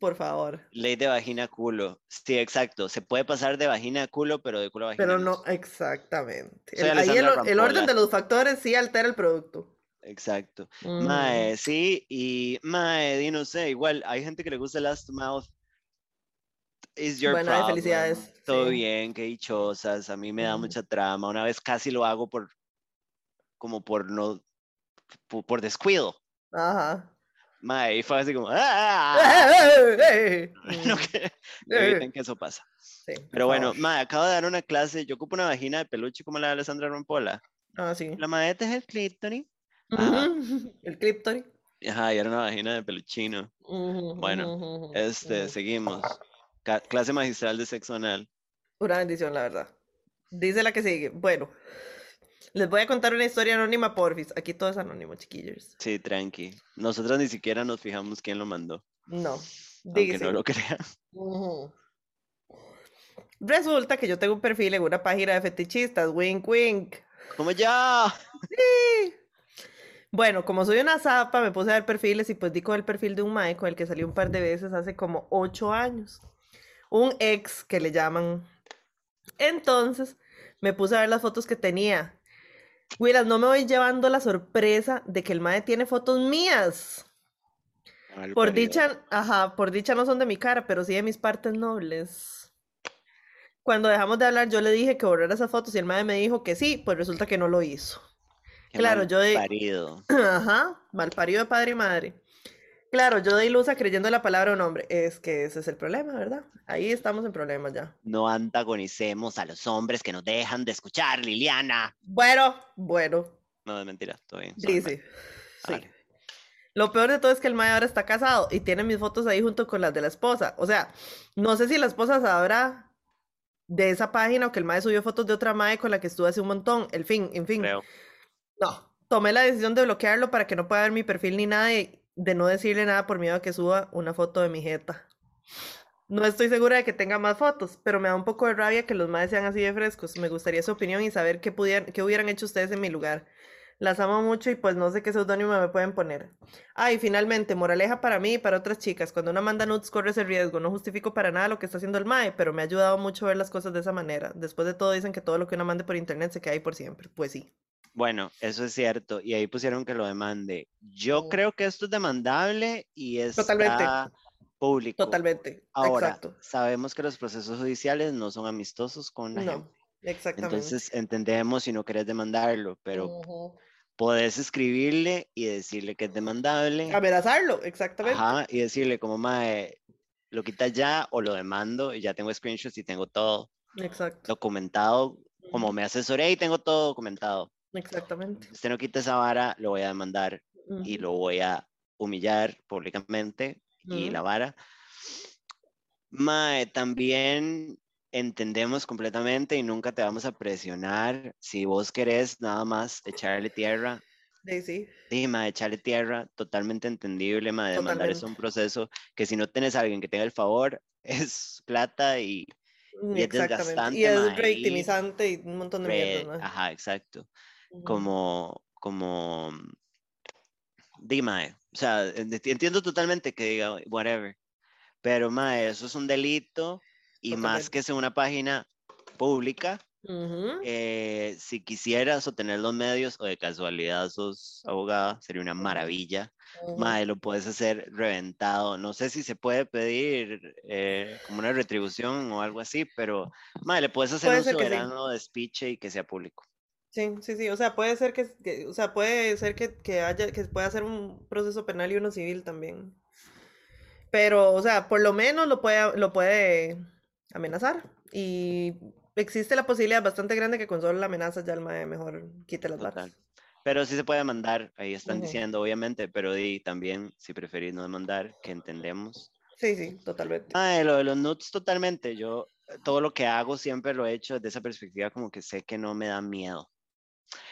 Por favor. Ley de vagina a culo. Sí, exacto. Se puede pasar de vagina a culo, pero de culo a vagina. Pero no. exactamente. El- ahí el, orden de los factores sí altera el producto. Exacto. Ujú. Mae, sí, y Mae, no sé, igual hay gente que le gusta el last mouth. Is your Bueno, problem. felicidades, Todo sí. bien, qué dichosas. A mí me da Ujú. mucha trama. Una vez casi lo hago por, como por no, por, por descuido. Ajá. Mae, y fue así como, ¡ah! No, Ujú. que- eviten que eso pasa. Sí, Pero bueno. Mae, acabo de dar una clase. Yo ocupo una vagina de peluche como la de Alessandra Rompola. Ah, sí. La maeta es el clítoris. Ajá. Ujú. El cliptory. Ajá, y era una vagina de peluchino. Ujú, Bueno, ujú, ujú, Este, seguimos. Ca- clase magistral de sexo anal. Una bendición, la verdad. Dice la que sigue. Bueno, les voy a contar una historia anónima, porfis. Aquí todo es anónimo, chiquillos. Sí, tranqui. Nosotras ni siquiera nos fijamos quién lo mandó, No. aunque Dice. no lo crean. Ujú. Resulta que yo tengo un perfil en una página de fetichistas, wink wink. Como ya. Sí. Bueno, como soy una zapa, me puse a ver perfiles y pues di con el perfil de un mae con el que salí un par de veces hace como ocho años. Un ex que le llaman. Entonces, me puse a ver las fotos que tenía. Willas, no me voy llevando la sorpresa de que el mae tiene fotos mías. Mal Por dicha, ajá, por dicha no son de mi cara, pero sí de mis partes nobles. Cuando dejamos de hablar, yo le dije que borrara esas fotos y el mae me dijo que sí, pues resulta que no lo hizo. Qué claro, mal yo de- parido. Ajá, mal parido de padre y madre. Claro, yo de ilusa creyendo la palabra un hombre. Es que ese es el problema, ¿verdad? Ahí estamos en problemas ya. No antagonicemos a los hombres que nos dejan de escuchar, Liliana. Bueno, bueno. No, es mentira, todo bien. Sí, sí. sí. Lo peor de todo es que el mae ahora está casado y tiene mis fotos ahí junto con las de la esposa. O sea, no sé si la esposa sabrá de esa página o que el mae subió fotos de otra mae con la que estuve hace un montón. El fin, en fin. Creo. No, tomé la decisión de bloquearlo para que no pueda ver mi perfil ni nada y de no decirle nada por miedo a que suba una foto de mi jeta. No estoy segura de que tenga más fotos, pero me da un poco de rabia que los maes sean así de frescos. Me gustaría su opinión y saber qué, pudieran, qué hubieran hecho ustedes en mi lugar. Las amo mucho y pues no sé qué seudónimo me pueden poner. Ah, finalmente, moraleja para mí y para otras chicas. Cuando una manda nudes corre ese riesgo. No justifico para nada lo que está haciendo el MAE, pero me ha ayudado mucho ver las cosas de esa manera. Después de todo dicen que todo lo que una mande por internet se queda ahí por siempre. Pues sí. Bueno, eso es cierto. Y ahí pusieron que lo demande. Yo creo que esto es demandable y es Totalmente. público. Totalmente. Ahora, Exacto. sabemos que los procesos judiciales no son amistosos con la No, gente. exactamente. Entonces entendemos si no querés demandarlo, pero Ujú. podés escribirle y decirle que es demandable. Amenazarlo, exactamente. Ajá, y decirle como, mae, lo quita ya o lo demando y ya tengo screenshots y tengo todo Exacto. documentado, como me asesoré y tengo todo documentado. Exactamente. Si usted no quita esa vara, lo voy a demandar y Ujú, lo voy a humillar públicamente y ujú. la vara. Mae, también entendemos completamente y nunca te vamos a presionar. Si vos querés nada más echarle tierra, Sí, sí. sí, mae, echarle tierra, totalmente entendible, mae, demandar es un proceso que si no tenés a alguien que tenga el favor, es plata y, Mm, y es desgastante, Y es mae, y revictimizante y un montón de re- mierdas, mae. ajá, exacto. Como, como, di, mae, o sea, ent- entiendo totalmente que diga whatever, pero mae, eso es un delito y más Totalmente. que sea una página pública, Ujú. eh, si quisieras o tener los medios o de casualidad sos abogada, sería una maravilla. Ujú. Mae, lo puedes hacer reventado. No sé si se puede pedir eh, como una retribución o algo así, pero mae, le puedes hacer Puede un que sí. soberano despiche y que sea público. Sí, sí, sí. O sea, puede ser que, que- o sea, puede ser que, que haya, que pueda hacer un proceso penal y uno civil también. Pero, o sea, por lo menos lo puede, lo puede amenazar. Y existe la posibilidad bastante grande que con solo la amenaza ya el mae mejor quite las varas. Pero sí se puede demandar, ahí están diciendo, obviamente, pero di también, si preferís no demandar, que entendemos. Sí, sí, totalmente. Ah, lo de los nudes totalmente, yo todo lo que hago siempre lo he hecho desde esa perspectiva, como que sé que no me da miedo.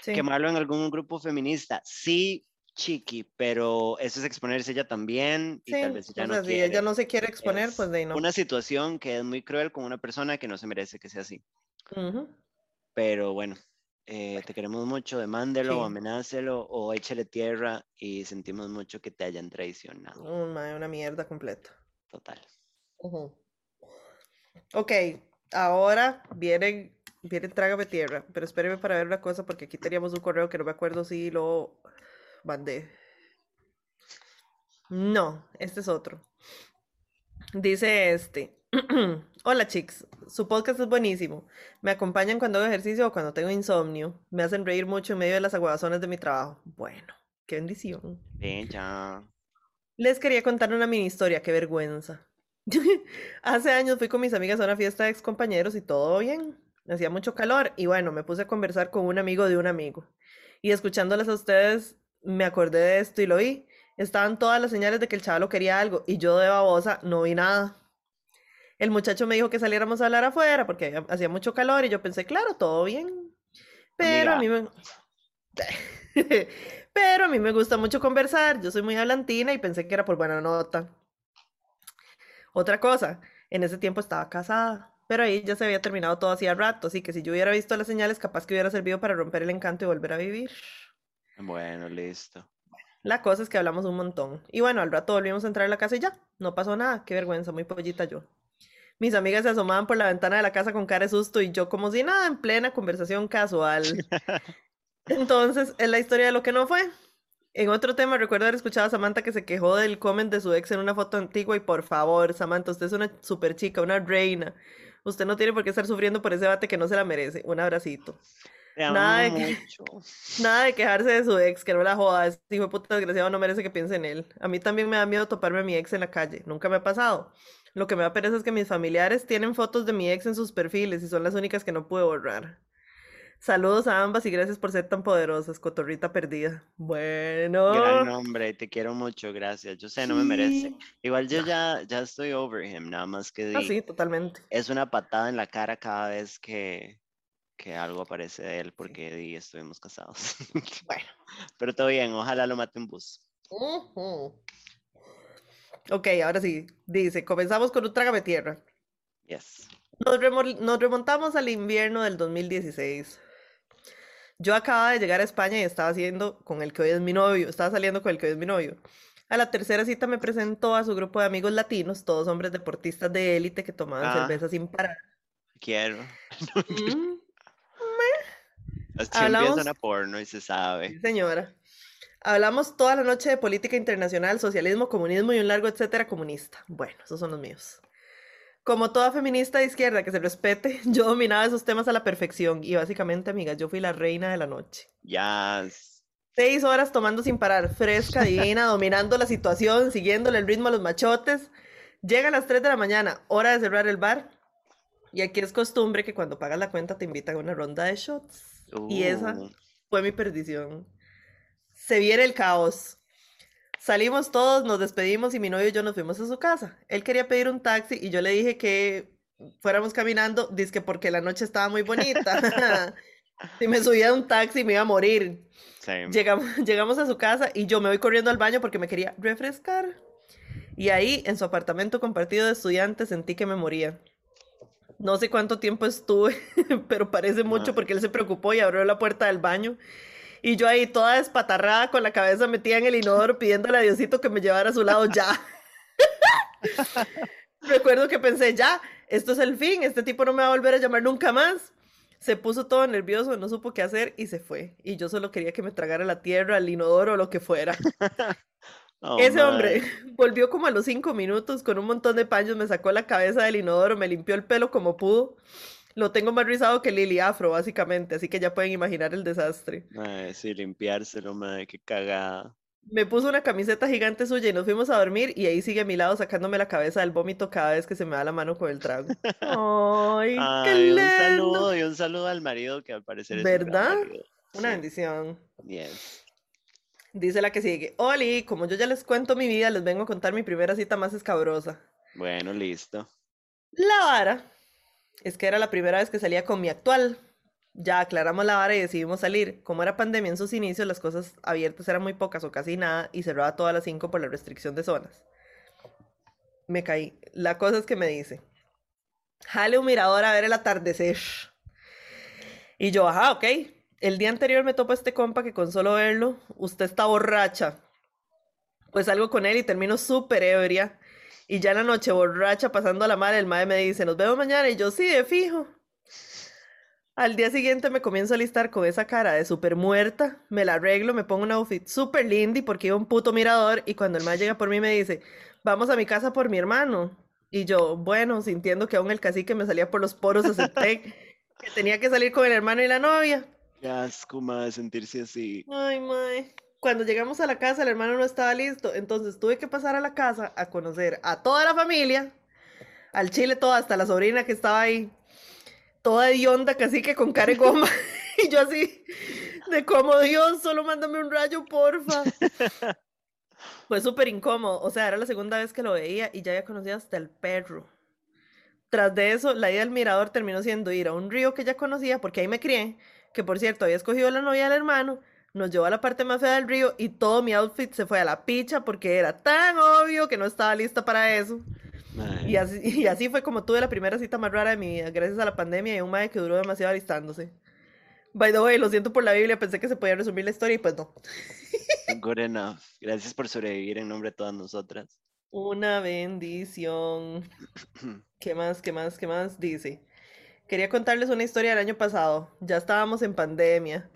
Sí. Quemarlo en algún grupo feminista, sí, chiqui, pero eso es exponerse ella también y Sí, tal vez ella o no sea, si quiere. ella no se quiere exponer, Es pues de ahí no. Una situación que es muy cruel con una persona que no se merece que sea así. Ujú. Pero bueno, eh, te queremos mucho, demándelo o Sí. amenácelo o échale tierra y sentimos mucho que te hayan traicionado. Un mae, una mierda completa. Total. Ujú. Ok, ahora vienen, vienen Trágame Tierra, pero espéreme para ver una cosa porque aquí teníamos un correo que no me acuerdo si lo mandé. No, este es otro. Dice este. Hola chicos, su podcast es buenísimo. Me acompañan cuando hago ejercicio o cuando tengo insomnio. Me hacen reír mucho en medio de las aguazones de mi trabajo. Bueno, qué bendición. Bien, ya. Les quería contar una mini historia, qué vergüenza. Hace años fui con mis amigas a una fiesta de ex compañeros y todo bien. Hacía mucho calor y bueno, me puse a conversar con un amigo de un amigo. Y escuchándoles a ustedes, me acordé de esto y lo vi. Estaban todas las señales de que el chaval quería algo y yo de babosa no vi nada. El muchacho me dijo que saliéramos a hablar afuera porque hacía mucho calor y yo pensé, claro, todo bien. Pero a mí me... Pero a mí me gusta mucho conversar, yo soy muy hablantina y pensé que era por buena nota. Otra cosa, en ese tiempo estaba casada, pero ahí ya se había terminado todo hacía rato, así que si yo hubiera visto las señales, capaz que hubiera servido para romper el encanto y volver a vivir. Bueno, listo. La cosa es que hablamos un montón. Y bueno, al rato volvimos a entrar a la casa y ya, no pasó nada, qué vergüenza, muy pollita yo. Mis amigas se asomaban por la ventana de la casa con cara de susto y yo como si nada, en plena conversación casual. Entonces, es la historia de lo que no fue. En otro tema, recuerdo haber escuchado a Samantha que se quejó del comment de su ex en una foto antigua y por favor, Samantha, usted es una super chica, una reina. Usted no tiene por qué estar sufriendo por ese bate que no se la merece. Un abracito. Nada de, nada de quejarse de su ex, que no la joda. Ese hijo de puta desgraciado no merece que piense en él. A mí también me da miedo toparme a mi ex en la calle. Nunca me ha pasado. Lo que me da pereza es que mis familiares tienen fotos de mi ex en sus perfiles y son las únicas que no pude borrar. Saludos a ambas y gracias por ser tan poderosas, cotorrita perdida. Bueno. Gran nombre, te quiero mucho, gracias. Yo sé, no me merece. Igual yo ya, ya estoy over him, nada más que Ah, sí, totalmente. es una patada en la cara cada vez que, que algo aparece de él porque di, estuvimos casados. Bueno. Pero todo bien, ojalá lo mate un bus. Ok, ahora sí. Dice, comenzamos con un trágame tierra. Yes. Nos, remo- nos remontamos al invierno del 2016. Yo acababa de llegar a España y estaba haciendo con el que hoy es mi novio, estaba saliendo con el que hoy es mi novio. A la tercera cita me presentó a su grupo de amigos latinos, todos hombres deportistas de élite que tomaban Ah. cerveza sin parar. Quiero. Mm, Así Hablamos- empiezan a porno y se sí, sabe. señora. Hablamos toda la noche de política internacional, socialismo, comunismo y un largo etcétera comunista. Bueno, esos son los míos. Como toda feminista de izquierda que se respete, yo dominaba esos temas a la perfección y básicamente, amigas, yo fui la reina de la noche. Ya. Seis horas tomando sin parar, fresca, divina, dominando la situación, siguiéndole el ritmo a los machotes. Llega a las 3 de la mañana, hora de cerrar el bar. Y aquí es costumbre que cuando pagas la cuenta te invitan a una ronda de shots. Y esa Uh, fue mi perdición. Se viene el caos. Salimos todos, nos despedimos y mi novio y yo nos fuimos a su casa. Él quería pedir un taxi y yo le dije que fuéramos caminando, dizque porque la noche estaba muy bonita. si me subía a un taxi me iba a morir. same. Llegamos, llegamos a su casa y yo me voy corriendo al baño porque me quería refrescar. Y ahí, en su apartamento compartido de estudiantes, sentí que me moría. No sé cuánto tiempo estuve, pero parece mucho porque él se preocupó y abrió la puerta del baño. Y yo ahí toda despatarrada con la cabeza metida en el inodoro pidiéndole a Diosito que me llevara a su lado ya. Recuerdo que pensé, ya, esto es el fin, este tipo no me va a volver a llamar nunca más. Se puso todo nervioso, no supo qué hacer y se fue. Y yo solo quería que me tragara la tierra, el inodoro o lo que fuera. Oh, Ese hombre volvió como a los cinco minutos con un montón de paños, me sacó la cabeza del inodoro, me limpió el pelo como pudo. Lo tengo más rizado que Lily Afro, básicamente, así que ya pueden imaginar el desastre. Mae, sí, limpiárselo, madre, qué cagada. Me puso una camiseta gigante suya y nos fuimos a dormir y ahí sigue a mi lado sacándome la cabeza del vómito cada vez que se me da la mano con el trago. ¡Ay, qué Ay, un lindo! saludo y un saludo al marido que al parecer es ¿Verdad? Una Sí, bendición. yes. Dice la que sigue. Oli, como yo ya les cuento mi vida, les vengo a contar mi primera cita más escabrosa. Bueno, listo. La vara es que era la primera vez que salía con mi actual. Ya aclaramos la vara y decidimos salir. Como era pandemia en sus inicios, las cosas abiertas eran muy pocas o casi nada y cerraba todas las 5 por la restricción de zonas. Me caí. La cosa es que me dice, jale un mirador a ver el atardecer. Y yo, ajá, ok. El día anterior me topo a este compa que con solo verlo, usted está borracha. Pues salgo con él y termino súper ebria. Y ya en la noche, borracha, pasando a la madre, el madre me dice, nos vemos mañana. Y yo, sí, de fijo. Al día siguiente me comienzo a listar con esa cara de súper muerta. Me la arreglo, me pongo un outfit súper lindy porque iba un puto mirador. Y cuando el madre llega por mí me dice, vamos a mi casa por mi hermano. Y yo, bueno, sintiendo que aún el cacique me salía por los poros, acepté que tenía que salir con el hermano y la novia. Qué asco, madre, sentirse así. Ay, mae. Cuando llegamos a la casa, el hermano no estaba listo, entonces tuve que pasar a la casa a conocer a toda la familia, al chile toda, hasta la sobrina que estaba ahí, toda hedionda, casi que con cara de goma, y yo así, de como Dios, solo mándame un rayo, porfa. Fue súper incómodo, o sea, era la segunda vez que lo veía y ya había conocido hasta el perro. Tras de eso, la ida al mirador terminó siendo ir a un río que ya conocía, porque ahí me crié, que por cierto había escogido la novia del hermano, nos llevó a la parte más fea del río y todo mi outfit se fue a la picha porque era tan obvio que no estaba lista para eso. Y así, y así fue como tuve la primera cita más rara de mi vida, gracias a la pandemia y un mae que duró demasiado alistándose. By the way, lo siento por la Biblia, pensé que se podía resumir la historia y pues no. Good enough. Gracias por sobrevivir en nombre de todas nosotras. Una bendición. ¿Qué más? ¿Qué más? ¿Qué más? Dice. Quería contarles una historia del año pasado. Ya estábamos en pandemia.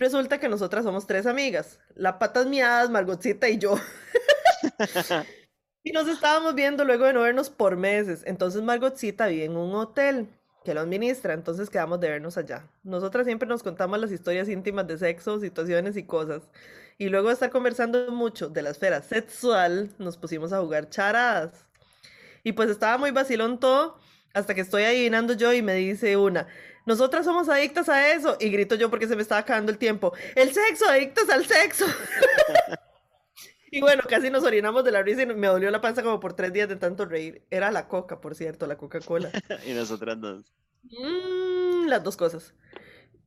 Resulta que nosotras somos tres amigas. La patas miadas, Margotcita y yo. Y nos estábamos viendo luego de no vernos por meses. Entonces Margotcita vive en un hotel. que lo administra, entonces quedamos de vernos allá. Nosotras siempre nos contamos las historias íntimas de sexo, situaciones y cosas. Y luego de estar conversando mucho de la esfera sexual, nos pusimos a jugar charadas. Y pues estaba muy vacilón todo, hasta que estoy adivinando yo y me dice una, nosotras somos adictas a eso. Y grito yo porque se me estaba acabando el tiempo, el sexo, adictas al sexo. y bueno, casi nos orinamos de la risa y me dolió la panza como por tres días de tanto reír. Era la coca, por cierto, la Coca-Cola. y nosotras dos. Mm, las dos cosas.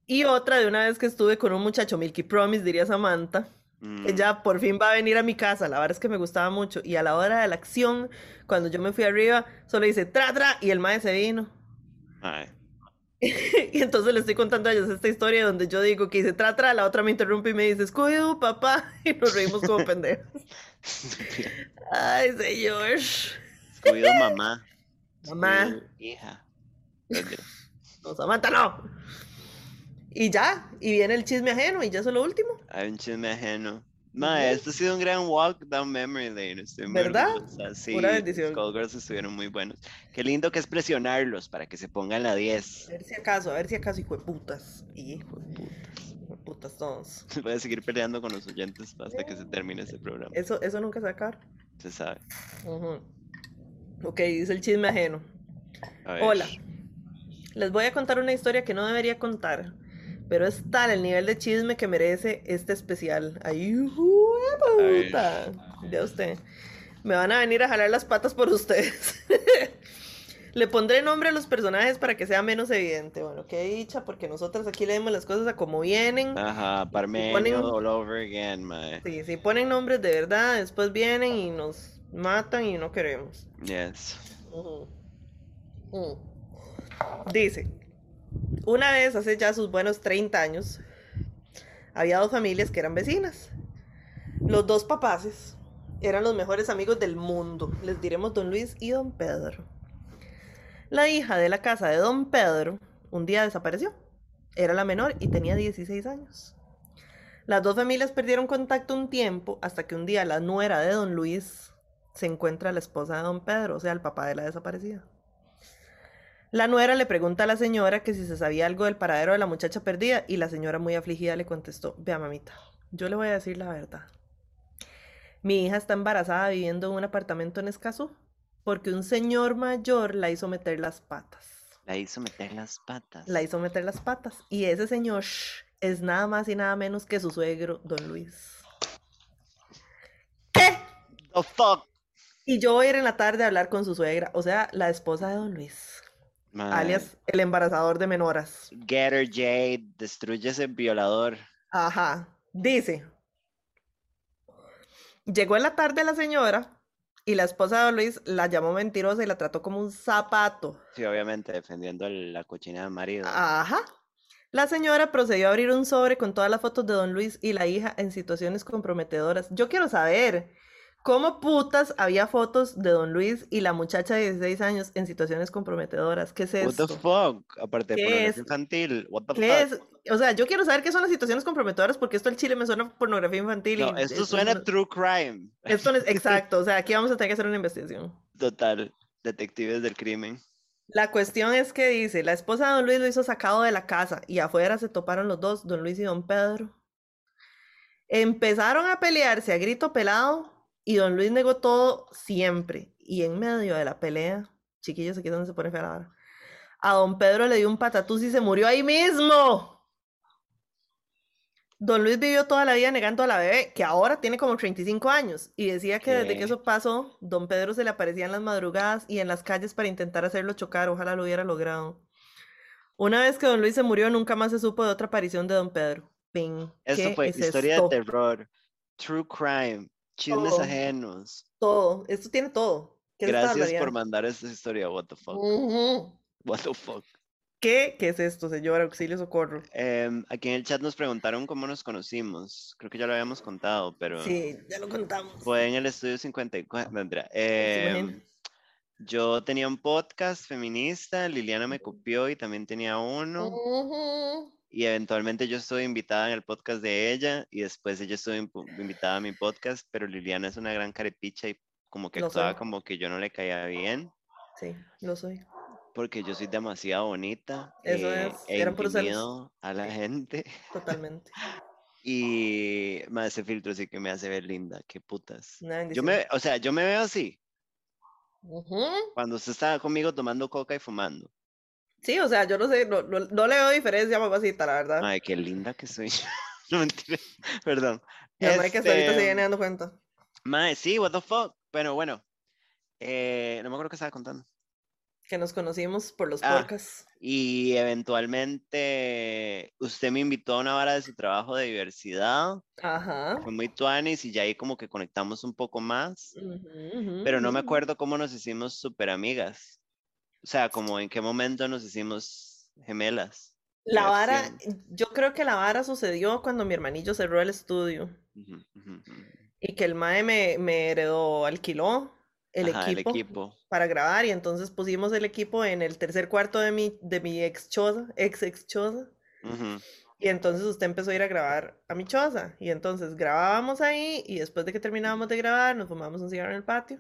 Y otra de una vez que estuve con un muchacho, Milky Promise, diría Samantha. Mm, Ella por fin va a venir a mi casa, la verdad es que me gustaba mucho. Y a la hora de la acción, cuando yo me fui arriba, solo dice tra, tra, y el mae se vino. mae. y entonces le estoy contando a ellos esta historia donde yo digo que dice tra, tra, la otra me interrumpe y me dice, escudo, papá, y nos reímos como pendejos. Ay, señor. Scooby-Doo, mamá. Mamá. Hija. No, Samantha, no. Y ya, y viene el chisme ajeno, y ya eso es lo último. Hay un chisme ajeno. Mae, esto ha sido un gran walk down memory lane. Estoy muy ¿Verdad? orgullosa. Sí, Pura bendición. Skullgirls estuvieron muy buenos. Qué lindo que es presionarlos para que se pongan la 10. A ver si acaso, a ver si acaso, hijo de putas. Hijo de putas. Hijo de putas todos. Voy a seguir peleando con los oyentes hasta que se termine este programa. Eso, eso nunca se va a acabar. Se sabe. Ujú. Ok, dice el chisme ajeno. Hola. Les voy a contar una historia que no debería contar, pero es tal el nivel de chisme que merece este especial. ¡Ay, puta! Ya usted. Me van a venir a jalar las patas por ustedes. Le pondré nombre a los personajes para que sea menos evidente. Bueno, qué dicha, porque nosotros aquí leemos las cosas a como vienen. Ajá, Parmenio ponen- all over again, mae. Sí, si ponen nombres de verdad, después vienen y nos matan y no queremos. Yes. Mm. Dice, una vez hace ya sus buenos 30 años, había dos familias que eran vecinas. Los dos papaces eran los mejores amigos del mundo. Les diremos don Luis y don Pedro. La hija de la casa de don Pedro un día desapareció. Era la menor y tenía 16 años. Las dos familias perdieron contacto un tiempo hasta que un día la nuera de don Luis se encuentra la esposa de don Pedro, o sea, el papá de la desaparecida. La nuera le pregunta a la señora que si se sabía algo del paradero de la muchacha perdida y la señora muy afligida le contestó, vea mamita, yo le voy a decir la verdad. Mi hija está embarazada viviendo en un apartamento en Escazú porque un señor mayor la hizo meter las patas. La hizo meter las patas. La hizo meter las patas. Y ese señor es nada más y nada menos que su suegro, don Luis. ¿Qué? The fuck. Y yo voy a ir en la tarde a hablar con su suegra, o sea, la esposa de don Luis, Alias el embarazador de menoras. Get her, Jade. Destruye ese violador. Ajá. Dice. Llegó en la tarde la señora y la esposa de don Luis la llamó mentirosa y la trató como un zapato. Sí, obviamente, defendiendo la cochina del marido. Ajá. La señora procedió a abrir un sobre con todas las fotos de don Luis y la hija en situaciones comprometedoras. Yo quiero saber cómo putas había fotos de don Luis y la muchacha de 16 años en situaciones comprometedoras. ¿Qué es What esto? the fuck? Aparte de ¿Qué pornografía es? infantil. What the ¿Qué fuck? es? O sea, yo quiero saber qué son las situaciones comprometedoras porque esto al chile me suena a pornografía infantil. No, y esto suena a true crime. Esto no es exacto. O sea, aquí vamos a tener que hacer una investigación. Total. Detectives del crimen. La cuestión es que dice, la esposa de don Luis lo hizo sacado de la casa y afuera se toparon los dos, don Luis y don Pedro. Empezaron a pelearse a grito pelado y don Luis negó todo siempre. Y en medio de la pelea, chiquillos, aquí es donde se pone fea la vara, a don Pedro le dio un patatús y se murió ahí mismo. Don Luis vivió toda la vida negando a la bebé, que ahora tiene como 35 años, y decía que desde que eso pasó, don Pedro se le aparecía en las madrugadas y en las calles para intentar hacerlo chocar, ojalá lo hubiera logrado. Una vez que don Luis se murió, nunca más se supo de otra aparición de don Pedro. Ping. ¿Qué fue es historia esto? de terror. True crime. Chismes Todo. ajenos. Todo, esto tiene todo. ¿Qué es esta Gracias por mandar esta historia. What the fuck. What the fuck. ¿Qué? ¿Qué es esto, señor? Auxilio, socorro. Em, aquí en el chat nos preguntaron cómo nos conocimos. Creo que ya lo habíamos contado, pero Sí, ya lo contamos. fue en el estudio 54. no, mentira. imagino. Em, yo tenía un podcast feminista, Liliana me copió y también tenía uno. Ujú. Y eventualmente yo estuve invitada en el podcast de ella y después ella estuvo invitada a mi podcast, pero Liliana es una gran carepicha y como que Lo actuaba soy. como que yo no le caía bien. Sí, lo soy. porque yo soy demasiado bonita. Eso eh, es, e eran intimido a la gente. Totalmente. Y más ese filtro sí que me hace ver linda, qué putas. Yo me, o sea, yo me veo así, Cuando usted está conmigo tomando coca y fumando. Sí, o sea, yo no sé, no, no, no le veo diferencia, mamacita, la verdad. Ay, qué linda que soy. no mentira, perdón. Mi mamá que hasta ahorita se Este, viene dando cuenta. Mae, sí, what the fuck. Pero bueno, eh, no me acuerdo qué estaba contando. Que nos conocimos por los Ah. podcasts. Y eventualmente usted me invitó a una vara de su trabajo de diversidad. Ajá. Fue muy tuanis y ya ahí como que conectamos un poco más. Pero no me acuerdo cómo nos hicimos súper amigas. O sea, como en qué momento nos hicimos gemelas. La vara, yo creo que la vara sucedió cuando mi hermanillo cerró el estudio y que el mae me, me heredó, alquiló el Ajá, el equipo equipo. para grabar y entonces pusimos el equipo en el tercer cuarto de mi, de mi ex choza, ex ex choza. Y entonces usted empezó a ir a grabar a mi choza. Y entonces grabábamos ahí y después de que terminábamos de grabar nos fumábamos un cigarro en el patio.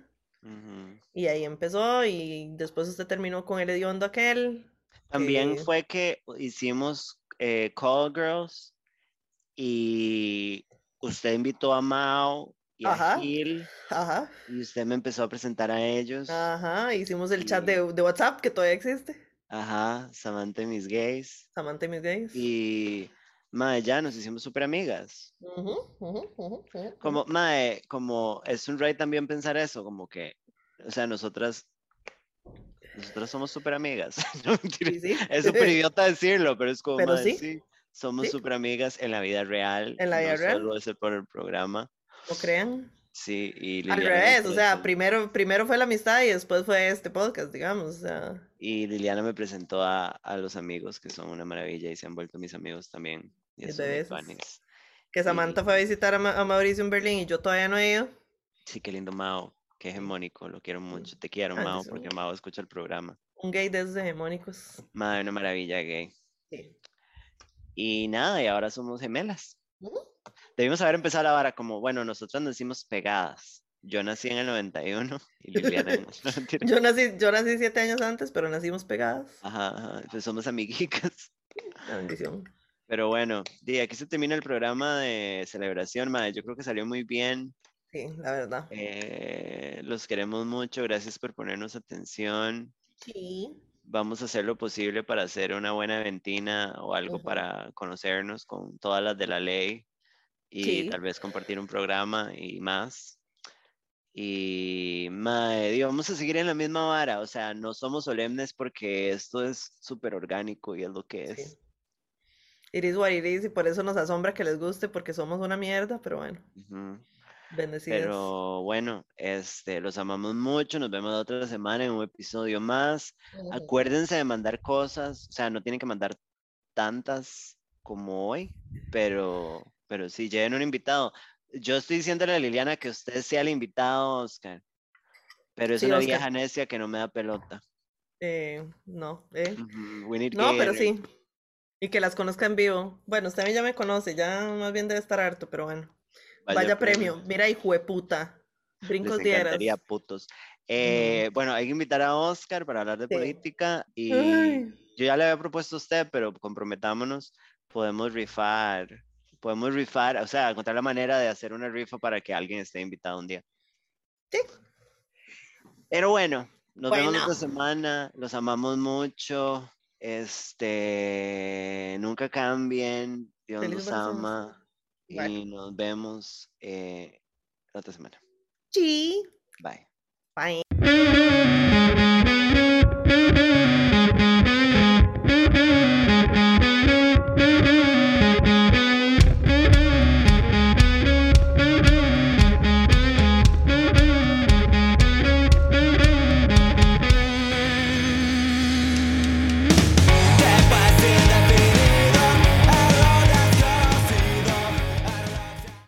Y ahí empezó y después usted terminó con el hediondo aquel. También fue que hicimos eh, Call Girls y usted invitó a Mao y Ajá. a Gil Ajá, y usted me empezó a presentar a ellos. ajá. Hicimos el chat Y- de, de WhatsApp que todavía existe. Ajá, Samantha y mis gays. Samantha y mis gays. Y mae, ya nos hicimos súper amigas. Ujú, ujú, ujú, ujú, Como, ujú. mae, como es un rey también pensar eso, como que, o sea, nosotras, nosotras somos súper amigas. No. Sí, sí. Es súper idiota decirlo, pero es como, Pero sí, somos súper amigas en la vida real. En la vida no real. solo es por el programa. No crean. Sí, y Al Liliana me revés, o sea, primero, primero fue la amistad y después fue este podcast, digamos. O sea, y Liliana me presentó a, a los amigos que son una maravilla y se han vuelto mis amigos también. Y Y tuanis. que Samantha fue a visitar a, Ma- a Mauricio en Berlín y yo todavía no he ido. Sí, qué lindo Mao, qué hegemónico, lo quiero mucho. Te quiero, Mao, porque. Mao escucha el programa. Un gay de esos hegemónicos. Madre, una maravilla gay. Sí. Y nada, y ahora somos gemelas. Ujú. Debimos haber empezado la vara como, bueno, nosotras nacimos pegadas. Yo nací en el 91 y Liliana en... mentira. Yo nací, yo nací siete años antes, pero nacimos pegadas. Ajá, ajá, pues somos amiguitas. La bendición. Pero bueno, di, aquí se termina el programa de celebración, madre. Yo creo que salió muy bien. Sí, la verdad. Eh, los queremos mucho. Gracias por ponernos atención. Sí. Vamos a hacer lo posible para hacer una buena ventina o algo Ujú. para conocernos con todas las de la ley y Sí. tal vez compartir un programa y más. Y mae, di, vamos a seguir en la misma vara, o sea, no somos solemnes porque esto es súper orgánico y es lo que Sí. es. It is what it is, y por eso nos asombra que les guste, porque somos una mierda, pero bueno, Ujú. bendecidas. Pero bueno, este, los amamos mucho, nos vemos otra semana en un episodio más. Acuérdense de mandar cosas, o sea, no tienen que mandar tantas como hoy, pero, pero sí, lleven un invitado. Yo estoy diciéndole a Liliana que usted sea el invitado, Oscar, pero es Sí, una Oscar. vieja necia que no me da pelota. Eh, no, eh. Ujú, we need No, pero sí. Y que las conozca en vivo. Bueno, usted a mí ya me conoce, ya más bien debe estar harto, pero bueno. Vaya, premio. Mira, hijo de puta. Brincos Les dieras. putos. Eh, Bueno, hay que invitar a Oscar para hablar de Sí. política y Ay. yo ya le había propuesto a usted, pero comprometámonos, podemos rifar, podemos rifar, o sea, encontrar la manera de hacer una rifa para que alguien esté invitado un día. Sí. Pero bueno, nos vemos Bueno. semana, los amamos mucho, este, nunca cambien, Dios Feliz nos ama y nos vemos eh, la otra semana. Sí. Bye. Bye.